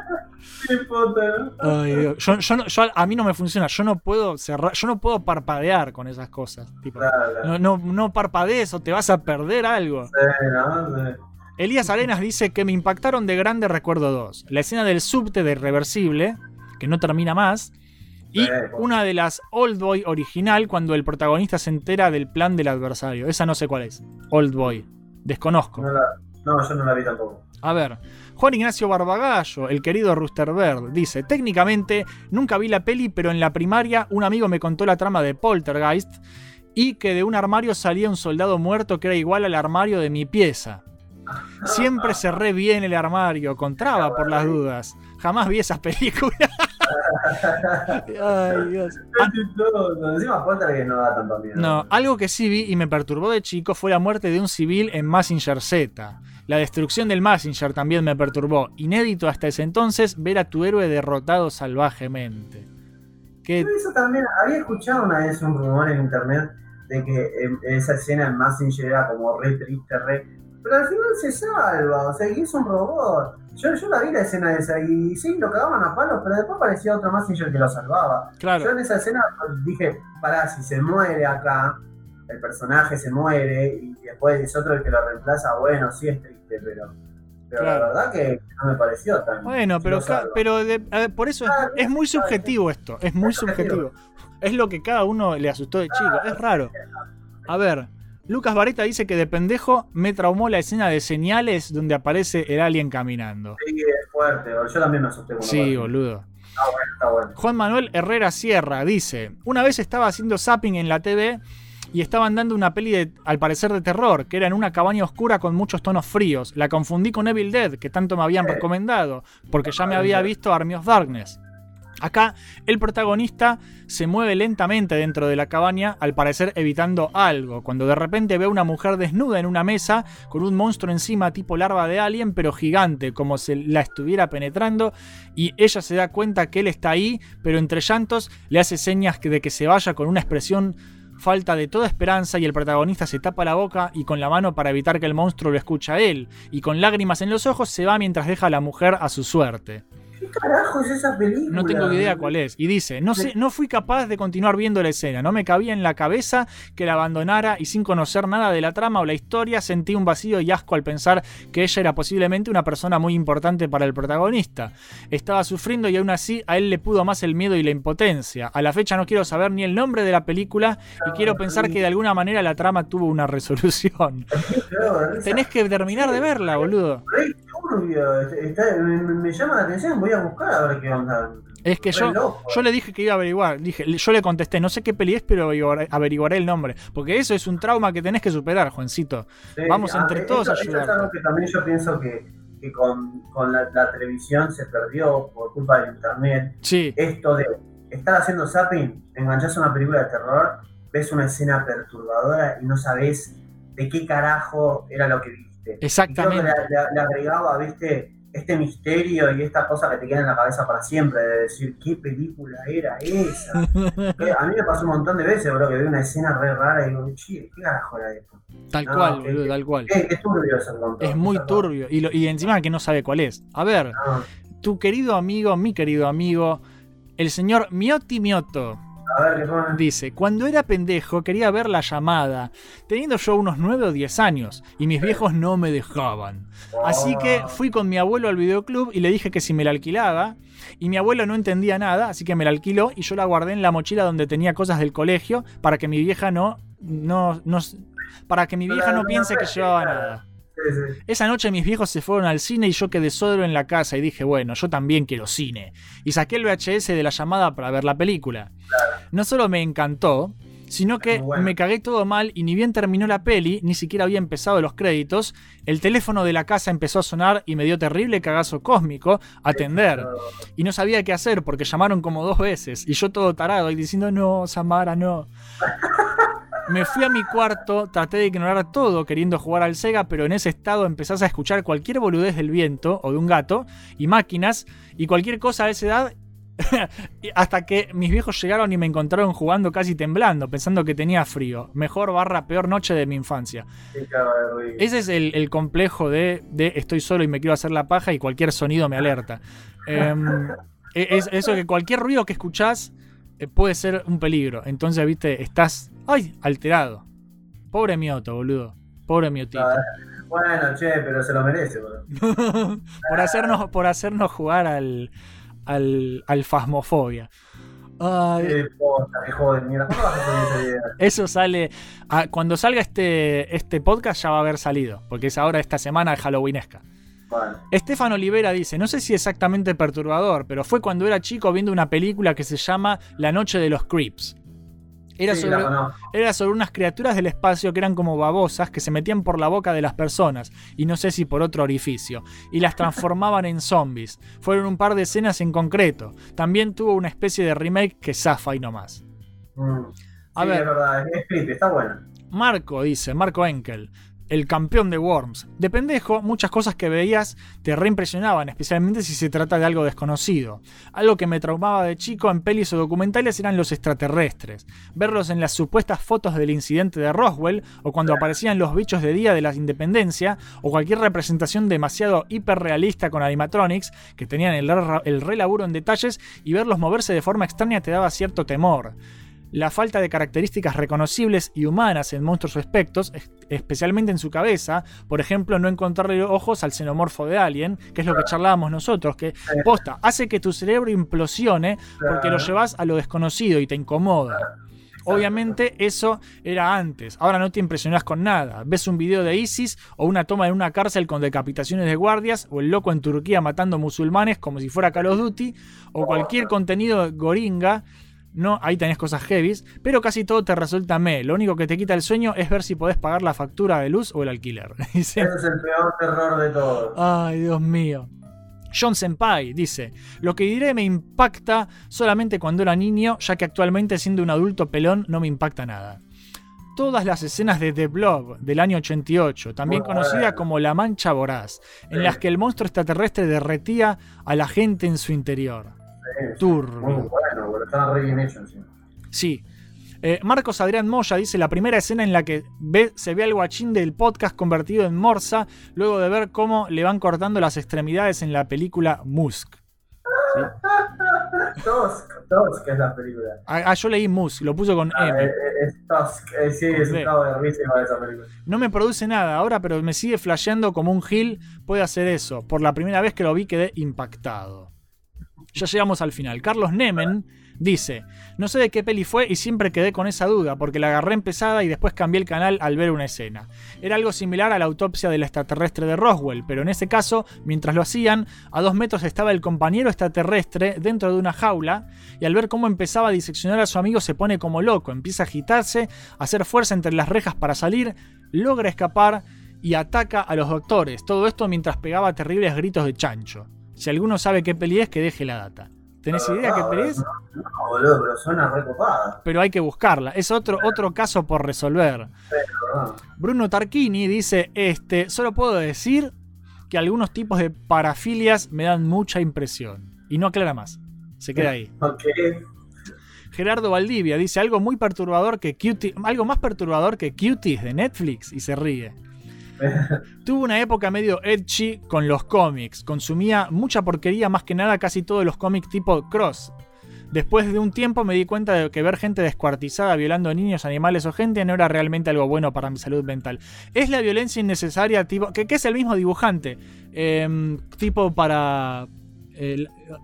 Ay. Yo, yo no- yo- a mí no me funciona, yo no puedo cerrar, yo no puedo parpadear con esas cosas. Tipo, no, no, no parpadees o te vas a perder algo.
Sí, ¿no? Sí.
Elías Arenas dice que me impactaron de grande recuerdo dos. La escena del subte de Reversible, que no termina más. Y una de las Old Boy original cuando el protagonista se entera del plan del adversario. Esa no sé cuál es. Old Boy. Desconozco.
No, la- no, yo no la vi tampoco.
A ver, Juan Ignacio Barbagallo, el querido Rooster Bird, dice, técnicamente nunca vi la peli, pero en la primaria un amigo me contó la trama de Poltergeist y que de un armario salía un soldado muerto que era igual al armario de mi pieza. Siempre cerré bien el armario, con traba por las dudas. Jamás vi esas películas. Ay, Dios. Ah,
no
algo que sí vi y me perturbó de chico fue la muerte de un civil en Massinger Z. La destrucción del Massinger también me perturbó. Inédito hasta ese entonces ver a tu héroe derrotado salvajemente. Que,
eso también, había escuchado una vez un rumor en internet de que esa escena en Massinger era como re triste, re. Pero al final se salva, o sea, y es un robot. Yo, yo la vi la escena esa y sí, lo cagaban a palos, pero después aparecía otro Massinger que lo salvaba.
Claro.
Yo en esa escena dije, pará, si se muere acá, el personaje se muere y después es otro el que lo reemplaza, bueno, sí es triste, pero. Pero
Claro.
la verdad que no me pareció tan.
Bueno, pero, pero de- ver, por eso es,
Claro,
es muy subjetivo esto, es muy
subjetivo.
Es lo que cada uno le asustó de chico, es raro. A ver, Lucas Vareta dice que de pendejo me traumó la escena de señales donde aparece el alien caminando.
Sí, es fuerte, yo también me asusté
Sí, boludo.
Está bueno, está bueno.
Juan Manuel Herrera Sierra dice, una vez estaba haciendo zapping en la TV y estaban dando una peli de, al parecer de terror, que era en una cabaña oscura con muchos tonos fríos. La confundí con Evil Dead, que tanto me habían recomendado, porque ya me había visto Army of Darkness. Acá el protagonista se mueve lentamente dentro de la cabaña, al parecer evitando algo, cuando de repente ve a una mujer desnuda en una mesa con un monstruo encima tipo larva de alien, pero gigante, como si la estuviera penetrando, y ella se da cuenta que él está ahí, pero entre llantos le hace señas de que se vaya con una expresión falta de toda esperanza y el protagonista se tapa la boca y con la mano para evitar que el monstruo lo escuche a él, y con lágrimas en los ojos se va mientras deja a la mujer a su suerte.
¿Qué carajo es esa película?
No tengo idea cuál es. Y dice, no, sé, no fui capaz de continuar viendo la escena, no me cabía en la cabeza que la abandonara y sin conocer nada de la trama o la historia sentí un vacío y asco al pensar que ella era posiblemente una persona muy importante para el protagonista. Estaba sufriendo y aún así a él le pudo más el miedo y la impotencia. A la fecha no quiero saber ni el nombre de la película y quiero pensar que de alguna manera la trama tuvo una resolución. Tenés que terminar de verla, boludo.
Turbio, está- me, me- llama la atención, voy a buscar a ver qué onda.
Es que yo,
loco.
yo le dije que iba a averiguar. Dije, yo le contesté, no sé qué peli es, pero averiguaré, averiguaré el nombre. Porque eso es un trauma que tenés que superar, Juancito.
Sí,
Vamos
ah,
entre todos a
eso es algo que también yo pienso que, que con, con la, la televisión se perdió por culpa del internet.
Sí.
Esto de estar haciendo zapping, enganchás una película de terror, ves una escena perturbadora y no sabés de qué carajo era lo que viste.
Exactamente.
Y creo que le, le- le agregaba, viste, este misterio y esta cosa que te queda en la cabeza para siempre, de decir, ¿qué película era esa? A mí me pasó un montón de veces, bro, que vi una escena re rara y digo, che, ¿qué carajo era esto?
Tal
No,
cual, boludo, tal cual.
Turbio es el montón.
Es muy turbio. Y, lo- y encima que no sabe cuál es. A ver,
No,
tu querido amigo, mi querido amigo, el señor Miotti Mioto. Dice, cuando era pendejo quería ver la llamada, teniendo yo unos 9 o 10 años, y mis viejos no me dejaban. Así que fui con mi abuelo al videoclub y le dije que si me la alquilaba, y mi abuelo no entendía nada, así que me la alquiló y yo la guardé en la mochila donde tenía cosas del colegio para que mi vieja no, no, no para que mi vieja no piense que llevaba nada.
Sí.
Esa noche mis viejos se fueron al cine y yo quedé solo en la casa y dije, bueno, yo también quiero cine. Y saqué el VHS de la llamada para ver la película. No solo me encantó, sino que
bueno.
me cagué todo mal y ni bien terminó la peli, ni siquiera había empezado los créditos, el teléfono de la casa empezó a sonar y me dio terrible cagazo cósmico atender. Y no sabía qué hacer porque llamaron como dos veces y yo todo tarado y diciendo, no, Samara, no. Me fui a mi cuarto, traté de ignorar todo queriendo jugar al Sega, pero en ese estado empezás a escuchar cualquier boludez del viento o de un gato y máquinas y cualquier cosa a esa edad. hasta que mis viejos llegaron y me encontraron jugando casi temblando, pensando que tenía frío. Mejor barra peor noche de mi infancia. Ese es el, el complejo de, de estoy solo y me quiero hacer la paja y cualquier sonido me alerta. Em, e- es eso que cualquier ruido que escuchás eh, puede ser un peligro. Entonces, viste, estás, ay, alterado. Pobre mioto, boludo. Pobre miotito.
Bueno, che, pero se lo merece, bro.
por, hacernos, por hacernos jugar al, al, al fasmofobia. Ay. Eso sale. ah, cuando salga este, este podcast ya va a haber salido. Porque es ahora esta semana Halloweenesca.
Bueno,
Estefan Olivera dice, no sé si exactamente perturbador, pero fue cuando era chico viendo una película que se llama La Noche de los Creeps. Era,
sí,
sobre, era sobre unas criaturas del espacio que eran como babosas que se metían por la boca de las personas, y no sé si por otro orificio, y las transformaban en zombies. Fueron un par de escenas en concreto. También tuvo una especie de remake que zafa y no más.
Mm.
A
Sí,
ver.
es verdad, es, es creepy, está bueno.
Marco dice, Marco Enkel. El campeón de Worms. De pendejo, muchas cosas que veías te reimpresionaban, especialmente si se trata de algo desconocido. Algo que me traumaba de chico en pelis o documentales eran los extraterrestres. Verlos en las supuestas fotos del incidente de Roswell, o cuando aparecían los bichos de día de la independencia, o cualquier representación demasiado hiperrealista con animatronics, que tenían el, el relaburo en detalles, y verlos moverse de forma extraña te daba cierto temor la falta de características reconocibles y humanas en monstruos o especialmente en su cabeza, por ejemplo, no encontrarle ojos al xenomorfo de Alien, que es lo que charlábamos nosotros, que posta, hace que tu cerebro implosione porque lo llevas a lo desconocido y te incomoda. Obviamente eso era antes, ahora no te impresionas con nada. Ves un video de ISIS o una toma en una cárcel con decapitaciones de guardias o el loco en Turquía matando musulmanes como si fuera Call of Duty o cualquier contenido goringa no, ahí tenés cosas heavies, pero casi todo te resulta me. Lo único que te quita el sueño es ver si podés pagar la factura de luz o el alquiler.
Ese es el peor terror de todos.
Ay, Dios mío. John Senpai dice, lo que diré me impacta solamente cuando era niño, ya que actualmente siendo un adulto pelón no me impacta nada. Todas las escenas de The Blob del año 88, también conocida como La Mancha Voraz, en las que el monstruo extraterrestre derretía a la gente en su interior.
Tour. Muy bueno, pero estaba re bien hecho encima.
Sí. Eh, Marcos Adrián Moya dice la primera escena en la que ve, se ve al guachín del podcast convertido en morsa luego de ver cómo le van cortando las extremidades en la película Musk.
¿Sí? Tusk, Tusk es la película. Ah,
ah yo leí Musk, lo puso con
ah, M. Eh, eh, es, Tusk, sí, es un de risa esa película.
No me produce nada ahora, pero me sigue flasheando como un Gil puede hacer eso. Por la primera vez que lo vi quedé impactado. Ya llegamos al final. Carlos Nemen dice, no sé de qué peli fue y siempre quedé con esa duda porque la agarré empezada y después cambié el canal al ver una escena. Era algo similar a la autopsia del extraterrestre de Roswell, pero en ese caso, mientras lo hacían, a dos metros estaba el compañero extraterrestre dentro de una jaula y al ver cómo empezaba a diseccionar a su amigo se pone como loco, empieza a agitarse, a hacer fuerza entre las rejas para salir, logra escapar y ataca a los doctores, todo esto mientras pegaba terribles gritos de chancho. Si alguno sabe qué peli es, que deje la data. ¿Tenés idea qué peli es?
No, boludo, pero suena recopada.
Pero hay que buscarla. Es otro, otro caso por resolver. Bruno Tarquini dice: Este, solo puedo decir que algunos tipos de parafilias me dan mucha impresión. Y no aclara más. Se queda ahí. Gerardo Valdivia dice algo muy perturbador que Cutie, algo más perturbador que Cuties de Netflix y se ríe. Tuvo una época medio edgy con los cómics. Consumía mucha porquería, más que nada casi todos los cómics tipo Cross. Después de un tiempo me di cuenta de que ver gente descuartizada violando niños, animales o gente no era realmente algo bueno para mi salud mental. Es la violencia innecesaria, tipo, que, es el mismo dibujante. Em, tipo para,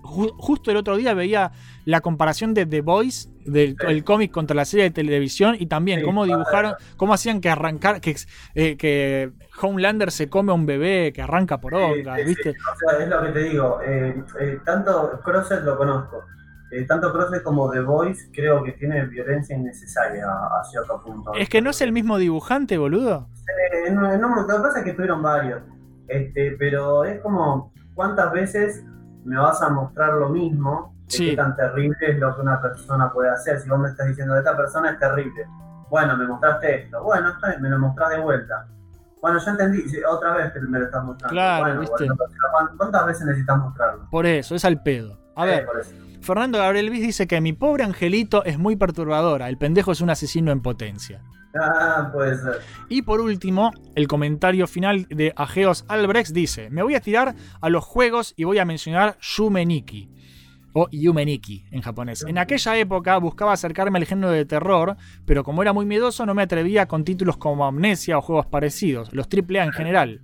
justo el otro día veía la comparación de The Voice, del cómic contra la serie de televisión, y también cómo dibujaron, cómo hacían que arrancar, que, eh, que Homelander se come a un bebé que arranca por onda, ¿viste?
O sea, es lo que te digo, eh, eh, tanto Crosset lo conozco. tanto Crosset como The Voice creo que tiene violencia innecesaria a, cierto punto.
Es que no es el mismo dibujante, boludo.
no, no, lo que pasa es que tuvieron varios. Este, pero es como, ¿cuántas veces me vas a mostrar lo mismo, de qué tan terrible es lo que una persona puede hacer. Si vos me estás diciendo, esta persona es terrible, bueno, me mostraste esto, bueno, me lo mostrás de vuelta. Bueno, ya entendí, otra vez que me lo estás mostrando.
Claro, ¿viste?
¿Cuántas veces necesitas mostrarlo?
Por eso, es al pedo. A ver, Fernando Gabriel Viz dice que mi pobre angelito es muy perturbadora. El pendejo es un asesino en potencia.
Ah.
Y por último, el comentario final de Ageos Albrecht dice: Me voy a tirar a los juegos y voy a mencionar Yumeniki o Yumeniki en japonés. En aquella época buscaba acercarme al género de terror, pero como era muy miedoso no me atrevía con títulos como Amnesia o juegos parecidos, los AAA en general.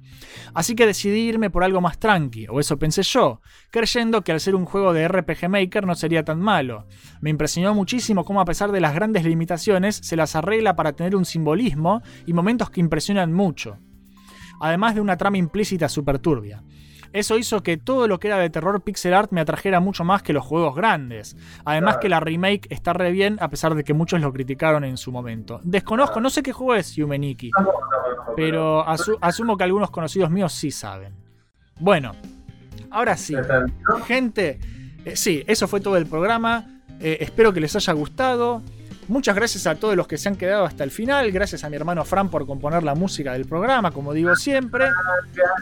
Así que decidí irme por algo más tranqui, o eso pensé yo, creyendo que al ser un juego de RPG Maker no sería tan malo. Me impresionó muchísimo cómo a pesar de las grandes limitaciones se las arregla para tener un simbolismo y momentos que impresionan mucho. Además de una trama implícita super turbia. Eso hizo que todo lo que era de terror pixel art me atrajera mucho más que los juegos grandes. Además que la remake está re bien, a pesar de que muchos lo criticaron en su momento. Desconozco, no sé qué juego es Yumeniki, pero asumo que algunos conocidos míos sí saben. Bueno, ahora sí. Gente, eh, sí, eso fue todo el programa. Eh, espero que les haya gustado. Muchas gracias a todos los que se han quedado hasta el final. Gracias a mi hermano Fran por componer la música del programa, como digo siempre.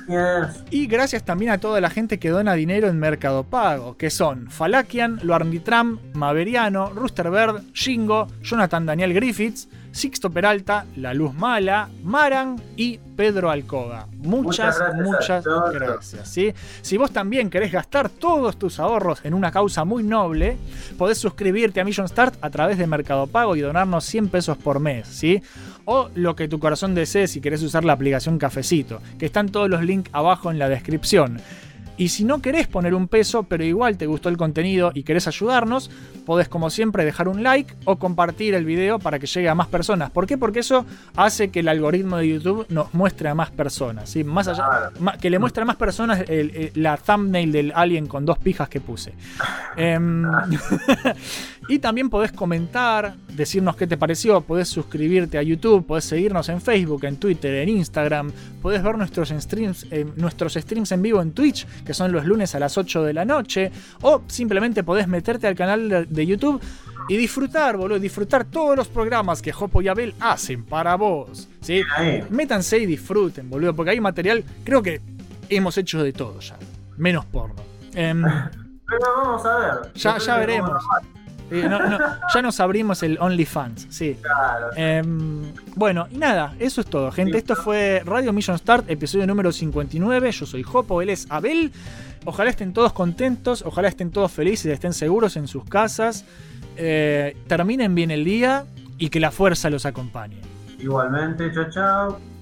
Gracias.
Y gracias también a toda la gente que dona dinero en Mercado Pago, que son Falakian, Loarnitram, Maveriano, Roosterbird, Shingo, Jonathan Daniel Griffiths, Sixto Peralta, La Luz Mala, Maran y Pedro Alcoba. Muchas,
Muchas gracias
muchas. ¿sí? Si vos también querés gastar todos tus ahorros en una causa muy noble, podés suscribirte a Mission Start a través de Mercado Pago y donarnos 100 pesos por mes. ¿sí? O lo que tu corazón desee si querés usar la aplicación Cafecito, que están todos los links abajo en la descripción. Y si no querés poner un peso, pero igual te gustó el contenido y querés ayudarnos, podés como siempre dejar un like o compartir el video para que llegue a más personas. ¿Por qué? Porque eso hace que el algoritmo de YouTube nos muestre a más personas. ¿sí? Más allá, que le muestre a más personas el- el- la thumbnail del alien con dos pijas que puse. Em, y también podés comentar, decirnos qué te pareció, podés suscribirte a YouTube, podés seguirnos en Facebook, en Twitter, en Instagram, podés ver nuestros streams, eh, nuestros streams en vivo en Twitch, que son los lunes a las 8 de la noche, o simplemente podés meterte al canal de, YouTube y disfrutar, boludo, disfrutar todos los programas que Jopo y Abel hacen para vos. ¿sí? Métanse y disfruten, boludo, porque hay material, creo que hemos hecho de todo ya, menos porno. Em,
Pero vamos a ver.
ya, ya veremos. No, no, ya nos abrimos el OnlyFans, sí.
Claro.
Em, bueno, y nada, eso es todo, gente. Esto fue Radio Mission Start, episodio número 59. Yo soy Jopo, él es Abel. Ojalá estén todos contentos, ojalá estén todos felices, estén seguros en sus casas. Eh, terminen bien el día y que la fuerza los acompañe.
Igualmente, chao, chao.